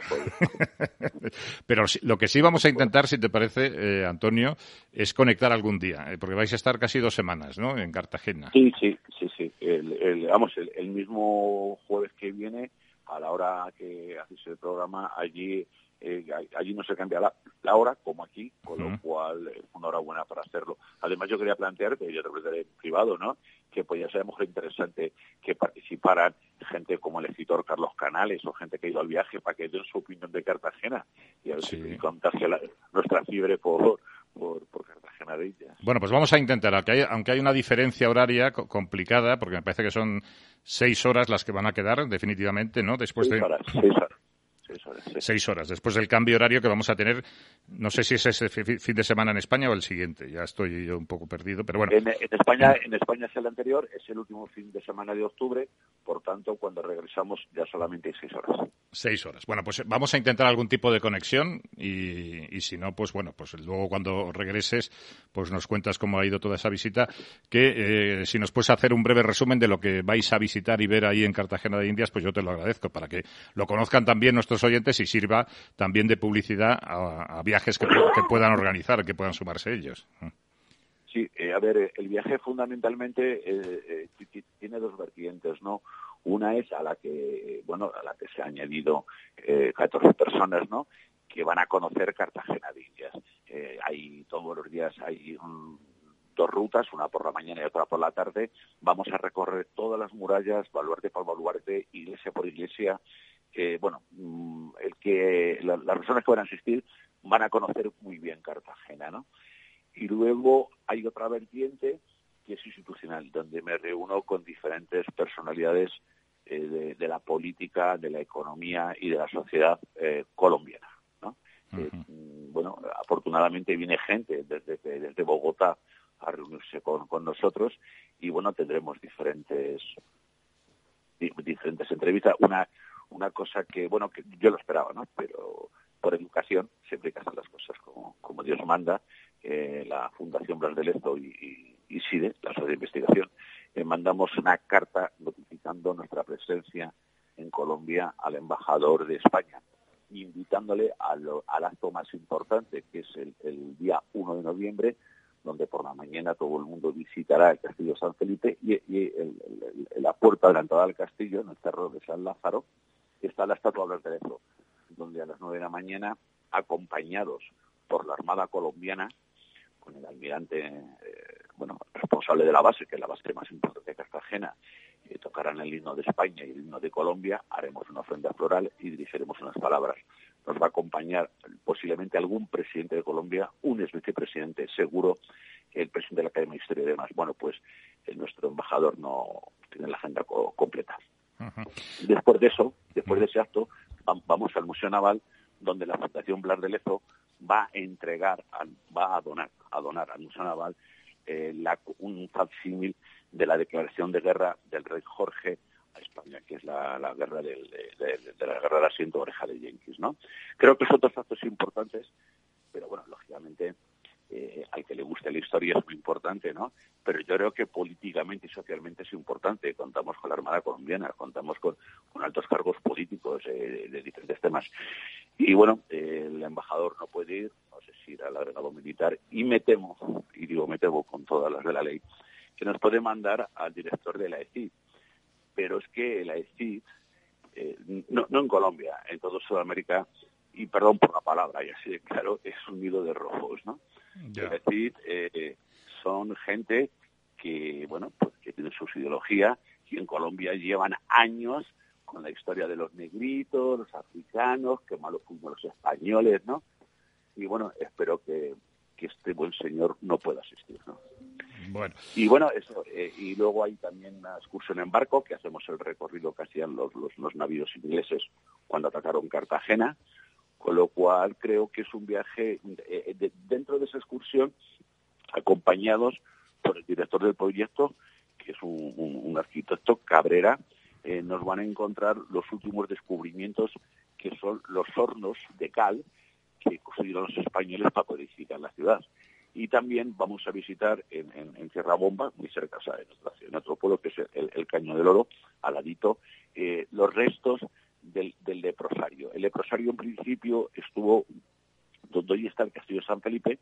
*laughs* Pero lo que sí vamos a intentar, si te parece, eh, Antonio, es conectar algún día, eh, porque vais a estar casi dos semanas, ¿no? En Cartagena. Sí, sí, sí, sí. El, el- vamos, el, el mismo jueves que viene, a la hora que hacéis el programa, allí eh, allí no se cambia la, la hora como aquí, con lo cual es una hora buena para hacerlo. Además, yo quería plantear, que yo te lo en privado, ¿no? que podría ser a lo mejor interesante que participaran gente como el escritor Carlos Canales o gente que ha ido al viaje para que den su opinión de Cartagena y a ver si contagia la- nuestra fiebre por, por, por Cartagena de Indias. Bueno, pues vamos a intentar, aunque hay, aunque hay una diferencia horaria co- complicada, porque me parece que son seis horas las que van a quedar definitivamente, ¿no? Después Seis de horas, seis horas. Seis horas, sí. seis horas, después del cambio horario que vamos a tener, no sé si es ese fi- fin de semana en España o el siguiente, ya estoy yo un poco perdido, pero bueno. En, en España, en España es el anterior, es el último fin de semana de octubre, por tanto, cuando regresamos ya solamente hay seis horas. Seis horas. Bueno, pues vamos a intentar algún tipo de conexión y, y si no, pues bueno, pues luego cuando regreses, pues nos cuentas cómo ha ido toda esa visita. Que eh, si nos puedes hacer un breve resumen de lo que vais a visitar y ver ahí en Cartagena de Indias, pues yo te lo agradezco para que lo conozcan también nuestros oyentes y sirva también de publicidad a, viajes que, que puedan organizar, que puedan sumarse ellos. Sí, eh, a ver, eh, el viaje fundamentalmente eh, ti- ti- tiene dos vertientes, ¿no? Una es a la que, bueno, a la que se ha añadido eh, 14 personas, ¿no? Que van a conocer Cartagena de Indias. Hay todos los días hay dos rutas, una por la mañana y otra por la tarde. Vamos a recorrer todas las murallas, baluarte por baluarte, iglesia por iglesia. bueno, mm, el que la- las personas que van a asistir van a conocer muy bien Cartagena, ¿no? Y luego hay otra vertiente que es institucional, donde me reúno con diferentes personalidades eh, de, de la política, de la economía y de la sociedad eh, colombiana. ¿no? Mm, bueno, afortunadamente viene gente desde, desde Bogotá a reunirse con, con nosotros y bueno, tendremos diferentes di- diferentes entrevistas. Una una cosa que, bueno, que yo lo esperaba, ¿no? Pero por educación siempre hay que hacer las cosas como, como Dios manda. Eh, la Fundación Blas de Lezo y, y, SIDE, la Sociedad de Investigación, eh, mandamos una carta notificando nuestra presencia en Colombia al embajador de España, invitándole al acto más importante, que es el, día 1 de noviembre, donde por la mañana todo el mundo visitará el Castillo San Felipe y, y el- la puerta de la entrada al castillo, en el cerro de San Lázaro, está la estatua de Lezo, donde a las 9 de la mañana, acompañados por la Armada colombiana, con el almirante, eh, bueno, responsable de la base, que es la base más importante de Cartagena, eh, tocarán el himno de España y el himno de Colombia, haremos una ofrenda floral y dirigiremos unas palabras. Nos va a acompañar posiblemente algún presidente de Colombia, un ex vicepresidente, seguro, el presidente de la Academia de Historia y demás. Bueno, pues eh, nuestro embajador no tiene la agenda co- completa. Después de eso, después de ese acto, vam- vamos al Museo Naval, donde la Fundación Blas de Lezo va a entregar, va a donar, a donar al Museo Naval eh, la- un de la declaración de guerra del rey Jorge a España, que es la, guerra del, de, de- de la guerra asiento oreja de Yankees, ¿no? Creo que son dos actos importantes, pero bueno, lógicamente eh, al que le guste la historia es muy importante, ¿no? Pero yo creo que políticamente y socialmente es importante. Contamos con la Armada colombiana, contamos con, con altos cargos políticos eh, de, de diferentes temas. Y bueno, eh, el embajador no puede ir, no sé si irá al agregado militar, y me temo, y digo me temo con todas las de la ley, que nos puede mandar al director de la ECID. Pero es que la ECID, eh, no, no en Colombia, en todo Sudamérica, y perdón por la palabra, y así de claro, es un nido de rojos, ¿no? Es decir, eh, son gente que, bueno, pues que tienen sus ideologías y en Colombia llevan años con la historia de los negritos, los africanos, que malos fuimos los españoles, ¿no? Y bueno, espero que, que este buen señor no pueda asistir, ¿no? Bueno, Y bueno, eso, eh, y luego hay también una excursión en barco, que hacemos el recorrido que hacían los, los, navíos ingleses cuando atacaron Cartagena, con lo cual creo que es un viaje eh, de- dentro de esa excursión, acompañados por el director del proyecto, que es un, arquitecto Cabrera, eh, nos van a encontrar los últimos descubrimientos que son los hornos de cal que construyeron los españoles para poder edificar la ciudad. Y también vamos a visitar en, en, en Tierra Bomba, muy cerca o sea, de nuestra en otro pueblo que es el, el Caño del Oro, al ladito, eh, los restos del, del leprosario. El leprosario en principio estuvo donde hoy está el Castillo de San Felipe,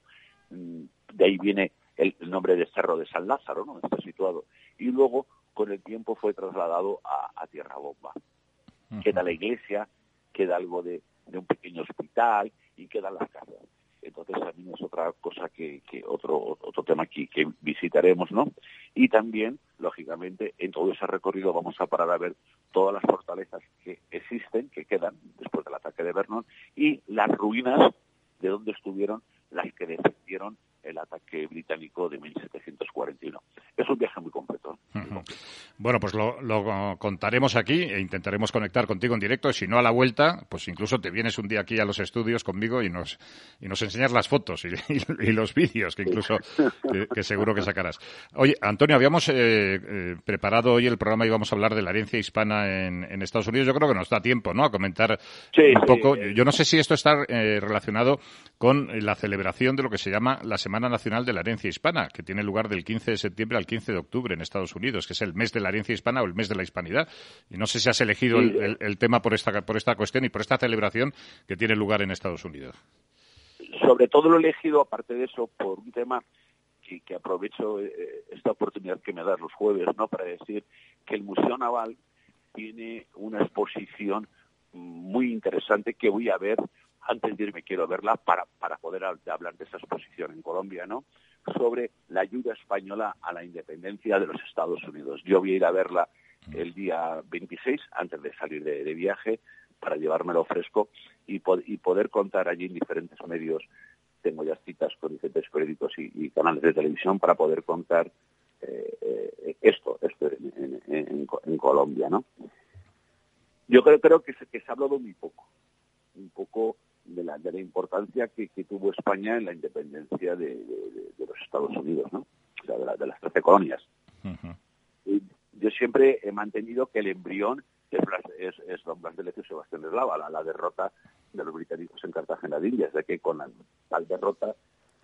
mm, de ahí viene el, el nombre de Cerro de San Lázaro, ¿no? está situado, y luego con el tiempo fue trasladado a, a Tierra Bomba. Queda la iglesia, queda algo de, de un pequeño hospital y quedan las casas. Entonces también es otra cosa que, que otro otro tema aquí que visitaremos, ¿no? Y también, lógicamente, en todo ese recorrido vamos a parar a ver todas las fortalezas que existen, que quedan después del ataque de Vernon, y las ruinas de donde estuvieron las que defendieron el ataque británico de 1741. Es un viaje muy completo. ¿eh? Bueno, pues lo, lo contaremos aquí e intentaremos conectar contigo en directo. Si no a la vuelta, pues incluso te vienes un día aquí a los estudios conmigo y nos, y nos enseñas las fotos y, *laughs* y- y los vídeos que incluso que, que seguro que sacarás. Oye, Antonio, habíamos eh, eh, preparado hoy el programa y vamos a hablar de la herencia hispana en, en Estados Unidos. Yo creo que nos da tiempo, ¿no? A comentar Sí, un sí, poco. eh. Yo no sé si esto está eh, relacionado con la celebración de lo que se llama la Semana Nacional de la Herencia Hispana, que tiene lugar del 15 de septiembre al 15 de octubre en Estados Unidos, que es el mes de la herencia hispana o el mes de la hispanidad. Y no sé si has elegido Sí, el, el- el tema por esta, por esta cuestión y por esta celebración que tiene lugar en Estados Unidos. sobre todo lo he elegido, aparte de eso, por un tema que, que aprovecho eh, esta oportunidad que me das los jueves, ¿no? Para decir que el Museo Naval tiene una exposición muy interesante que voy a ver antes de irme quiero verla para, para poder hablar de esa exposición en Colombia, ¿no? Sobre la ayuda española a la independencia de los Estados Unidos. Yo voy a ir a verla el día 26, antes de salir de, viaje, para llevármelo fresco y, poder contar allí en diferentes medios. Tengo ya citas con diferentes periódicos y, y canales de televisión para poder contar eh, eh, esto, esto en, en, en, en, Colombia, ¿no? Yo creo, creo que, se, que se ha hablado muy poco, un poco de la, de la importancia que, que, tuvo España en la independencia de, de, de los Estados Unidos, ¿no? O sea, de, la, de las trece colonias. Uh -huh. y yo siempre he mantenido que el embrión es, es, es Don Blas de Lezo y Sebastián de Lava, la, la, derrota de los británicos en Cartagena de Indias, de que con la, tal derrota,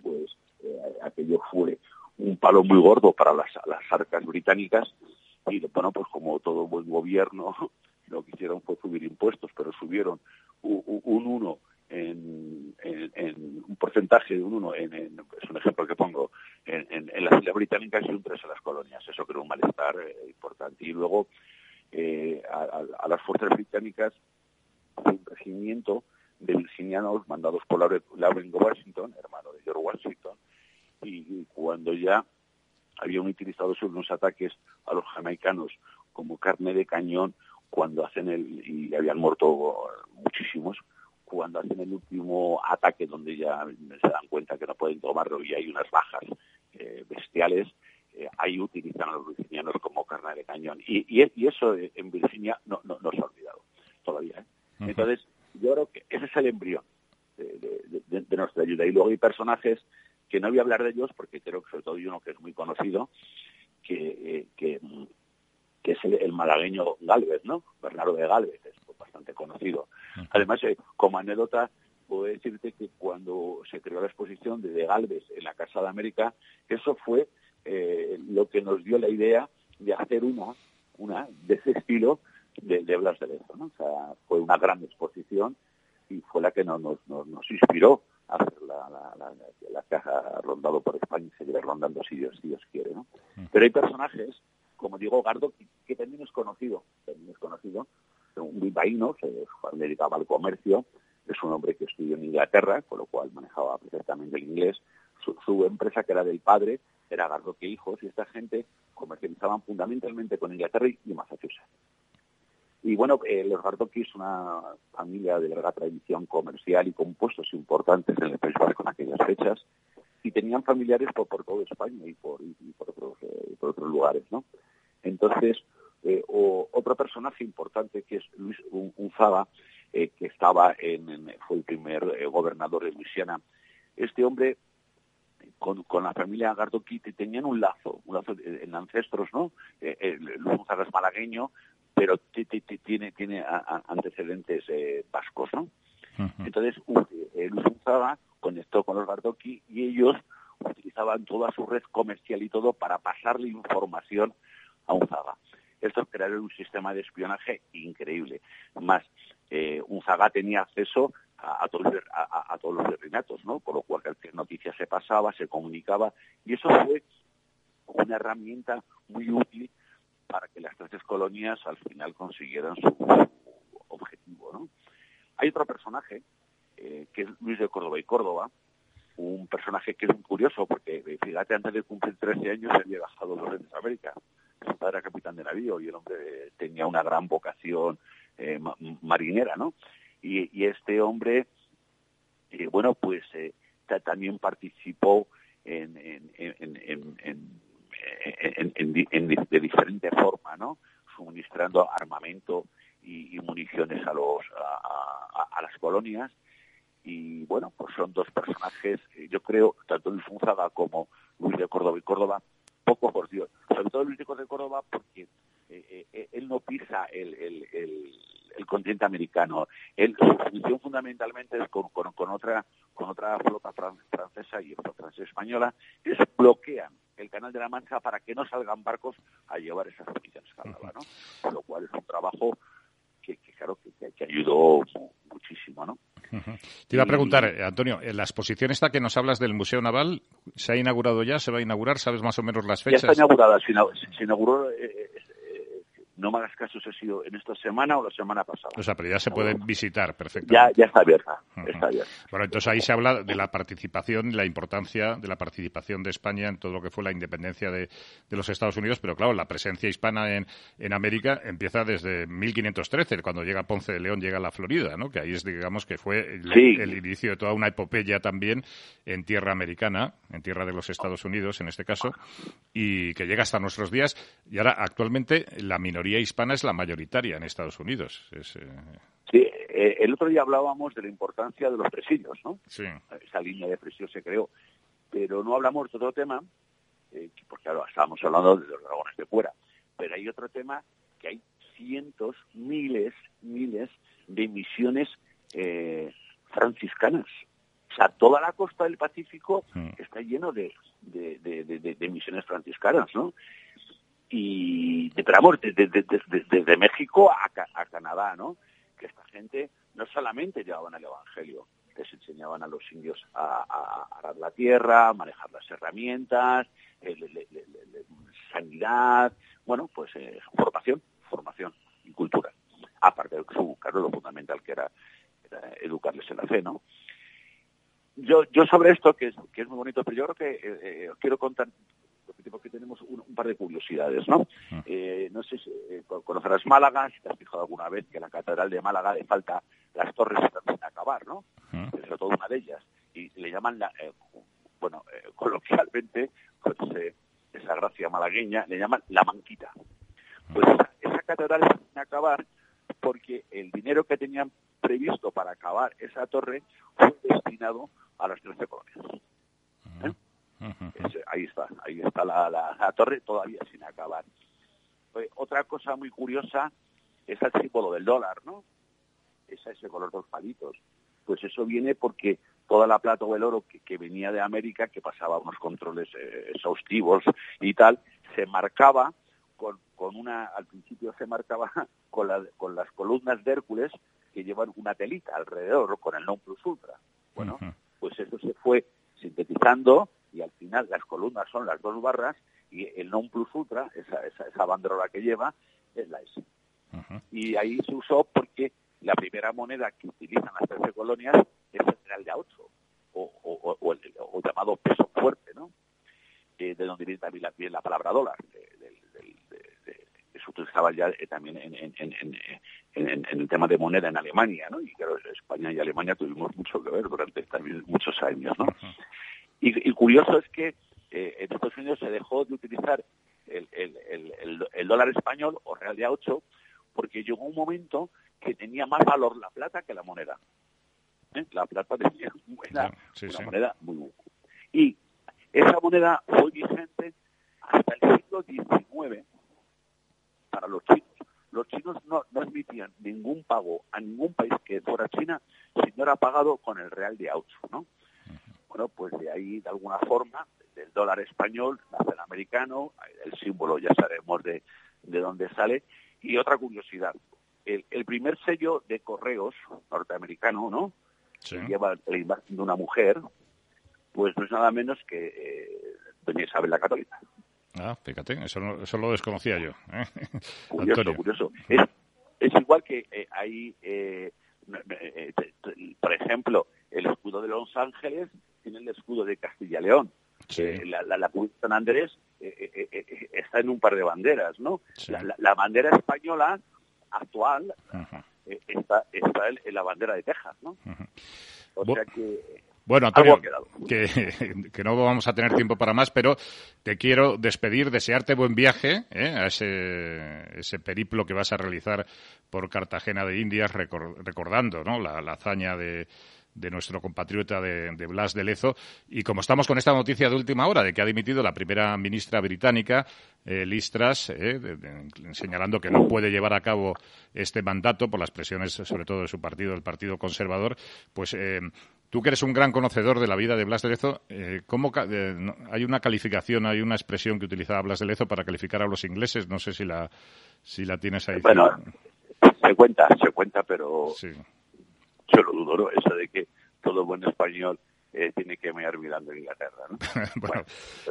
pues eh, aquello fue un palo muy gordo para las, las arcas británicas y bueno, pues como todo buen gobierno, *laughs* lo que hicieron fue subir impuestos, pero subieron un, un uno en, en, un porcentaje de un 1, en, es un ejemplo que pongo, en, las islas británicas y un 3 en las colonias. Eso creó un malestar eh, importante. Y luego eh, a, a, las fuerzas británicas un regimiento de virginianos mandados por Lauren Washington, hermano de George Washington, y, cuando ya habían utilizado unos ataques a los jamaicanos como carne de cañón, cuando hacen el, y habían muerto muchísimos, cuando hacen el último ataque donde ya se dan cuenta que no pueden tomarlo y hay unas bajas eh, bestiales, eh, ahí utilizan a los virginianos como carne de cañón. Y, y, y eso en Virginia no, no, no, se ha olvidado todavía. ¿eh? Uh -huh. Entonces, yo creo que ese es el embrión de, de, de, de, nuestra ayuda. Y luego hay personajes que no voy a hablar de ellos porque creo que sobre todo hay uno que es muy conocido, que, que, que es el, el, malagueño Galvez, ¿no? Bernardo de Galvez, es bastante conocido. Además, eh, como anécdota, puedo decirte que cuando se creó la exposición de, de Galvez en la Casa de América, eso fue eh, lo que nos dio la idea de hacer una, una de ese estilo de, de Blas de Lezo, ¿no? O sea, fue una gran exposición y fue la que nos, nos, nos inspiró a hacer la, la, la, la, caja rondado por España y seguir rondando si Dios, si Dios quiere, ¿no? Pero hay personajes, como digo, Gardo, que, que también es conocido, también es conocido, un bilbaíno, se dedicaba al comercio, es un hombre que estudió en Inglaterra, con lo cual manejaba perfectamente el inglés. Su, empresa, que era del padre, era Gardoque Hijos, y esta gente comercializaban fundamentalmente con Inglaterra y Massachusetts. Y bueno, eh, los Gardoki es una familia de larga tradición comercial y con puestos importantes en el País Vasco en aquellas fechas, y tenían familiares por, por toda España y por, y otros, eh, por otros lugares, ¿no? Entonces, eh, o otro personaje importante que es Luis Unzaga, eh, que estaba en, en, fue el primer eh, gobernador de Luisiana. Este hombre con, con la familia Gardoqui tenían un lazo, un lazo en ancestros, ¿no? Luis Unzaga es malagueño, pero tiene tiene antecedentes vascos, ¿no? Uh -huh. Entonces Luis Unzaga conectó con los Gardoqui y ellos utilizaban toda su red comercial y todo para pasarle información a Unzaga esto crearon un sistema de espionaje increíble. Más, eh, Unzaga tenía acceso a, a, todos, a, a, todos, los virreinatos, ¿no? Con lo cual cualquier noticia se pasaba, se comunicaba, y eso fue una herramienta muy útil para que las tres colonias al final consiguieran su, objetivo, ¿no? Hay otro personaje, eh, que es Luis de Córdoba y Córdoba, un personaje que es muy curioso, porque fíjate, antes de cumplir 13 años había bajado los Reyes de América su padre era capitán de navío y el hombre tenía una gran vocación eh, marinera, ¿no? Y, y este hombre, eh, bueno, pues eh, también participó en, en, en, de diferente forma, ¿no? Suministrando armamento y, municiones a los a, a, las colonias y bueno, pues son dos personajes, yo creo, tanto Luis Funzaga como Luis de Córdoba y Córdoba, poco por Dios. Sobre todo Luis de Córdoba porque eh, eh, él no pisa el, el, el, el, continente americano. Él, su función fundamentalmente es con, con, con otra con otra flota fran francesa y otra francesa española, es bloquean el canal de la Mancha para que no salgan barcos a llevar esas municiones Canadá, ¿no? Lo cual es un trabajo que, que claro, que, que ayudó muchísimo, ¿no? Te iba a preguntar, Antonio, en la exposición esta que nos hablas del Museo Naval, ¿Se ha inaugurado ya? ¿Se va a inaugurar? ¿Sabes más o menos las Ya fechas? está inaugurada, se, ina- se inauguró, eh, no me hagas caso si ha sido en esta semana o la semana pasada. O sea, pero ya se puede visitar Ya, perfectamente. ya está abierta, está abierta. Bueno, entonces ahí se habla de la participación la importancia de la participación de España en todo lo que fue la independencia de, de los Estados Unidos, pero claro, la presencia hispana en, en América empieza desde 1513, cuando llega Ponce de León, llega a la Florida, ¿no? Que ahí es, digamos, que fue el, Sí. el inicio de toda una epopeya también en tierra americana, en tierra de los Estados Unidos, en este caso, y que llega hasta nuestros días. Y ahora, actualmente, la minoría hispana es la mayoritaria en Estados Unidos. Es, eh, Sí, eh, el otro día hablábamos de la importancia de los presidios, ¿no? sí. Esa línea de presidios se creó. Pero no hablamos de otro tema, eh, que- porque ahora estábamos hablando de los dragones de fuera. Pero hay otro tema que hay cientos, miles, miles de misiones eh, franciscanas. O sea, toda la costa del Pacífico está lleno de, de, de- de- de- de misiones franciscanas, ¿no? Y, de, pero vamos, desde, desde- México a, a Canadá, ¿no? Que esta gente no solamente llevaban el Evangelio, les enseñaban a los indios a, a- a arar la tierra, a manejar las herramientas, eh, le- le- le- le- sanidad, bueno, pues eh, formación, formación y cultura. Aparte de su, claro, lo fundamental que era, educarles en la fe, ¿no? Yo, yo sobre esto, que es, que es muy bonito, pero yo creo que eh, eh, quiero contar, porque tenemos un, un par de curiosidades, ¿no? Eh, no sé si eh, co- conocerás Málaga, si te has fijado alguna vez que a la Catedral de Málaga le falta, las torres están acabar, ¿no? Sobre todo una de ellas. Y le llaman, la, eh, bueno, eh, coloquialmente, con ese- esa gracia malagueña, le llaman la manquita. Pues esa, esa catedral está sin acabar porque el dinero que tenían previsto para acabar esa torre fue destinado a las 13 colonias. Ahí está, ahí está la, la- la torre todavía sin acabar. Oye, otra cosa muy curiosa es el símbolo del dólar, ¿no? Es ese color dos palitos. Pues eso viene porque toda la plata o el oro que, que venía de América, que pasaba unos controles eh, exhaustivos y tal, se marcaba con, con una, al principio se marcaba *laughs* con, la- con las columnas de Hércules que llevan una telita alrededor con el non plus ultra. Bueno, pues eso se fue sintetizando y al final las columnas son las dos barras y el non plus ultra, esa, esa, esa banderola que lleva, es la S. Y ahí se usó porque la primera moneda que utilizan las 13 colonias es el real de a 8, o, o, o- o el, o llamado peso fuerte, ¿no? Eh, de donde viene también la, viene la palabra dólar. de- se utilizaba ya eh, también en, en- en- en- en- en- en el tema de moneda en Alemania, ¿no? Y claro, España y Alemania tuvimos mucho que ver durante también muchos años, ¿no? Y, y curioso es que eh, en Estados Unidos se dejó de utilizar el, el- el- el- el dólar español o real de a 8 porque llegó un momento que tenía más valor la plata que la moneda. ¿Eh? La plata *laughs* tenía una, Sí, una sí. moneda muy buena. Y esa moneda fue vigente hasta el siglo XIX para los chinos. Los chinos no, no admitían ningún pago a ningún país que fuera China si no era pagado con el real de a 8, ¿no? Bueno, pues de ahí, de alguna forma, del dólar español, nace el americano, el símbolo ya sabemos de, de dónde sale. Y otra curiosidad, el, el primer sello de correos norteamericano, ¿no? Que lleva la imagen de una mujer, pues no es nada menos que eh, doña Isabel la Católica. Ah, fíjate, eso, no- eso lo desconocía yo. ¿eh? *laughs* Curioso, Antonio. curioso. Es, es igual que eh, hay, eh, por ejemplo, el escudo de Los Ángeles tiene el escudo de Castilla y León. Eh, la, la, la San Andrés eh, eh, está en un par de banderas, ¿no? La, la- la bandera española actual está, está en, en la bandera de Texas, ¿no? O Bu- sea que Bueno, Antonio, que, *laughs* que no vamos a tener tiempo para más, pero te quiero despedir, desearte buen viaje ¿eh? a ese, ese periplo que vas a realizar por Cartagena de Indias, recor- recordando ¿no? la, la hazaña de, de nuestro compatriota de, de Blas de Lezo. Y como estamos con esta noticia de última hora de que ha dimitido la primera ministra británica, eh, Liz Truss, eh, de- de- señalando que no puede llevar a cabo este mandato por las presiones, sobre todo de su partido, el Partido Conservador, pues eh, tú que eres un gran conocedor de la vida de Blas de Lezo, eh, ¿cómo ca- eh, no- hay una calificación, hay una expresión que utilizaba Blas de Lezo para calificar a los ingleses? No sé si la, si la tienes ahí. Bueno, se cuenta, se cuenta, pero yo lo dudo, ¿no? Eso de que todo buen español eh, tiene que mear mirando a Inglaterra. ¿no? *laughs* bueno,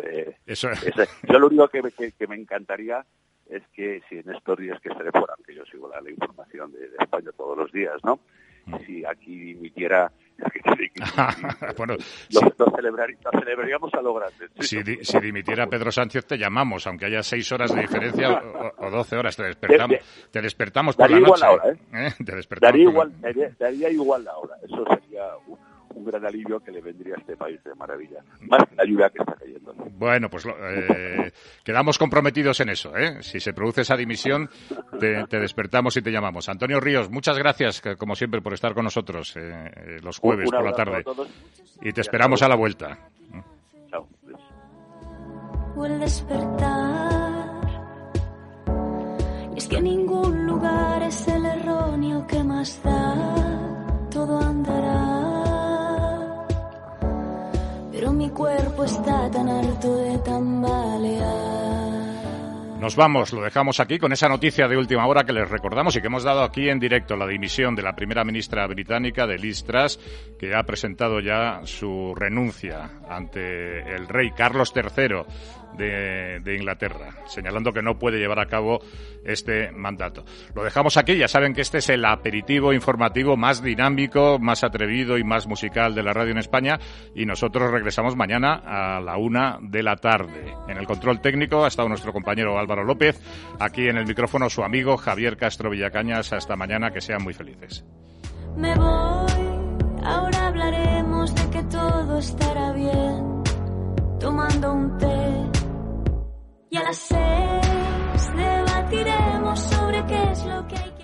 Eh, eso ese- yo lo único que, me- que- que me encantaría es que si en estos días que estaré fuera, que yo sigo la, la información de, de España todos los días, ¿no? Mm. Si aquí dimitiera, *laughs* *laughs* bueno, lo, lo celebrar- lo celebraríamos a lo grande. si, di- si dimitiera Pedro Sánchez te llamamos, aunque haya seis horas de diferencia *laughs* o, doce horas. Te despertamos, te despertamos por Daría la igual noche. la hora, ¿eh? Te despertamos Daría por la- igual, daría, daría igual la hora. Eso sería un, un gran alivio que le vendría a este país de maravilla. Más que la lluvia que está cayendo. Bueno, pues eh, quedamos comprometidos en eso. ¿eh? Si se produce esa dimisión, te, te despertamos y te llamamos. Antonio Ríos, muchas gracias, que- como siempre, por estar con nosotros eh, eh, los jueves por la tarde. a todos. Y te esperamos a la vuelta. Chao. o el despertar. Y es que ningún lugar es el erróneo que más da, todo andará. Pero mi cuerpo está tan alto de tambalear. Nos vamos, lo dejamos aquí con esa noticia de última hora que les recordamos y que hemos dado aquí en directo, la dimisión de la primera ministra británica de Liz que ha presentado ya su renuncia ante el rey Carlos III de, Inglaterra, señalando que no puede llevar a cabo este mandato. Lo dejamos aquí, ya saben que este es el aperitivo informativo más dinámico, más atrevido y más musical de la radio en España y nosotros regresamos mañana a la una de la tarde. En el control técnico ha estado nuestro compañero Álvaro López, aquí en el micrófono su amigo Javier Castro Villacañas. Hasta mañana, que sean muy felices. Me voy, ahora hablaremos de que todo estará bien, tomando un té y a las seis debatiremos sobre qué es lo que hay